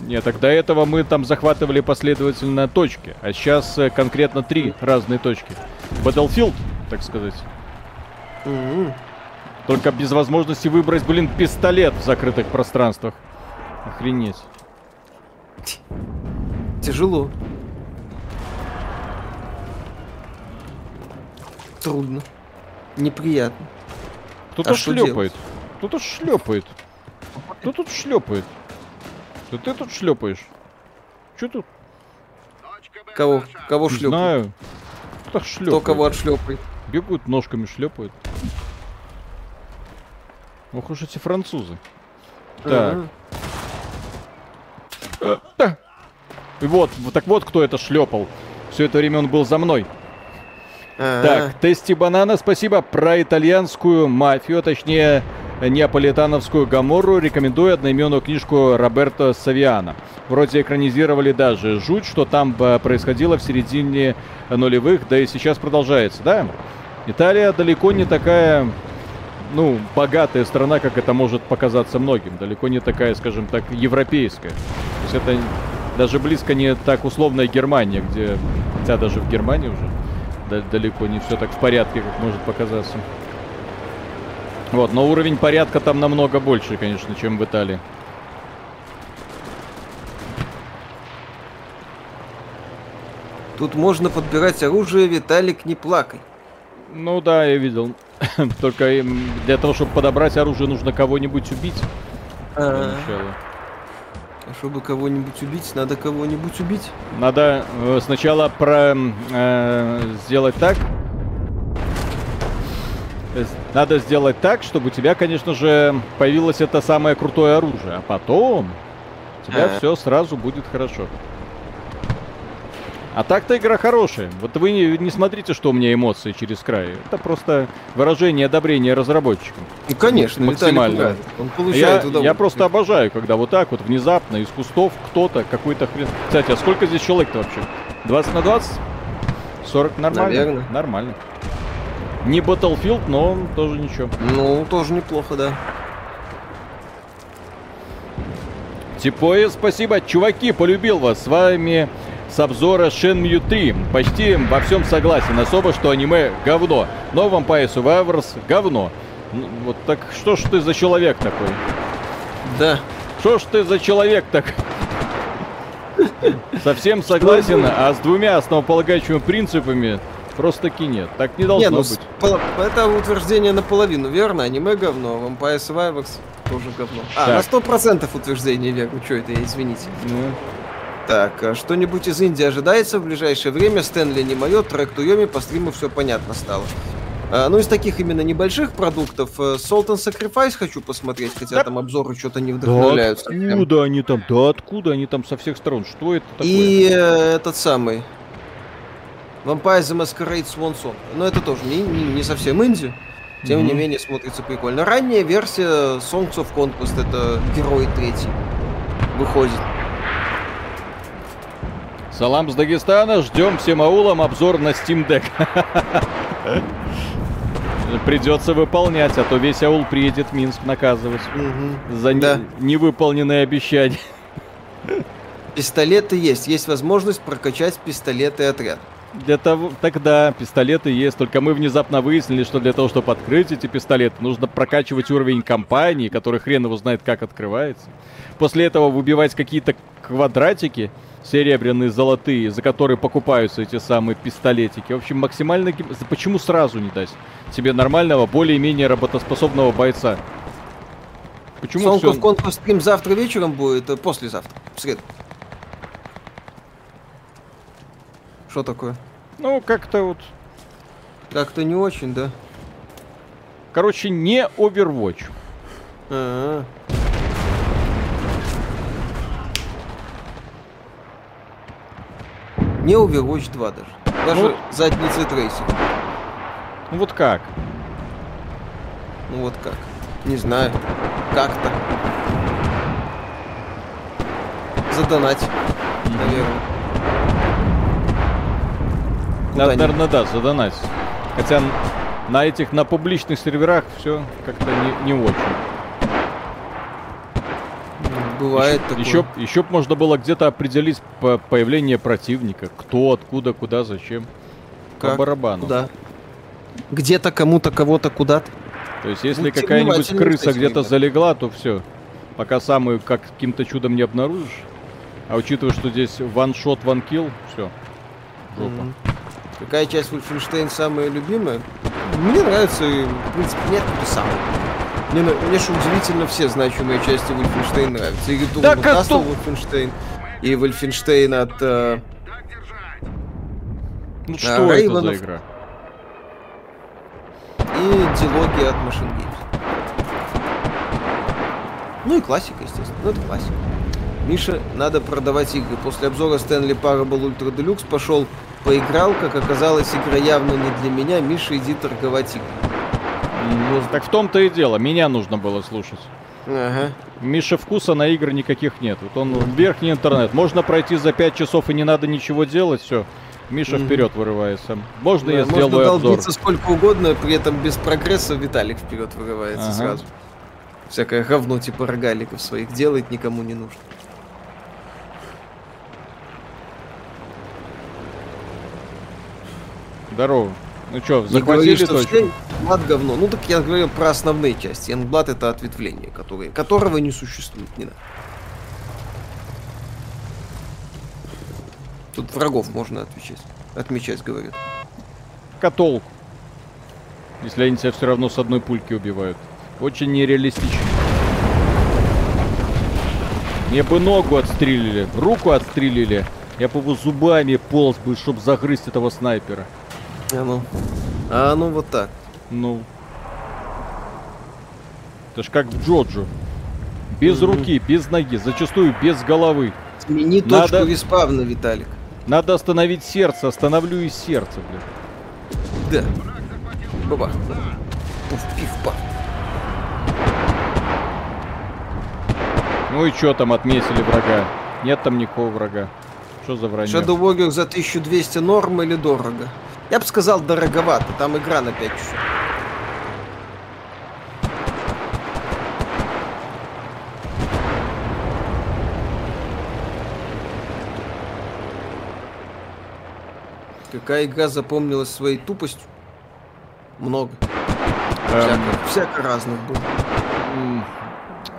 Нет, так до этого мы там захватывали последовательно точки, а сейчас э, конкретно три разные точки. Battlefield, так сказать. Мгм. Только без возможности выбрать, блин, пистолет в закрытых пространствах. Охренеть. Тяжело. Трудно. Неприятно. Кто-то А шлепает. Кто-то шлепает. Кто тут шлепает? Да ты тут шлепаешь. Че тут? Кого? Кого Не шлепает? знаю. Кто шлепает? Кто кого отшлепает? Бегают ножками, шлепают. Ох уж эти французы. Так. Ага. И вот, вот так вот кто это шлепал. Все это время он был за мной. Так, Тести Банана, спасибо. Про итальянскую мафию, точнее, неаполитановскую Гаморру рекомендую одноименную книжку Роберто Савиана. Вроде экранизировали даже жуть, что там э, происходило в середине нулевых, да и сейчас продолжается, да? Италия далеко не такая, ну, богатая страна, как это может показаться многим. Далеко не такая, скажем так, европейская. То есть это даже близко не так условная Германия, где, хотя даже в Германии уже далеко не все так в порядке, как может показаться. Вот, но уровень порядка там намного больше, конечно, чем в Италии. Тут можно подбирать оружие, Виталик, не плакай. Ну да, я видел. Только для того, чтобы подобрать оружие, нужно кого-нибудь убить для А, начала. А чтобы кого-нибудь убить, надо кого-нибудь убить. Надо э, сначала про э, сделать так. Э, Надо сделать так, чтобы у тебя, конечно же, появилось это самое крутое оружие, а потом у тебя А. все сразу будет хорошо. А так-то игра хорошая. Вот вы не, не смотрите, что у меня эмоции через край. Это просто выражение одобрения разработчикам. Ну, конечно, Максимально. Он Я, получает удовольствие. я просто обожаю, когда вот так вот внезапно из кустов кто-то какой-то хрен. Кстати, а сколько здесь человек-то вообще? 20 на 20? 40 нормально? Наверно. Нормально. Не Battlefield, но тоже ничего. Ну, тоже неплохо, да. Типое спасибо. Чуваки, полюбил вас. С вами с обзора Shenmue 3. Почти во всем согласен. Особо, что аниме говно. Но Vampire Survivors говно. Ну, вот так что ж ты за человек такой? Да. Что ж ты за человек так? Совсем согласен, а с двумя основополагающими принципами просто-таки нет. Так не должно Не, ну, быть. пол- это утверждение наполовину, верно? Аниме говно, Vampire Survivors тоже говно. А, Так. на сто процентов утверждение верно. Что это, извините. Ну, Так, а что-нибудь из Индии ожидается в ближайшее время? Стэнли не мое, трек Туйоми, по стриму все понятно стало. А, ну, из таких именно небольших продуктов э, Salt and Sacrifice хочу посмотреть, хотя Да. там обзоры что-то не Да вдохновляют. совсем. откуда они там? Да откуда они там со всех сторон? Что это такое? И э, этот самый Vampire the Masquerade Swan Song. Но это тоже не, не- не совсем инди. Тем не Мгм. менее смотрится прикольно. Ранняя версия Songs of Conquest, это герой третий, выходит. Салам с Дагестана, ждем всем аулам обзор на Steam Deck. Придется выполнять, а то весь аул приедет в Минск наказывать Мгм. за не- Да. невыполненные обещания. Пистолеты есть. Есть возможность прокачать пистолеты отряд. Для того, тогда пистолеты есть, только мы внезапно выяснили, что для того, чтобы открыть эти пистолеты, нужно прокачивать уровень компании, который хрен его знает, как открывается. После этого выбивать какие-то квадратики, серебряные, золотые, за которые покупаются эти самые пистолетики. В общем, максимально... Почему сразу не дать себе нормального, более-менее работоспособного бойца? Почему всё- of Conquest стрим завтра вечером будет, э, послезавтра, в среду. Что такое? Ну, как-то вот... Как-то не очень, да? Короче, не Overwatch. А-а. Не Overwatch 2 даже. Даже Ну. задницы трейсер. Ну вот как? Ну вот как. Не знаю. Как-то. Задонать, наверное. Надо, Куда-нибудь. наверное, да, задонатить. Хотя на этих, на публичных серверах все как-то не, не очень. Бывает такое. Еще, еще б можно было где-то определить по появление противника. Кто, откуда, куда, зачем. По Как? барабану. Куда? Где-то кому-то кого-то куда-то. То есть, если Будьте какая-нибудь крыса где-то залегла, то все. Пока самую как каким-то чудом не обнаружишь. А учитывая, что здесь one-shot, one-kill, все. Жопа. Мгм. Какая часть Wolfenstein самая любимая? Мне нравится, и, в принципе, нет самой. Мне, мне же удивительно все значимые части Wolfenstein нравятся. И of как Castle то- Wolfenstein, и Wolfenstein от... э, Так. Ну А, что это за Рейвенов- игра? и дилогия от Machine Games. Ну и классика, естественно. Ну это классика. Миша, надо продавать игры. После обзора Stanley Parable Ultra Deluxe пошел поиграл, как оказалось, игра явно не для меня. Миша, иди торговать игры. Так в том-то и дело. Меня нужно было слушать. Ага. Миша вкуса на игры никаких нет. Вот он верхний интернет. Можно пройти за 5 часов и не надо ничего делать, все. Миша вперед вырывается. Можно я Да, сделаю можно обзор? долбиться сколько угодно, при этом без прогресса Виталик вперед вырывается Ага. сразу. Всякое говно типа рогаликов своих делает, никому не нужно. Здорово. Ну что, Не говори, захватили что точку? Youngblood говно. Ну так я говорю про основные части. Youngblood это ответвление, которое, которого не существует. Не надо. Тут врагов можно отвечать. Отмечать, говорят. Котолку. Если они тебя все равно с одной пульки убивают. Очень нереалистично. Мне бы ногу отстрелили, руку отстрелили. Я бы его зубами полз бы, чтобы загрызть этого снайпера. А ну. А ну вот так. Ну. Это ж как в Джоджо. Без Мгм. руки, без ноги, зачастую без головы. Смени Надо- точку респавна, Виталик. Надо остановить сердце, остановлю и сердце, блин. Да. Бабах. Пуф, пиф, паф. Ну и чё там отметили врага? Нет там никакого врага. Что за вранье? Shadow Warrior за 1200 норм или дорого? Я бы сказал дороговато, там игра на 5 часов. Какая игра запомнилась своей тупостью? Много. Эм, Всяко, всяко разных было.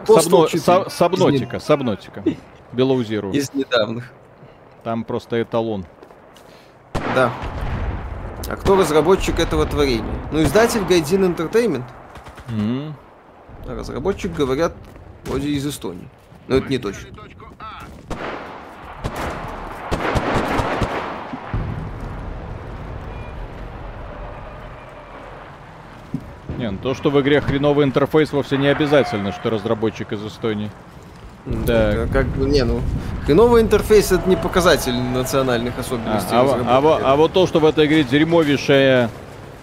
Сабно- 4. са- Сабнотика, Сабнотика. Below Zero. Из недавних. Там просто эталон. Да. А кто разработчик этого творения? Ну, издатель Гайдин Entertainment. М. А разработчик, говорят, вроде из Эстонии. Но это не точно. Не, ну то, что в игре хреновый интерфейс, вовсе не обязательно, что разработчик из Эстонии. Да. Так. Как бы, не, ну, хреновый интерфейс это не показатель национальных А, особенностей. а, а во- а вот то, что в этой игре дерьмовейшая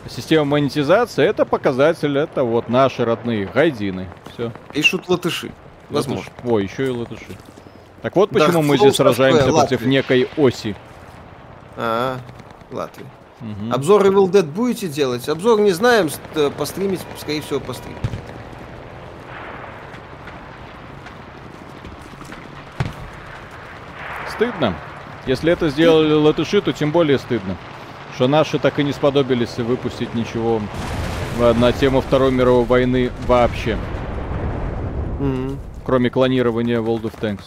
система монетизации, это показатель, это вот наши родные гайдины. Все. Пишут латыши. Возможно. Ой, еще и латыши. Так вот почему мы Souls здесь сражаемся такое, против Латвия. некой оси. А, Латвия. Мгм. Обзор Evil Dead будете делать? Обзор не знаем, постримить, скорее всего, постримим. Стыдно. Если это сделали латыши, то тем более стыдно. Что наши так и не сподобились выпустить ничего на тему Второй мировой войны вообще. Мгм. Кроме клонирования World of Tanks.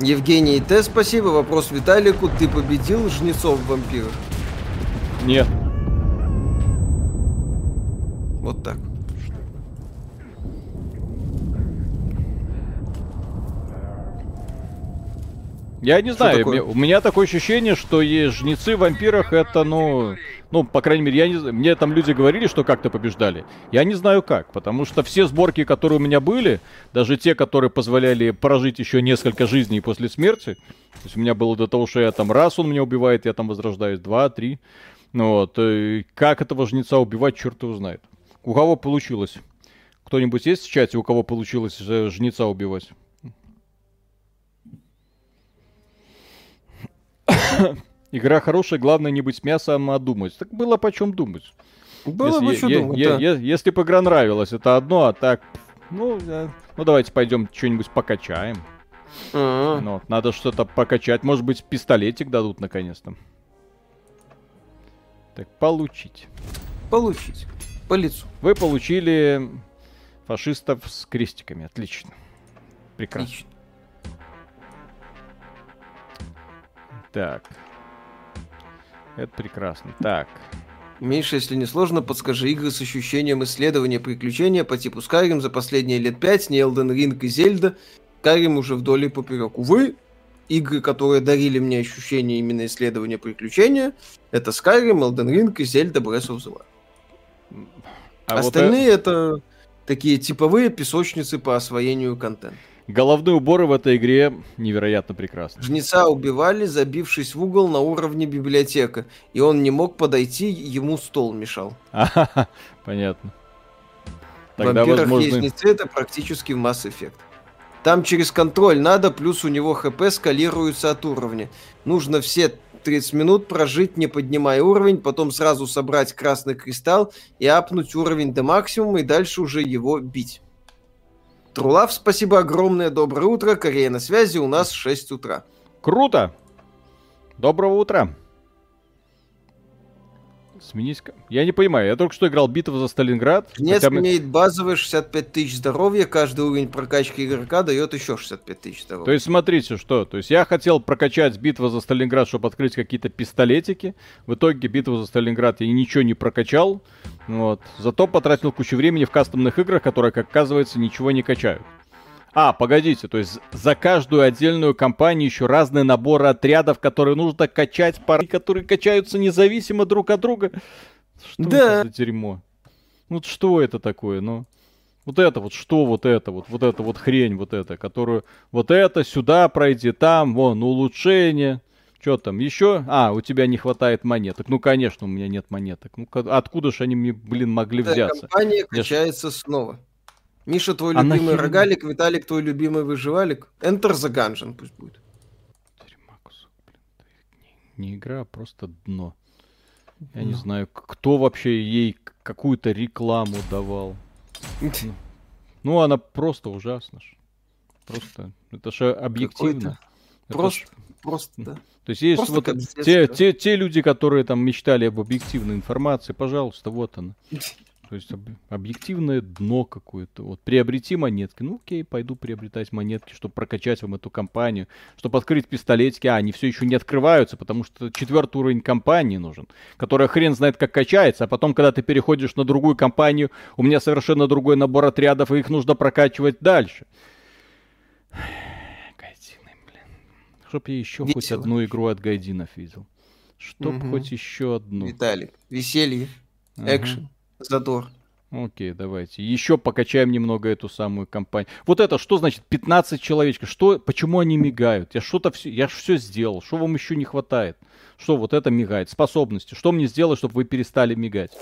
Евгений Т. Спасибо. Вопрос Виталику. Ты победил жнецов вампиров? Нет. Вот так. Я не знаю, такое? у меня такое ощущение, что есть жнецы в вампирах это, ну, ну, по крайней мере, я не, мне там люди говорили, что как-то побеждали. Я не знаю как, потому что все сборки, которые у меня были, даже те, которые позволяли прожить еще несколько жизней после смерти, то есть у меня было до того, что я там раз он меня убивает, я там возрождаюсь, два, три, ну вот, э, как этого жнеца убивать, черт его знает. У кого получилось? Кто-нибудь есть в чате, у кого получилось э, жнеца убивать? Игра хорошая, главное не быть с мясом, а думать. Так было почем думать. Было если, бы что думать, да. если бы игра нравилась, это одно, а так... Ну, э, ну давайте пойдем что-нибудь покачаем. А, Ну, надо что-то покачать. Может быть, пистолетик дадут наконец-то. Так, получить. Получить. По лицу. Вы получили фашистов с крестиками. Отлично. Прекрасно. Отлично. Так. Это прекрасно. Так. Миша, если не сложно, подскажи игры с ощущением исследования приключения по типу Skyrim за последние лет пять, не Elden Ring и Зельда. Skyrim уже вдоль и поперек. Увы, игры, которые дарили мне ощущение именно исследования приключения, это Skyrim, Elden Ring и Зельда Breath of the Wild. А вот, э, Остальные это такие типовые песочницы по освоению контента. Головные уборы в этой игре невероятно прекрасны. Жнеца убивали, забившись в угол на уровне библиотека, и он не мог подойти, ему стол мешал. Ага, понятно. В Тогда, вампирах есть возможно... жнецы, это практически в Mass Effect. Там через контроль надо, плюс у него хп скалируется от уровня. Нужно все 30 минут прожить, не поднимая уровень, потом сразу собрать красный кристалл и апнуть уровень до максимума, и дальше уже его бить. Трулав, спасибо огромное, доброе утро, Корея на связи, у нас 6 утра. Круто! Доброго утра! Сменись... Я не понимаю, я только что играл битву за Сталинград. Жнец хотя имеет базовые 65 тысяч здоровья, каждый уровень прокачки игрока дает еще 65 тысяч здоровья. То есть смотрите, что. То есть я хотел прокачать битву за Сталинград, чтобы открыть какие-то пистолетики. В итоге битву за Сталинград я ничего не прокачал. Вот. Зато потратил кучу времени в кастомных играх, которые, как оказывается, ничего не качают. А, погодите, то есть за каждую отдельную компанию еще разные наборы отрядов, которые нужно качать, пары, которые качаются независимо друг от друга. Что Да. это за дерьмо? Ну вот что это такое, ну? Вот это вот, что вот это вот, вот это вот хрень вот это, которую вот это сюда пройди, там, вон, улучшение. Что там еще? А, у тебя не хватает монеток. Ну, конечно, у меня нет монеток. Ну, откуда же они мне, блин, могли Эта взяться? компания Я ж- качается снова. Миша, твой А любимый нахер- рогалик, Виталик, твой любимый выживалик. Enter the Gungeon пусть будет. Не, не игра, а просто дно. Я не знаю, кто вообще ей какую-то рекламу давал. Ну, она просто ужасна. ж. Просто, это же объективно. Это Просто, ж- просто, да. То есть есть просто вот те, те, те люди, которые там мечтали об объективной информации, пожалуйста, вот она. То есть об- объективное дно какое-то. Вот приобрети монетки. Ну окей, пойду приобретать монетки, чтобы прокачать вам эту компанию, чтобы открыть пистолетики. А, они все еще не открываются, потому что четвертый уровень компании нужен, которая хрен знает как качается, а потом, когда ты переходишь на другую компанию, у меня совершенно другой набор отрядов, и их нужно прокачивать дальше. Гайдины, блин. Чтоб я еще хоть Весело. одну игру от гайдинов видел. Чтоб Мгм. хоть еще одну. Виталик, веселье, Ага. Задор. Окей, давайте. Еще покачаем немного эту самую компанию. Вот это что значит 15 человечков? Что, почему они мигают? Я что-то все, я все сделал. Что вам еще не хватает? Что вот это мигает? Способности. Что мне сделать, чтобы вы перестали мигать?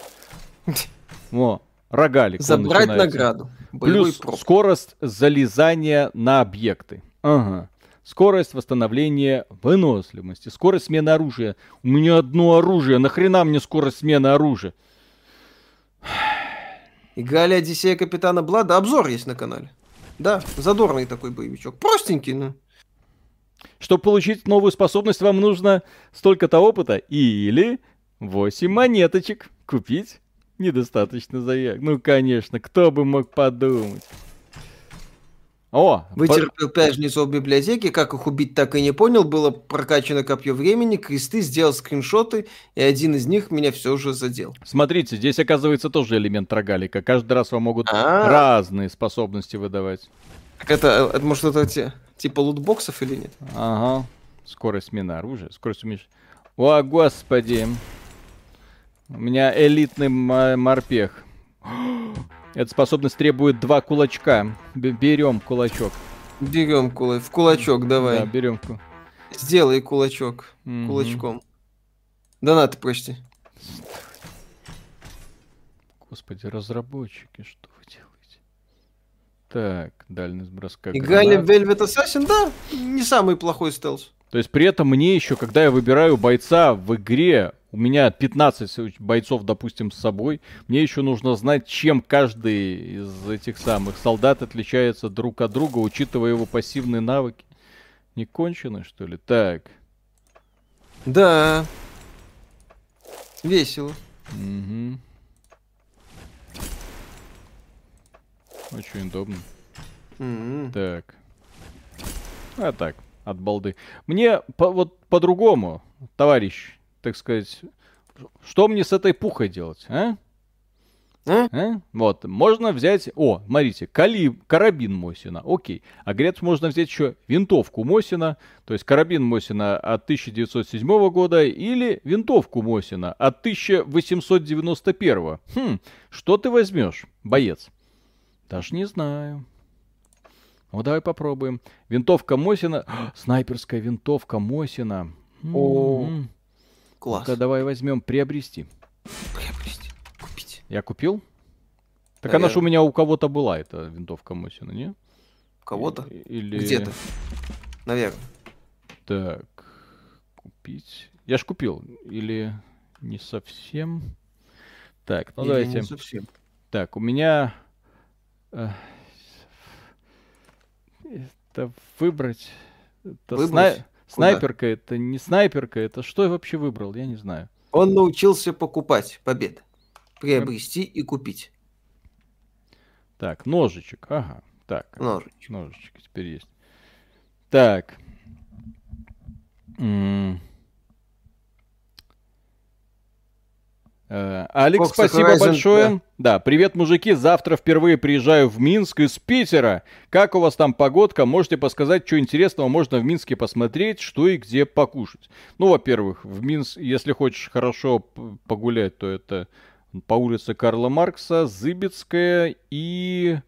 Во, рогалик. Забрать награду. Плюс скорость залезания на объекты. Ага. Скорость восстановления выносливости. Скорость смены оружия. У меня одно оружие. Нахрена мне скорость смены оружия? Играли Одиссея Капитана Блада. Обзор есть на канале. Да, задорный такой боевичок. Простенький, ну. Чтобы получить новую способность, вам нужно столько-то опыта или 8 монеточек. Купить недостаточно заяк. Ну, конечно, кто бы мог подумать. О, по- Вытерпел пяжницу в библиотеке, как их убить, так и не понял. Было прокачано копье времени, кресты, сделал скриншоты, и один из них меня все же задел. смотрите, здесь оказывается тоже элемент рогалика. Каждый раз вам могут А. разные способности выдавать. Так это, это может, это те- типа лутбоксов или нет? Ага. Скорость смены оружия, скорость уменьшения. О, господи. У меня элитный морпех. Эта способность требует два кулачка. Берем кулачок. Берем кула... в кулачок, давай. Да, берем. Сделай кулачок Мгм. кулачком. Донаты почти. Господи, разработчики, что вы делаете? Так, дальность броска. Играли в. Velvet Assassin, да, не самый плохой стелс. То есть при этом мне еще, когда я выбираю бойца в игре, у меня 15 бойцов, допустим, с собой, мне еще нужно знать, чем каждый из этих самых солдат отличается друг от друга, учитывая его пассивные навыки. Не кончены, что ли? Так. Да. Весело. Мгм. Очень удобно. М. Так. А так, от балды. Мне по- вот по-другому, товарищ, так сказать, что мне с этой пухой делать, а? А? А? Вот, можно взять... О, смотрите, кали... карабин Мосина, окей. А говорят, можно взять еще винтовку Мосина, то есть карабин Мосина от 1907 года или винтовку Мосина от 1891. Хм, что ты возьмешь, боец? Даже не знаю. Ну, давай попробуем. Винтовка Мосина. Снайперская винтовка Мосина. О, М-м. Класс. Ну-ка, давай возьмем приобрести. Приобрести. Купить. Я купил? Так она же у меня у кого-то была, эта винтовка Мосина, не? У кого-то? Или... Где-то. Наверное. Так, купить. Я ж купил. Или не совсем. Так, ну Или давайте. не совсем. Так, у меня... э, Это выбрать... Это Выбрать? сна-? Снайперка, это не снайперка, это что я вообще выбрал, я не знаю. Он научился покупать. Победа. Приобрести и купить. Так, ножичек, ага. Так, Ножичек. ножичек теперь есть. Так. М. Э, Алекс, Fox спасибо Horizon, большое. Да. привет, мужики. Завтра впервые приезжаю в Минск из Питера. Как у вас там погодка? Можете подсказать, что интересного можно в Минске посмотреть, что и где покушать? Ну, во-первых, в Минск, если хочешь хорошо погулять, то это по улице Карла Маркса, Зыбецкая и...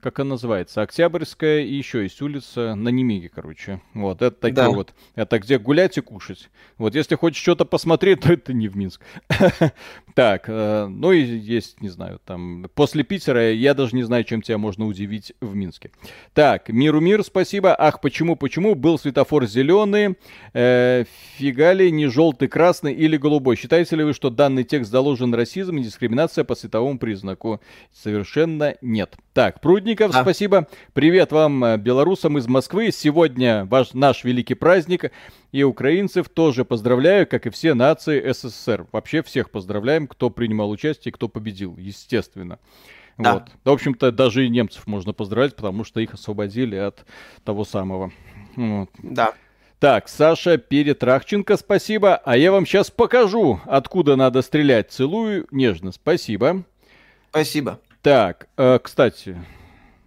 Как она называется? Октябрьская и еще есть улица на Немиге, короче. Вот, это такие Да. вот. Это где гулять и кушать. Вот если хочешь что-то посмотреть, то это не в Минск. Так, э, ну и есть, не знаю, там, после Питера я даже не знаю, чем тебя можно удивить в Минске. Так, миру мир, спасибо. Ах, почему, почему был светофор зеленый, э, фига ли не желтый, красный или голубой? Считаете ли вы, что данный текст заложен расизм и дискриминация по световому признаку? Совершенно нет. Так, Прудников, Да. спасибо. Привет вам, э, белорусам из Москвы. Сегодня ваш, наш великий праздник. И украинцев тоже поздравляю, как и все нации СССР. Вообще всех поздравляем, кто принимал участие, кто победил, естественно. Да. Вот. В общем-то, даже и немцев можно поздравить, потому что их освободили от того самого. Вот. Да. Так, Саша Перетрахченко, спасибо. А я вам сейчас покажу, откуда надо стрелять. Целую нежно, спасибо. Спасибо. Так, э, кстати,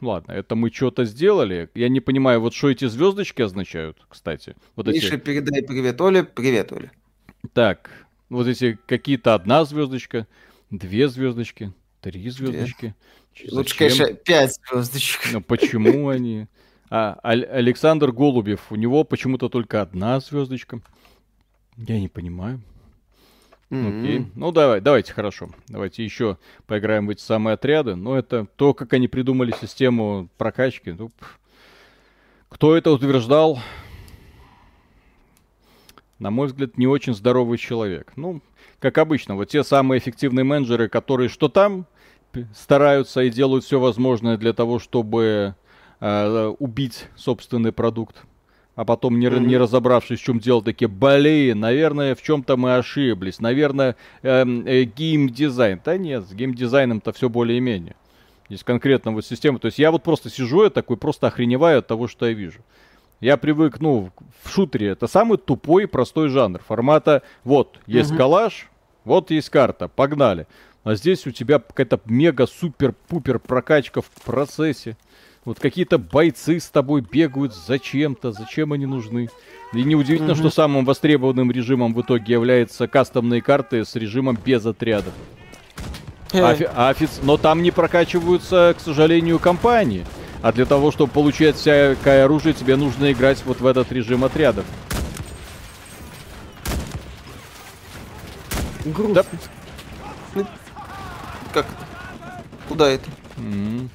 ладно, это мы что-то сделали. Я не понимаю, вот что эти звездочки означают, кстати. Вот эти. Миша, передай привет Оле. Привет, Оля. Так, вот эти какие-то одна звездочка, две звездочки, три звездочки. Лучше, зачем? конечно, 5 звездочек. Ну почему они? А Александр Голубев, у него почему-то только одна звездочка. Я не понимаю. Окей. Ну давай, давайте, хорошо. Давайте еще поиграем в эти самые отряды. Но это то, как они придумали систему прокачки. Ну, кто это утверждал? На мой взгляд, не очень здоровый человек. Ну, как обычно, вот те самые эффективные менеджеры, которые что там стараются и делают все возможное для того, чтобы э, убить собственный продукт, а потом, не, не разобравшись, в чем дело, такие, блин, наверное, в чем-то мы ошиблись, наверное, эм, э, геймдизайн. Да нет, с геймдизайном-то все более-менее. Есть конкретно вот система. То есть я вот просто сижу, я такой просто охреневаю от того, что я вижу. Я привык, ну, в шутере это самый тупой и простой жанр. Формата, вот, есть калаш, вот есть карта, погнали. А здесь у тебя какая-то мега-супер-пупер прокачка в процессе. Вот какие-то бойцы с тобой бегают зачем-то, зачем они нужны. И неудивительно, что самым востребованным режимом в итоге является кастомные карты с режимом без отрядов. Офи- офиц- Но там не прокачиваются, к сожалению, компании. А для того, чтобы получать всякое оружие, тебе нужно играть вот в этот режим отрядов. Грустно. Ну, Как? Куда это? М.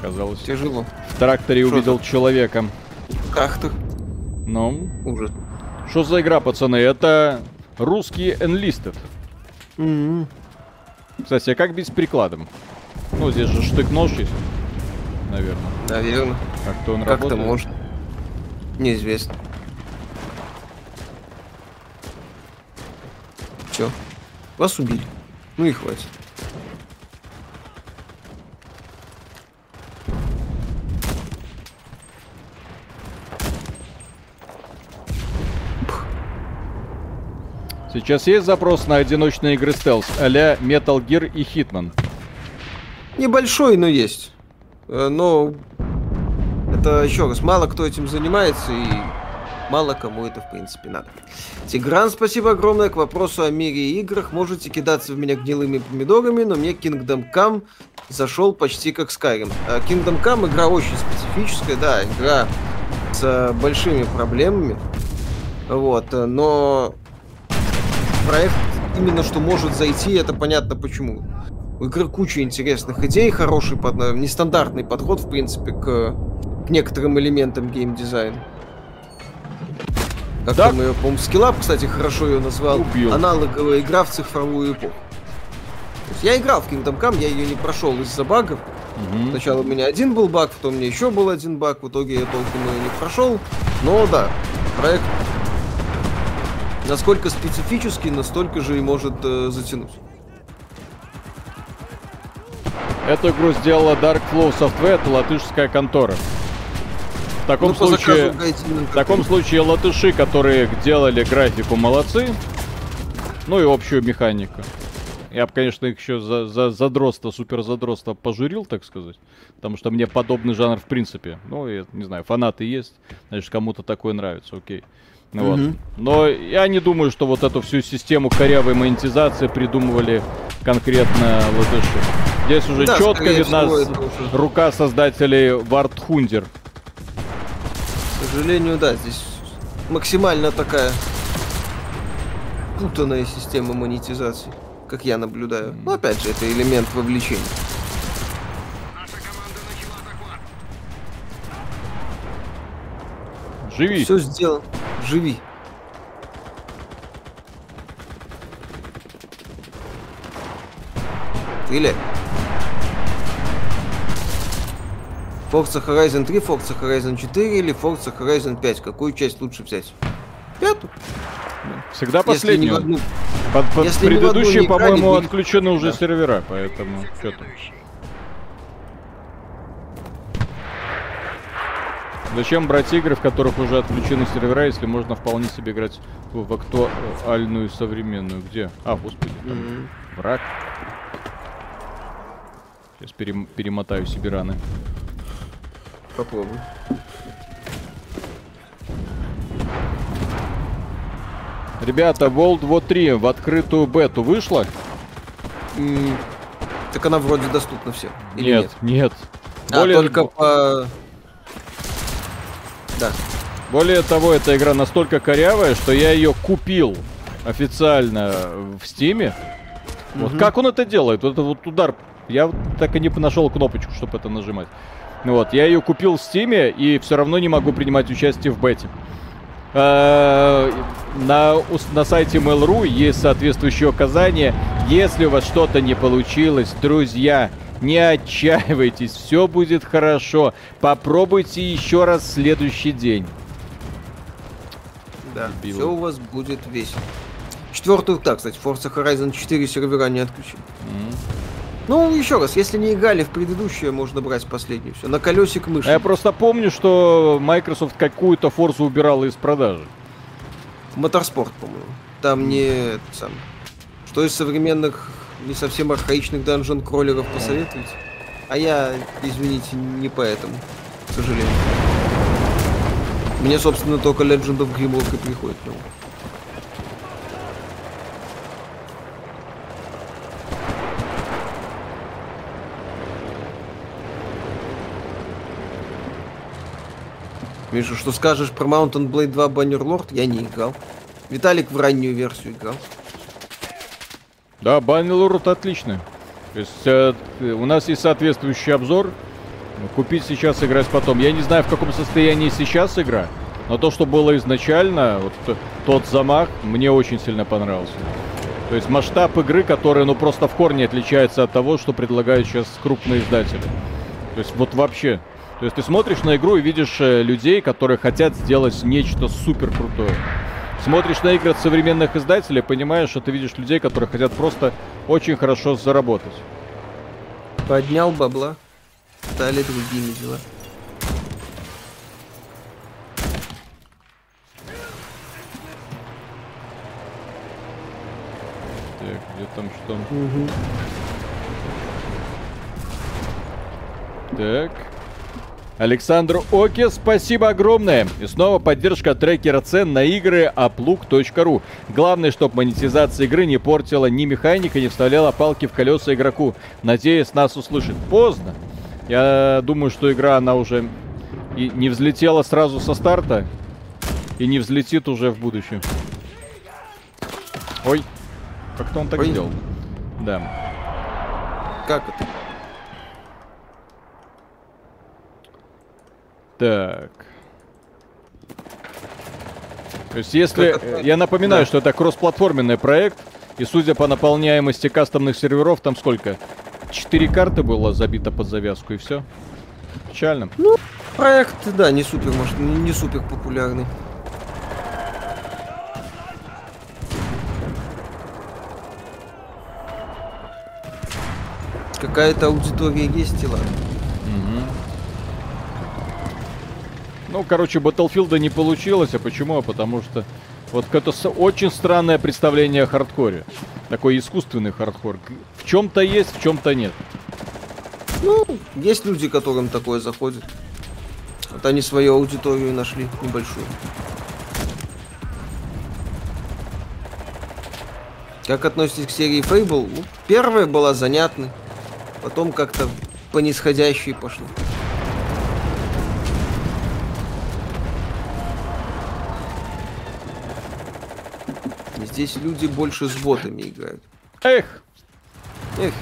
Показалось. Тяжело. В тракторе Что увидел человека. Как то Ну, Ужас. что за игра, пацаны? Это русский Enlisted. М. Кстати, а как бить с прикладом? Ну, здесь же штык-нож есть. Наверное. Наверное. Как-то он Как-то работает. может. Неизвестно. Все. Вас убили. Ну и хватит. Сейчас есть запрос на одиночные игры стелс а-ля Metal Gear и Hitman. Небольшой, но есть. Э, Но это еще раз, мало кто этим занимается и мало кому это в принципе надо. Тигран, спасибо огромное. К вопросу о мире и играх. Можете кидаться в меня гнилыми помидорами, но мне Kingdom Come зашел почти как Skyrim. А Kingdom Come игра очень специфическая, да, игра с э, большими проблемами. Вот, э, но проект именно что может зайти, это понятно почему. У игры куча интересных идей, хороший, под, э, нестандартный подход, в принципе, к, к некоторым элементам геймдизайна. Как Да. там ее, по-моему, Skillup, кстати, хорошо ее назвал. Убил. Аналоговая игра в цифровую эпоху. Я играл в Kingdom Come, я ее не прошел из-за багов. Мгм. Сначала у меня один был баг, потом у меня еще был один баг, в итоге я толком ее не прошел. Но да, проект насколько специфический, настолько же и может э, затянуть. Эту игру сделала Dark Flow Software, это латышская контора. В таком Ну, случае... В таком случае латыши, которые делали графику, молодцы. Ну и общую механику. Я бы, конечно, их еще за, за задроста, супер задроста пожурил, так сказать. Потому что мне подобный жанр в принципе. Ну, я не знаю, фанаты есть. Значит, кому-то такое нравится, окей. Ну Вот. Мгм. Но я не думаю, что вот эту всю систему корявой монетизации придумывали конкретно латыши. Здесь уже Да, четко видна уже- рука создателей Вартхундер. К сожалению, да, здесь максимально такая путанная система монетизации, как я наблюдаю. Но опять же, это элемент вовлечения. Живи. Все сделано. Живи. Стреляй. Forza Horizon 3, Forza Horizon 4 или Forza Horizon 5? Какую часть лучше взять? Пятую. Всегда Если ни в последнюю. одну. Под, под Если предыдущие, по-моему, отключены уже Да. сервера, поэтому что там. Зачем брать игры, в которых уже отключены сервера, если можно вполне себе играть в, актуальную современную? Где? А, господи, там враг. Сейчас перем- перемотаю себе раны. Попробуй. Ребята, World War 3 в открытую бету вышла? М, Так она вроде доступна всем. Или нет, нет. А, Более, только по... Да. более того, эта игра настолько корявая, что я ее купил официально в Стиме. Вот Мгм. как он это делает? Вот это вот удар. Я вот так и не нашел кнопочку, чтобы это нажимать. Вот, я ее купил в Стиме и все равно не могу принимать участие в бете. Э, На, на сайте Mail.ru есть соответствующее указание. Если у вас что-то не получилось, друзья, не отчаивайтесь, все будет хорошо. Попробуйте еще раз в следующий день. Да, Дебилы. все у вас будет весело. Четвертую, так, кстати, Forza Horizon 4 сервера не отключили. М. Ну, еще раз, если не играли в предыдущее, можно брать последнее все. На колесик мыши. А Я просто помню, что Microsoft какую-то форзу убирала из продажи. Моторспорт, по-моему. Там не сам. Что из современных, не совсем архаичных данжен кроллеров посоветуете? А я, извините, не поэтому, к сожалению. Мне, собственно, только Legend of Grimlock и приходит на ум. Миша, что скажешь про Mountain Blade 2 Bannerlord? Я не играл. Виталик в раннюю версию играл. Да, Баннелурд отлично. То есть э, у нас есть соответствующий обзор. Купить сейчас, играть потом. Я не знаю, в каком состоянии сейчас игра, но то, что было изначально, вот тот замах, мне очень сильно понравился. То есть масштаб игры, который, ну, просто в корне отличается от того, что предлагают сейчас крупные издатели. То есть вот вообще. То есть ты смотришь на игру и видишь э, людей, которые хотят сделать нечто супер крутое. Смотришь на игры от современных издателей, понимаешь, что ты видишь людей, которые хотят просто очень хорошо заработать. Поднял бабла. Стали другими дела. Так, где там что? Так. Александр Оке, спасибо огромное. И снова поддержка трекера цен на игры aplug.ru. Главное, чтобы монетизация игры не портила ни механика, не вставляла палки в колеса игроку. Надеюсь, нас услышит. Поздно. Я думаю, что игра, она уже и не взлетела сразу со старта, и не взлетит уже в будущем. Ой, как-то он так Ой. сделал. Да. Как это? Так. То есть, если... Это? Я напоминаю, Да. что это кроссплатформенный проект, и судя по наполняемости кастомных серверов, там сколько? Четыре карты было забито под завязку, и все. Печально. Проект, да, не супер, может, не не супер популярный. Какая-то аудитория есть, и ладно. Ну, короче, Battlefield не получилось. А почему? А потому что вот это очень странное представление о хардкоре. Такой искусственный хардкор. В чем-то есть, в чем-то нет. Ну, есть люди, которым такое заходит. Вот они свою аудиторию нашли небольшую. Как относитесь к серии Fable? Ну, первая была занятной, потом как-то по нисходящей пошло. Здесь люди больше с ботами играют. Эх, Эх,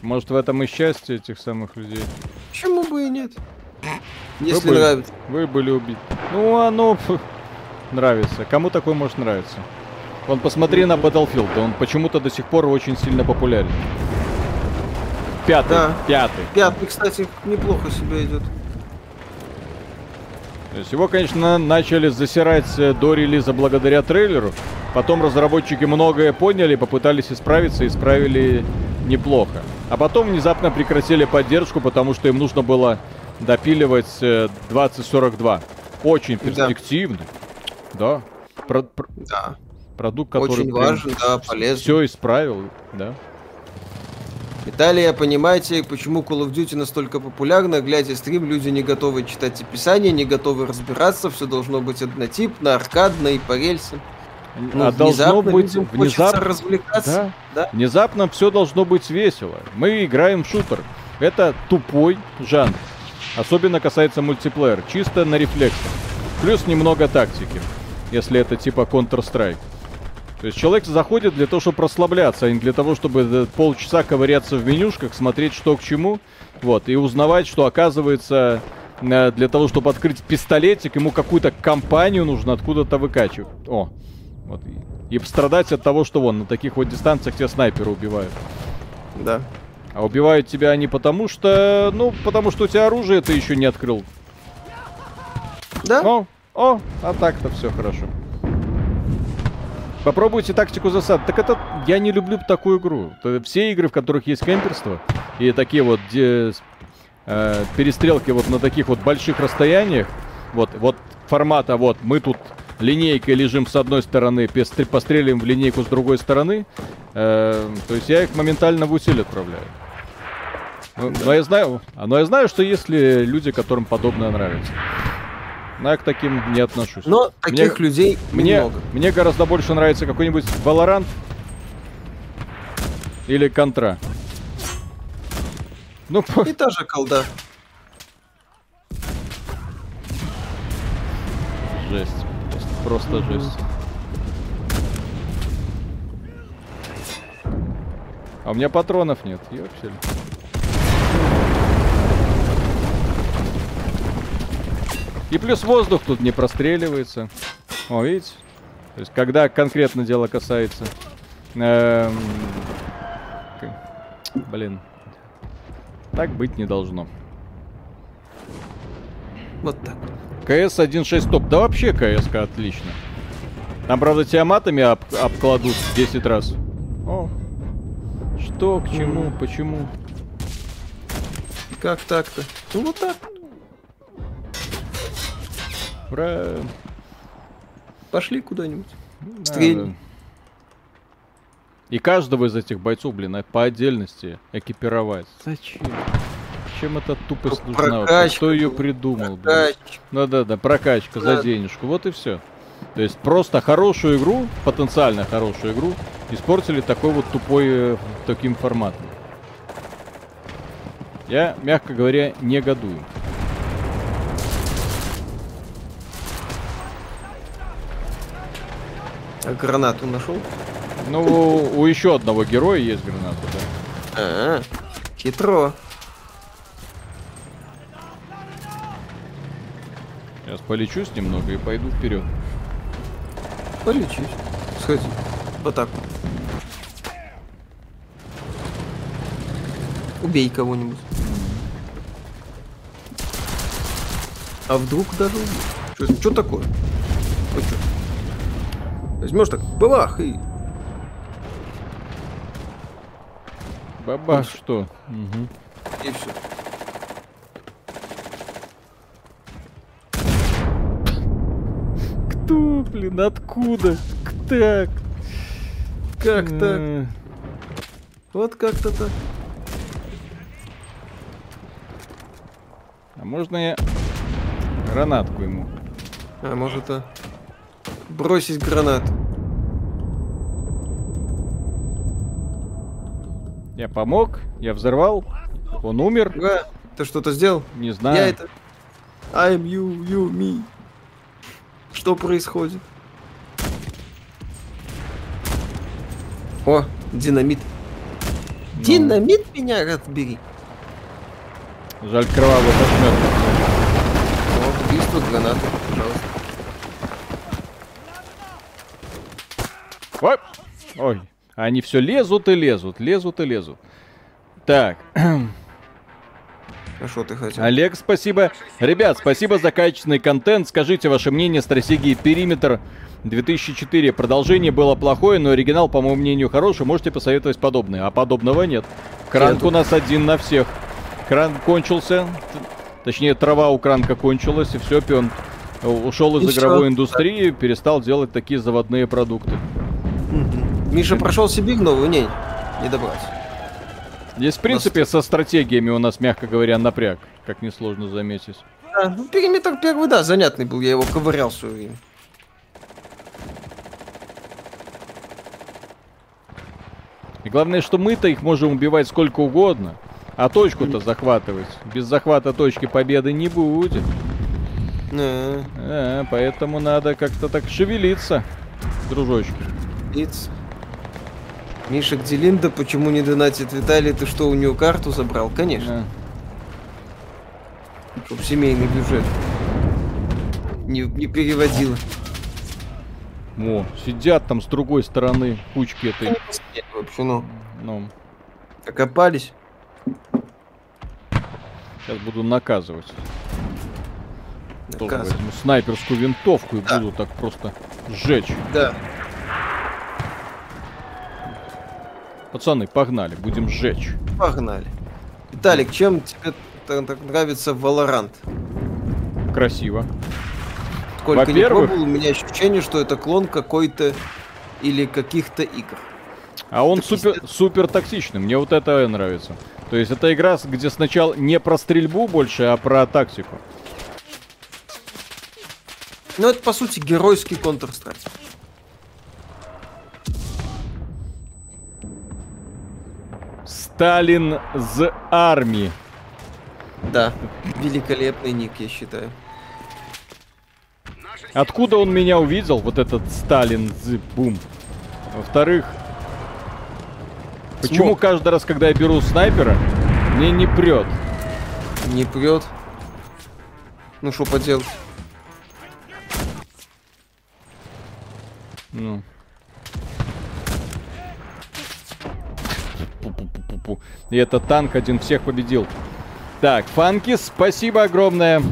может в этом и счастье этих самых людей. почему бы и нет? Если были- нравится. Вы были убиты. Ну, оно фу, нравится. Кому такой может нравиться? Вон, посмотри на Battlefield. Он почему-то до сих пор очень сильно популярен. Пятый. Да. Пятый. Пятый, кстати, неплохо себя идет. То есть его, конечно, начали засирать э, до релиза благодаря трейлеру. Потом разработчики многое поняли, попытались исправиться исправили неплохо. А потом внезапно прекратили поддержку, потому что им нужно было допиливать э, 2042. Очень Да. перспективный. Да. Про- про- Да. продукт, который Очень важен, да, полезен. все исправил, да. Италия, понимаете, почему Call of Duty настолько популярна? Глядя стрим, люди не готовы читать описание, не готовы разбираться, все должно быть однотипно, аркадно и по рельсам. Ну, а должно быть внезапно... развлекаться. Да. Да. Внезапно все должно быть весело. Мы играем в шутер. Это тупой жанр. Особенно касается мультиплеер. Чисто на рефлексах. Плюс немного тактики. Если это типа Counter-Strike. То есть человек заходит для того, чтобы расслабляться, а не для того, чтобы э, полчаса ковыряться в менюшках, смотреть, что к чему. Вот, и узнавать, что оказывается э, для того, чтобы открыть пистолетик, ему какую-то компанию нужно откуда-то выкачивать. О, вот. И страдать от того, что вон на таких вот дистанциях тебя снайперы убивают. Да. А убивают тебя они потому что... Ну, потому что у тебя оружие ты еще не открыл. Да? О, о, а так-то все хорошо. Попробуйте тактику засад. Так это... Я не люблю такую игру. Все игры, в которых есть кемперство, и такие вот где, э, перестрелки вот на таких вот больших расстояниях, вот, вот формата вот, мы тут линейкой лежим с одной стороны, постреливаем в линейку с другой стороны, э, то есть я их моментально в усилие отправляю. Ну, Но я знаю, а, но я знаю, что есть ли люди, которым подобное нравится. Но я к таким не отношусь. Но таких Мне- людей Мне, много. мне гораздо больше нравится какой-нибудь Valorant или Контра. Ну, по- И та же колда. жесть. Просто, просто жесть. А у меня патронов нет, ёпсель. И плюс воздух тут не простреливается. О, видите? То есть, когда конкретно дело касается... эм, Блин. Так быть не должно. Вот так. КС 1.6 топ. Да вообще КС отлично. Там, правда, тебя матами об- обкладут 10 раз. О. Что, к чему, почему? Как так-то? Ну вот так. Ура. Пошли куда-нибудь. Надо. Стрельни. И каждого из этих бойцов, блин, а по отдельности экипировать. Зачем? Чем эта тупость Ну, нужна? прокачка, Кто ее ну, придумал, блин? Да-да-да, прокачка за денежку. Вот и все. То есть просто хорошую игру, потенциально хорошую игру, испортили такой вот тупой э, таким форматом. Я, мягко говоря, негодую. А гранату нашел? Ну, у, у еще одного героя есть граната, да. А, хитро. Сейчас полечусь немного и пойду вперед. Полечись. Сходи. Вот так. Убей кого-нибудь. А вдруг даже убьешь? Что такое? Ой, чё? Возьмешь так, бабах, и... Баба, что? Мгм. и все. Кто, блин, откуда? Так. Как так? Э, Вот как-то так. А можно я гранатку ему? А может, а... Бросить гранату. Я помог, я взорвал, он умер, Га, ты что-то сделал? не знаю. Я это... I'm you, you, me. Что происходит? О, динамит. Ну, Динамит меня разбери. Жаль, кровавый ошмет. О, убийство гранаты, пожалуйста. Ой! Ой, они все лезут и лезут, лезут и лезут. Так, А что ты хотел? Олег, спасибо. Ребят, спасибо за качественный контент. Скажите ваше мнение стратегии Периметр 2004. Продолжение было плохое, но оригинал, по моему мнению, хороший. Можете посоветовать подобное. А подобного нет. Кранк у нас один на всех. Кран кончился. Точнее, трава у кранка кончилась, и все, пен ушел из И игровой индустрии, перестал делать такие заводные продукты. Миша прошел Сибирь новую? Не, не добрался. Здесь, в принципе, со стратегиями у нас, мягко говоря, напряг, как несложно заметить. Да, ну, периметр первый, да, занятный был, я его ковырял в свое время. И главное, что мы-то их можем убивать сколько угодно, а точку-то захватывать. Без захвата точки победы не будет. Э, поэтому надо как-то так шевелиться, дружочки. лиц. Миша где Линда, почему не донатит Виталий? Ты что, у него карту забрал? Конечно, Э. чтоб семейный бюджет не, не переводило. О, сидят там с другой стороны кучки этой. Посидели Вообще, ну, Ну, окопались. сейчас буду наказывать. Наказывать. возьму снайперскую винтовку и Да. буду так просто сжечь. Да. Пацаны, погнали, будем сжечь. Погнали. Виталик, чем тебе так, нравится Valorant? Красиво. Сколько не пробовал, у меня ощущение, что это клон какой-то или каких-то игр. А он Так супер, супер токсичный. Мне вот это нравится. То есть это игра, где сначала не про стрельбу больше, а про тактику. Ну, это, по сути, геройский Counter-Strike. Сталин з армии. Да, великолепный ник, я считаю. Откуда он меня увидел, вот этот Сталин з бум? Во-вторых, почему Смог. каждый раз, когда я беру снайпера, мне не прет? Не прет. Ну, что поделать? Ну. Пу-пу-пу-пу-пу. И этот танк один всех победил. Так, Фанки, спасибо огромное.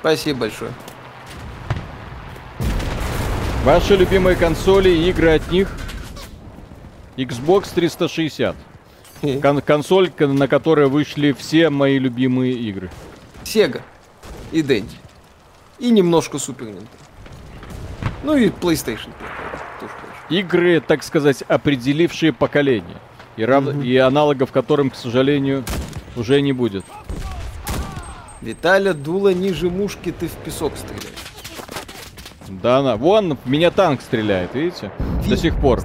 Спасибо большое. Ваши любимые консоли и игры от них? Xbox 360. Кон- консоль, на которой вышли все мои любимые игры. Sega и Dendy. И немножко Super Nintendo. Ну и PlayStation 5. Тоже, конечно. Игры, так сказать, определившие поколение. И, рав- и аналогов которым, к сожалению, уже не будет. Виталя, дуло ниже мушки, ты в песок стреляешь. Да, на. Вон, меня танк стреляет, видите? До сих пор.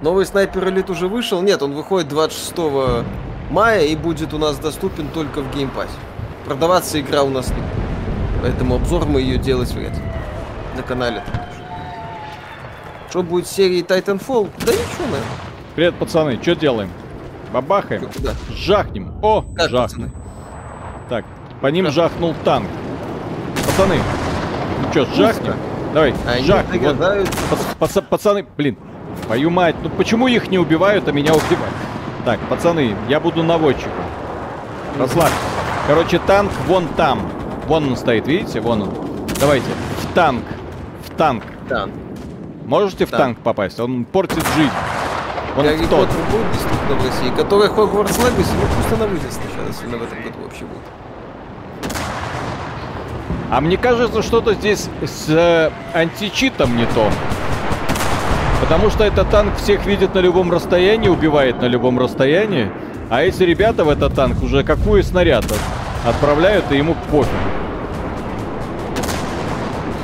Новый Sniper Elite уже вышел? Нет, он выходит 26 мая и будет у нас доступен только в Game Pass е. Продаваться игра у нас не будет. Поэтому обзор мы ее делать вряд ли. На канале. Что будет с серией Titanfall? Да ничего, наверное. Привет, пацаны, что делаем? Бабахаем? Куда? Жахнем. О, Как, жахнем. пацаны? Так, по ним Как? жахнул танк. Пацаны, ну что, жахнем? Давай, Они жахнем. Вот, пац- паца- пацаны, блин, твою мать, ну почему их не убивают, а меня убивают? Так, пацаны, я буду наводчиком. Расслабьтесь. Короче, танк вон там. Вон он стоит, видите? Вон он. Давайте, в танк. В танк. Да. Можете в Да. танк попасть? Он портит жизнь. Он Гарри тот. Поттер будет доступно в России, который Хогвартс Легаси, ну пусть она выйдет сначала, если она в этом году вообще будет. А мне кажется, что-то здесь с э, античитом не то. Потому что этот танк всех видит на любом расстоянии, убивает на любом расстоянии. А эти ребята в этот танк уже какой снаряд от- отправляют, и ему пофиг.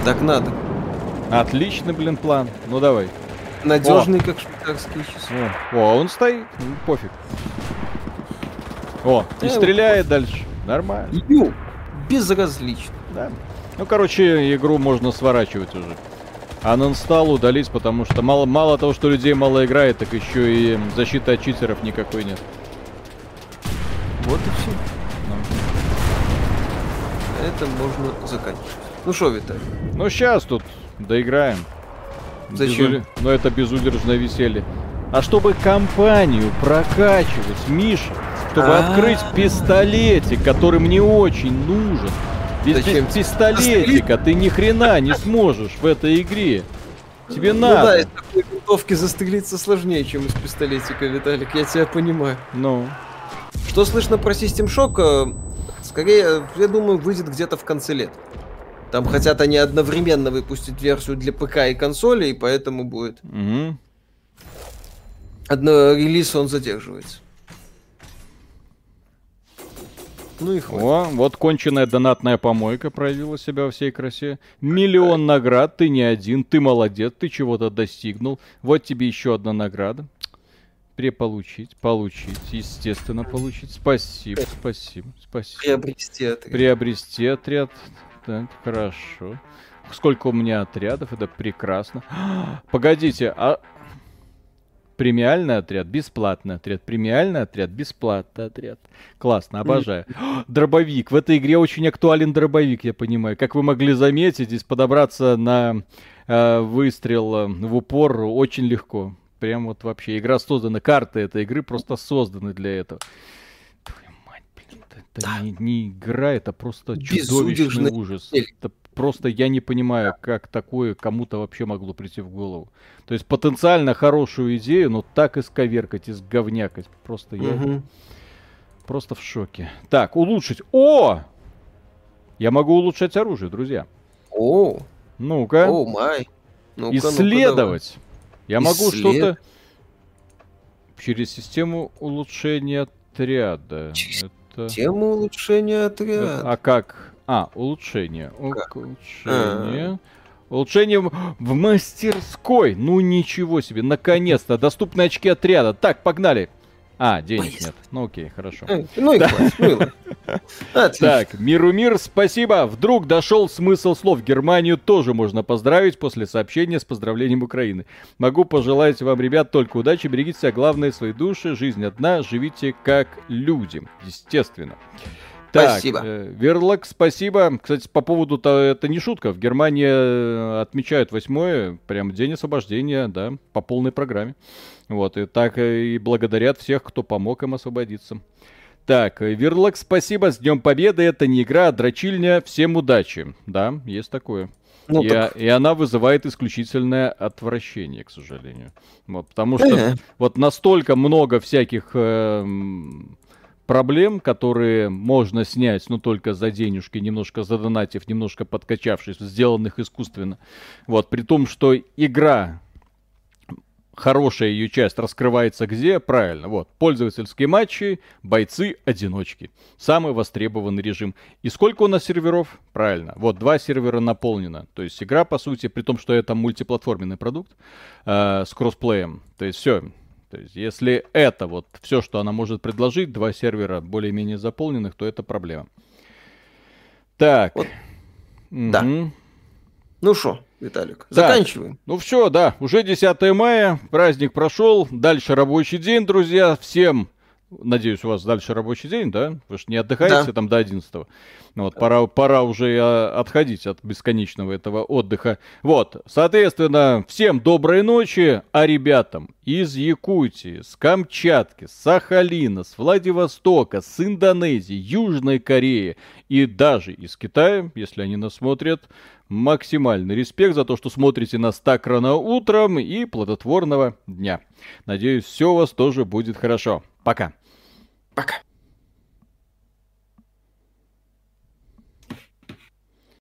Так надо. Отличный, блин, план. Ну давай. Надежный, как швейцарские часы. О, он стоит, ну, пофиг. О, и Э, стреляет дальше. Нормально. Ю, безразлично. Да. Ну, короче, игру можно сворачивать уже. А нанстал удалить, потому что мало, мало того, что людей мало играет, так еще и защиты от читеров никакой нет. Вот и все. Ну. Это можно заканчивать. Ну что, Виталий? Ну, сейчас тут доиграем. Зачем? Безули- Ну, это безудержное веселье. А чтобы компанию прокачивать, Миша, чтобы А. открыть пистолетик, который мне очень нужен. Без Зачем? пи- пистолетика ты ни хрена не сможешь в этой игре. Тебе Ну да, надо. из такой винтовки застрелиться сложнее, чем из пистолетика, Виталик, я тебя понимаю. Ну. Что слышно про System Shock? Э, Скорее, я думаю, выйдет где-то в конце лет. Там хотят они одновременно выпустить версию для ПК и консоли, и поэтому будет. Мгм. Одно, релиз он задерживается. Ну и хватит. О, вот конченая донатная помойка проявила себя во всей красе. Миллион наград, ты не один, ты молодец, ты чего-то достигнул. Вот тебе еще одна награда. Преполучить, получить, естественно, получить. Спасибо, спасибо, спасибо. Приобрести отряд. Приобрести отряд. Так, хорошо. Сколько у меня отрядов, это прекрасно. Погодите, а премиальный отряд, бесплатный отряд, премиальный отряд, бесплатный отряд. Классно, обожаю. Дробовик. В этой игре очень актуален дробовик, я понимаю. Как вы могли заметить, здесь подобраться на э, выстрел э, в упор очень легко. Прям вот вообще. Игра создана, карты этой игры просто созданы для этого. Это, Да. не, не игра, это просто чудовищный ужас. Это просто я не понимаю, как такое кому-то вообще могло прийти в голову. То есть потенциально хорошую идею, но так исковеркать, изговнякать. Просто я Мгм. просто в шоке. Так, улучшить. О! Я могу улучшать оружие, друзья. О, Ну-ка. о май. Ну-ка, ну-ка, Исследовать. Я могу Исслед- что-то через систему улучшения отряда. Через Давай. Тему улучшения отряда. А как? А, улучшение. Как? Улучшение. Улучшение в, в мастерской. Ну ничего себе, наконец-то. Доступны очки отряда. Так, погнали. А, денег Поездка. нет. Ну окей, хорошо. Э, Ну и хватит, ладно. Отлично. Так, миру мир, спасибо. Вдруг дошел смысл слов. Германию тоже можно поздравить после сообщения с поздравлением Украины. Могу пожелать вам, ребят, только удачи, берегите себя, главное, свои души, жизнь одна, живите как люди, естественно. Так, Спасибо. э, Верлок, спасибо. Кстати, по поводу то это не шутка. В Германии э, отмечают 8 прям день освобождения, да, по полной программе. Вот, и так э, и благодарят всех, кто помог им освободиться. Так, э, Верлок, спасибо, с Днем Победы. Это не игра, а дрочильня. Всем удачи. Да, есть такое. Ну и, так. и она вызывает исключительное отвращение, к сожалению. Вот, потому что вот настолько много всяких эм, проблем, которые можно снять, ну только за денежки, немножко задонатив, немножко подкачавшись, сделанных искусственно. Вот, при том, что игра хорошая ее часть раскрывается где? Правильно, вот, пользовательские матчи, бойцы-одиночки. Самый востребованный режим. И сколько у нас серверов? Правильно, вот, два сервера наполнено. То есть игра, по сути, при том, что это мультиплатформенный продукт э, с кроссплеем. То есть все, то есть, если это вот все, что она может предложить, два сервера более-менее заполненных, то это проблема. Так. Вот, да. Мгм. Ну что, Виталик, Так. заканчиваем. Ну все, да, уже 10 мая, праздник прошел, дальше рабочий день, друзья, всем, надеюсь, у вас дальше рабочий день, да? Вы же не отдыхаете Да. там до 11 Ну Вот, пора, пора уже а, отходить от бесконечного этого отдыха. Вот, соответственно, всем доброй ночи, а ребятам из Якутии, с Камчатки, с Сахалина, с Владивостока, с Индонезии, Южной Кореи и даже из Китая, если они нас смотрят, максимальный респект за то, что смотрите нас так рано утром и плодотворного дня. Надеюсь, все у вас тоже будет хорошо. Пока. Пока.